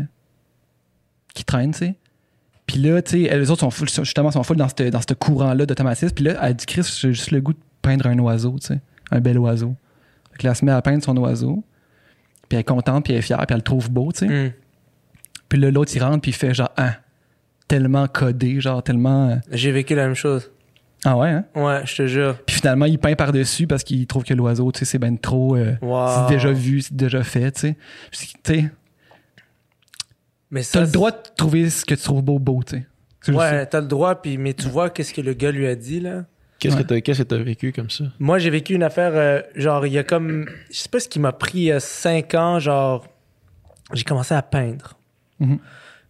qui traîne, tu sais. Puis là, tu sais, les autres sont full, justement, sont full dans ce dans courant-là d'automatisme. Puis là, elle dit, Chris, j'ai juste le goût de peindre un oiseau, tu sais, un bel oiseau. Fait que là, elle se met à peindre son oiseau. Puis elle est contente, puis elle est fière, puis elle le trouve beau, tu sais. Hmm. Puis là, l'autre, il rentre, puis il fait genre, ah, tellement codé, genre, tellement. euh, J'ai vécu la même chose. Ah ouais, hein? Ouais, je te jure. Puis finalement, il peint par-dessus parce qu'il trouve que l'oiseau, tu sais, c'est ben trop. euh, Wow. C'est déjà vu, c'est déjà fait, tu sais. Puis, Tu sais, Mais t'as ça, le droit de trouver ce que tu trouves beau, beau, tu sais. Ouais, t'as le droit, puis, mais tu vois qu'est-ce que le gars lui a dit, là? Qu'est-ce Ouais. que t'as qu'est-ce que t'as vécu comme ça? Moi, j'ai vécu une affaire, euh, genre, il y a comme, je sais pas ce qui m'a pris il y a cinq ans, genre, j'ai commencé à peindre. Mhm.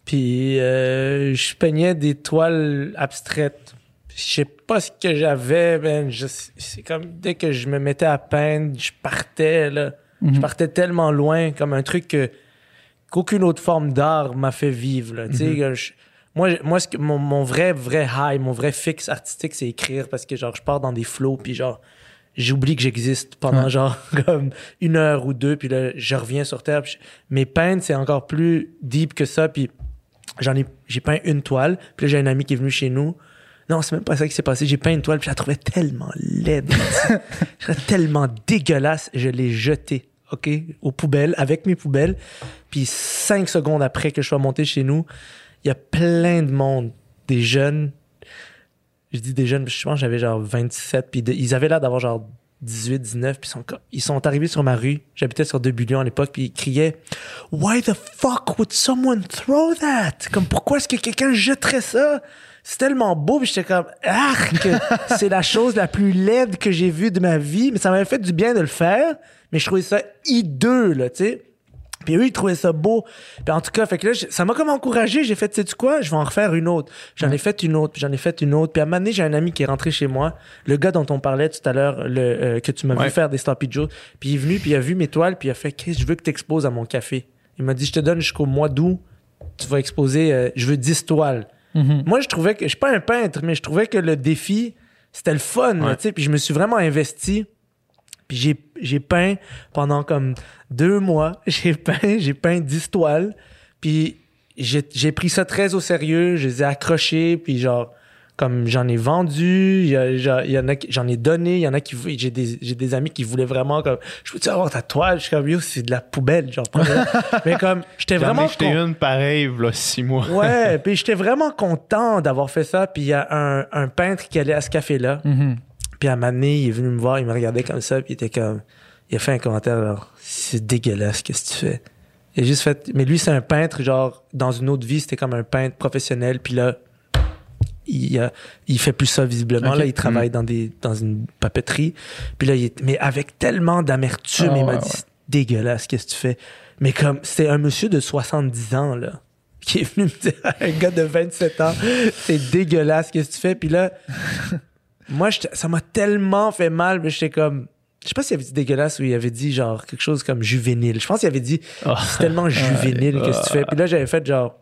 Puis, euh, je peignais des toiles abstraites. Je sais pas ce que j'avais, ben, c'est comme, dès que je me mettais à peindre, je partais, là. Je Mhm. partais tellement loin, comme un truc que, qu'aucune autre forme d'art m'a fait vivre, là. Tu sais, que je- moi, moi ce que, mon, mon vrai, vrai high, mon vrai fixe artistique, c'est écrire parce que, genre, je pars dans des flows, puis genre, j'oublie que j'existe pendant, Ouais. genre, comme une heure ou deux, puis là, je reviens sur Terre. puis je- mes peindre, c'est encore plus deep que ça, puis j'en ai, j'ai peint une toile, puis là, j'ai un ami qui est venu chez nous. Non, c'est même pas ça qui s'est passé. J'ai peint une toile, puis je la trouvais tellement laide. je tellement dégueulasse, je l'ai jetée, OK, aux poubelles, avec mes poubelles. Puis cinq secondes après que je sois monté chez nous, il y a plein de monde, des jeunes. Je dis des jeunes, je pense j'avais genre 27, puis ils avaient l'air d'avoir genre 18, 19, puis ils sont, ils sont arrivés sur ma rue. J'habitais sur deux billions à l'époque, puis ils criaient Why the fuck would someone throw that? Comme pourquoi est-ce que quelqu'un jetterait ça? C'est tellement beau, puis j'étais comme Arc! C'est la chose la plus laide que j'ai vue de ma vie, mais ça m'avait fait du bien de le faire, mais je trouvais ça hideux, là, tu sais. Puis eux, ils trouvaient ça beau. Puis en tout cas, fait que là, ça m'a comme encouragé. J'ai fait, sais-tu quoi? Je vais en refaire une autre. J'en ai fait une autre, puis j'en ai fait une autre. Puis à un moment donné, j'ai un ami qui est rentré chez moi. Le gars dont on parlait tout à l'heure, le euh, que tu m'as Ouais. vu faire des Sloppy Joe. Puis il est venu, puis il a vu mes toiles, puis il a fait, qu'est-ce que je veux que tu exposes à mon café? Il m'a dit, je te donne jusqu'au mois d'août. Tu vas exposer, euh, je veux 10 toiles. Mhm. Moi, je trouvais que, je suis pas un peintre, mais je trouvais que le défi, c'était le fun, là, Ouais. tu sais. Puis je me suis vraiment investi. Puis j'ai, j'ai peint pendant comme deux mois. J'ai peint, j'ai peint 10 toiles. Puis j'ai, j'ai pris ça très au sérieux. Je les ai accrochés. Puis genre, comme j'en ai vendu, il y, a- genre, il y en a qui- j'en ai donné. Il y en a qui, j'ai des, j'ai des amis qui voulaient vraiment comme, je peux-tu avoir ta toile? Je suis comme, yo, c'est de la poubelle. Genre, mais comme, j'étais J'en vraiment ai jeté con- une pareille, là, six mois. Ouais, puis j'étais vraiment content d'avoir fait ça. Puis il y a un, un peintre qui allait à ce café-là. Mhm. Puis à un moment donné, il est venu me voir, il me regardait comme ça, puis il était comme... Il a fait un commentaire, alors, c'est dégueulasse, qu'est-ce que tu fais? Il a juste fait. Mais lui, c'est un peintre, genre, dans une autre vie, c'était comme un peintre professionnel. Puis là, il, il fait plus ça visiblement. Là, il travaille dans, des, dans une papeterie. Puis là, il est, mais avec tellement d'amertume, Ah, il m'a ouais, dit ouais. C'est dégueulasse, qu'est-ce que tu fais? Mais comme, c'est un monsieur de 70 ans, là, qui est venu me dire un gars de 27 ans, c'est dégueulasse, qu'est-ce que tu fais? Puis là, moi, ça m'a tellement fait mal, mais j'étais comme. Je sais pas s'il avait dit dégueulasse ou il avait dit genre quelque chose comme juvénile. Je pense qu'il avait dit c'est tellement juvénile, qu'est-ce que tu fais? Puis là, j'avais fait genre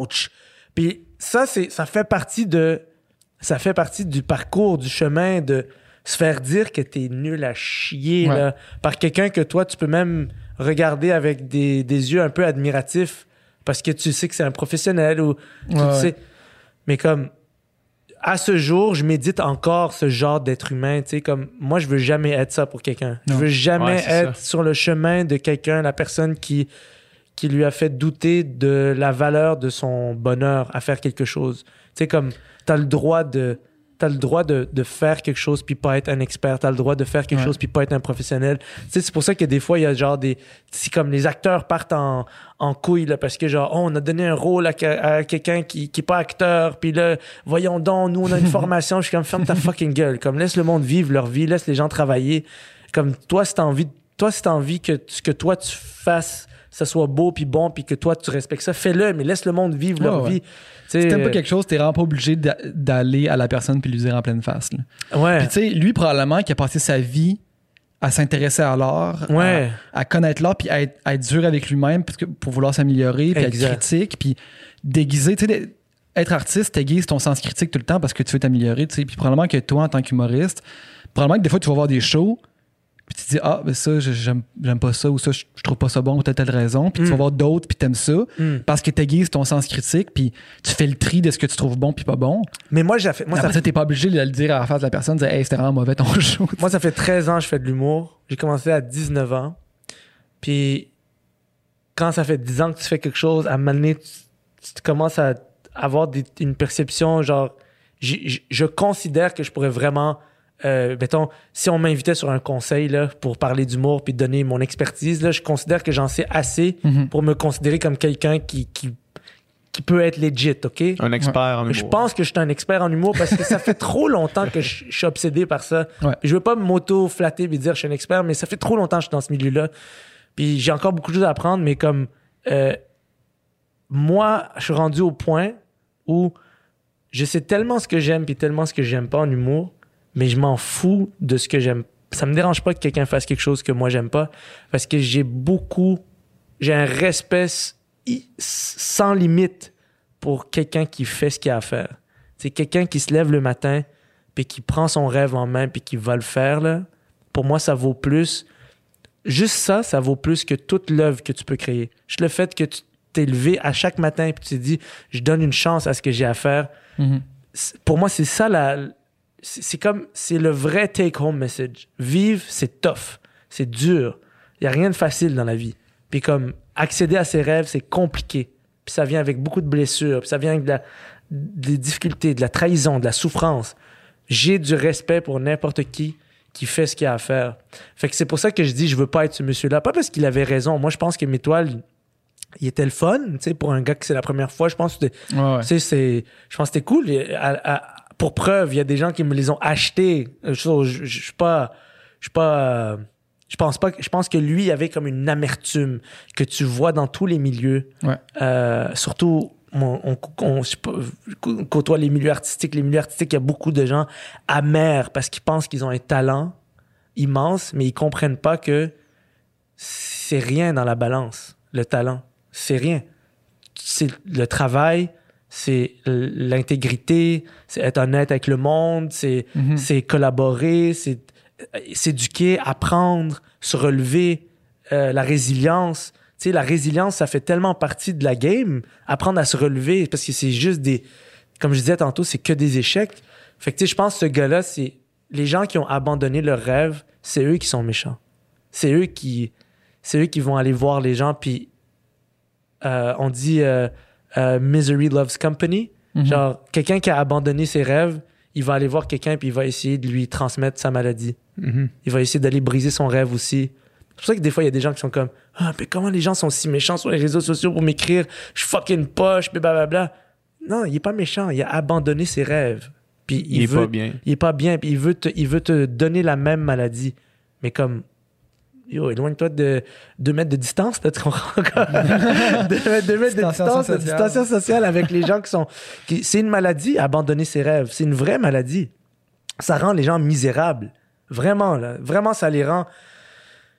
ouch. Puis ça, c'est, ça fait partie de, ça fait partie du parcours, du chemin de se faire dire que t'es nul à chier, Ouais. là, par quelqu'un que toi, tu peux même regarder avec des, des yeux un peu admiratifs parce que tu sais que c'est un professionnel ou tu Ouais, ouais. sais. Mais comme, à ce jour, je médite encore ce genre d'être humain, tu sais, comme, moi, je veux jamais être ça pour quelqu'un. Je veux jamais être ça. sur le chemin de quelqu'un, la personne qui, qui lui a fait douter de la valeur de son bonheur à faire quelque chose. Tu sais, comme, t'as le droit de, t'as le droit de, de faire quelque chose puis pas être un expert. T'as le droit de faire quelque Ouais. chose puis pas être un professionnel. Tu sais, c'est pour ça que des fois, il y a genre des, si comme les acteurs partent en, en couille, là, parce que genre, oh, on a donné un rôle à, à quelqu'un qui, qui est pas acteur, puis là, voyons donc, nous, on a une formation. Je suis comme, ferme ta fucking gueule. Comme, laisse le monde vivre leur vie, laisse les gens travailler. Comme, toi, si t'as envie, toi, si t'as envie que ce que toi, tu fasses, ça soit beau puis bon, puis que toi, tu respectes ça, fais-le, mais laisse le monde vivre leur Ouais, vie. Tu sais, Si t'aimes pas quelque chose, t'es vraiment pas obligé d'a- d'aller à la personne puis lui dire en pleine face. là. Ouais. Puis tu sais, lui, probablement, qui a passé sa vie à s'intéresser à l'art, Ouais. à, à connaître l'art, puis à être, à être dur avec lui-même pour vouloir s'améliorer, puis Exact. être critique, puis déguiser, tu sais, être artiste, t'aiguises ton sens critique tout le temps parce que tu veux t'améliorer, tu sais. Puis probablement que toi, en tant qu'humoriste, probablement que des fois, tu vas voir des shows, puis tu te dis, ah, ben ça, j'aime j'aime pas ça, ou ça, je, je trouve pas ça bon, ou telle, telle raison, puis tu Mm. vas voir d'autres, puis t'aimes ça, Mm. parce que t'aiguises ton sens critique, puis tu fais le tri de ce que tu trouves bon, puis pas bon. Mais moi, j'ai fait, moi, Après ça, t'es pas obligé de le dire à la face de la personne, de dire, hey, c'était vraiment mauvais ton show. Moi, ça fait 13 ans que je fais de l'humour. J'ai commencé à 19 ans. Puis, quand ça fait 10 ans que tu fais quelque chose, à un moment donné, tu, tu commences à avoir des- une perception, genre, je considère que je pourrais vraiment, euh, mettons, si on m'invitait sur un conseil là, pour parler d'humour puis donner mon expertise, là, je considère que j'en sais assez Mhm. pour me considérer comme quelqu'un qui, qui, qui peut être legit, OK? Un expert en humour. Je pense que je suis un expert en humour parce que ça fait trop longtemps que je, je suis obsédé par ça. Ouais. Je veux pas m'auto-flatter et dire je suis un expert, mais ça fait trop longtemps que je suis dans ce milieu-là. Puis j'ai encore beaucoup de choses à apprendre, mais comme euh, moi, je suis rendu au point où je sais tellement ce que j'aime puis tellement ce que j'aime pas en humour, mais je m'en fous de ce que j'aime. Ça me dérange pas que quelqu'un fasse quelque chose que moi j'aime pas parce que j'ai beaucoup, j'ai un respect sans limite pour quelqu'un qui fait ce qu'il a à faire. C'est quelqu'un qui se lève le matin puis qui prend son rêve en main puis qui va le faire là. Pour moi, ça vaut plus. Juste ça, ça vaut plus que toute l'œuvre que tu peux créer. Juste le fait que tu t'es levé à chaque matin et tu t'es dit, je donne une chance à ce que j'ai à faire. Mhm. C'est- Pour moi, c'est ça la. C'est comme. C'est le vrai take-home message. Vivre, c'est tough. C'est dur. Il n'y a rien de facile dans la vie. Puis comme accéder à ses rêves, c'est compliqué. Puis ça vient avec beaucoup de blessures. Puis ça vient avec de la- des difficultés, de la trahison, de la souffrance. J'ai du respect pour n'importe qui qui fait ce qu'il a à faire. Fait que c'est pour ça que je dis je veux pas être ce monsieur-là. Pas parce qu'il avait raison. Moi, je pense que mes toiles, il était le fun. Tu sais, pour un gars que c'est la première fois, je pense que c'était Ouais, ouais. tu sais, c'est, je pense que c'était cool. À- pour preuve, il y a des gens qui me les ont achetés. Je, je, suis pas, je suis pas, euh, je pense pas, que- je pense que lui avait comme une amertume que tu vois dans tous les milieux. Ouais. Euh, surtout, on, on, on- je côtoie les milieux artistiques. Les milieux artistiques, il y a beaucoup de gens amers parce qu'ils pensent qu'ils ont un talent immense, mais ils comprennent pas que c'est rien dans la balance, le talent. C'est rien. C'est le travail, c'est l'intégrité, c'est être honnête avec le monde, c'est c'est collaborer, c'est s'éduquer, apprendre, se relever, euh, la résilience. Tu sais, la résilience, ça fait tellement partie de la game. Apprendre à se relever, parce que c'est juste des... Comme je disais tantôt, c'est que des échecs. Fait que, tu sais, je pense que ce gars-là, c'est... Les gens qui ont abandonné leurs rêves, c'est eux qui sont méchants. C'est eux qui... C'est eux qui vont aller voir les gens, puis... euh, on dit euh, euh, misery loves company. Mhm. Genre, quelqu'un qui a abandonné ses rêves, il va aller voir quelqu'un puis il va essayer de lui transmettre sa maladie. Mhm. Il va essayer d'aller briser son rêve aussi. C'est pour ça que des fois, il y a des gens qui sont comme Ah, mais comment les gens sont si méchants sur les réseaux sociaux pour m'écrire? Je fucking poche, blablabla. Non, il est pas méchant. Il a abandonné ses rêves. Puis il, Il est veut, pas bien. Il est pas bien. Puis il veut te, il veut te donner la même maladie. Mais comme Yo, éloigne-toi de 2 mètres de distance, tu comprends? de, mètres- deux mètres de distance, de distanciation sociale avec les gens qui sont. qui- c'est une maladie, abandonner ses rêves. C'est une vraie maladie. Ça rend les gens misérables. Vraiment, là. Vraiment, ça les rend.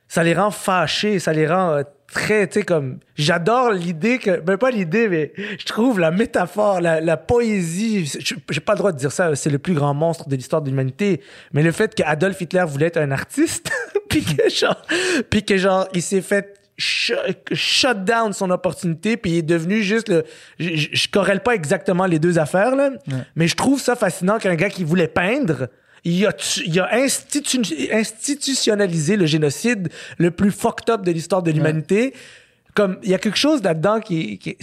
Ça les rend fâchés, ça les rend euh, très, tu sais, comme. J'adore l'idée que. Ben, pas l'idée, mais je trouve la métaphore, la, la poésie. J'ai pas le droit de dire ça, c'est le plus grand monstre de l'histoire de l'humanité. Mais le fait qu'Adolf Hitler voulait être un artiste, puis que genre. Puis que genre, il s'est fait sh- shut down son opportunité puis il est devenu juste le je, je, je corrèle pas exactement les deux affaires là mais je trouve ça fascinant qu'un gars qui voulait peindre il a, tu- il a institu- institutionnalisé le génocide le plus fucked up de l'histoire de l'humanité. Comme il y a quelque chose là-dedans qui, qui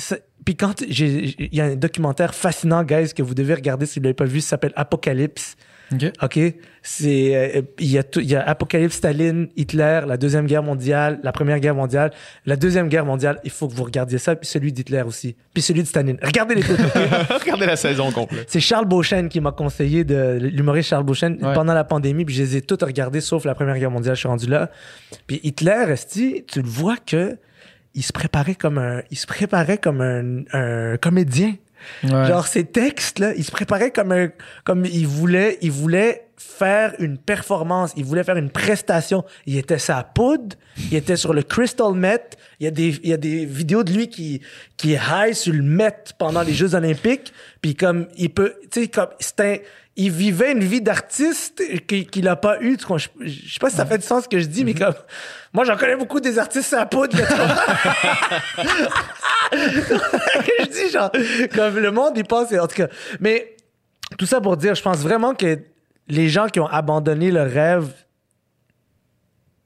puis quand il y a un documentaire fascinant guys que vous devez regarder si vous l'avez pas vu ça s'appelle Apocalypse OK. OK? C'est, euh, il y a tout, il y a Apocalypse, Staline, Hitler, la Deuxième Guerre mondiale, la Première Guerre mondiale. La Deuxième Guerre mondiale, il faut que vous regardiez ça, puis celui d'Hitler aussi. Puis celui de Staline. Regardez les photos. Regardez la saison complète. C'est Charles Beauchesne qui m'a conseillé de, l'humoriste Charles Beauchesne, Ouais. pendant la pandémie, puis je les ai toutes regardées, sauf la Première Guerre mondiale, je suis rendu là. Puis Hitler, esti, tu le vois que il se préparait comme un, il se préparait comme un, un comédien. Genre ces textes là, il se préparait comme un comme il voulait il voulait faire une performance, il voulait faire une prestation. Il était sa poudre, il était sur le crystal meth. Il y a des il y a des vidéos de lui qui qui est high sur le meth pendant les Jeux olympiques, puis comme il peut tu sais comme c'est un il vivait une vie d'artiste qu'il qu'il a pas eu. Je, je sais pas si ça fait du sens ce que je dis, mais comme moi j'en connais beaucoup des artistes à poudre. que je dis genre comme le monde il pense en tout cas mais tout ça pour dire je pense vraiment que les gens qui ont abandonné leur rêve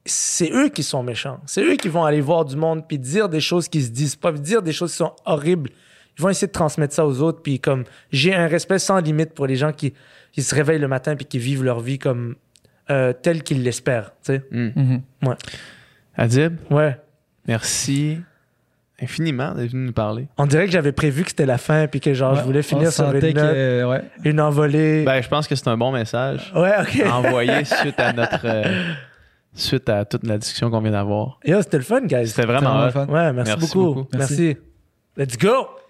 c'est eux qui sont méchants. C'est eux qui vont aller voir du monde puis dire des choses qui se disent pas dire des choses qui sont horribles. Ils vont essayer de transmettre ça aux autres puis comme j'ai un respect sans limite pour les gens qui, qui se réveillent le matin puis qui vivent leur vie comme euh, telle qu'ils l'espèrent tu sais. Mhm. Adib, ouais. Merci infiniment d'être venu nous parler. on dirait que j'avais prévu que c'était la fin puis que genre Ouais, je voulais finir sur une que, note, euh, ouais. une envolée Ben, je pense que c'est un bon message ouais ok envoyé suite à notre euh, suite à toute la discussion qu'on vient d'avoir. Yo, c'était le fun, guys. C'était vraiment vraiment fun. Ouais, merci, Merci beaucoup. beaucoup. Merci. merci. Let's go!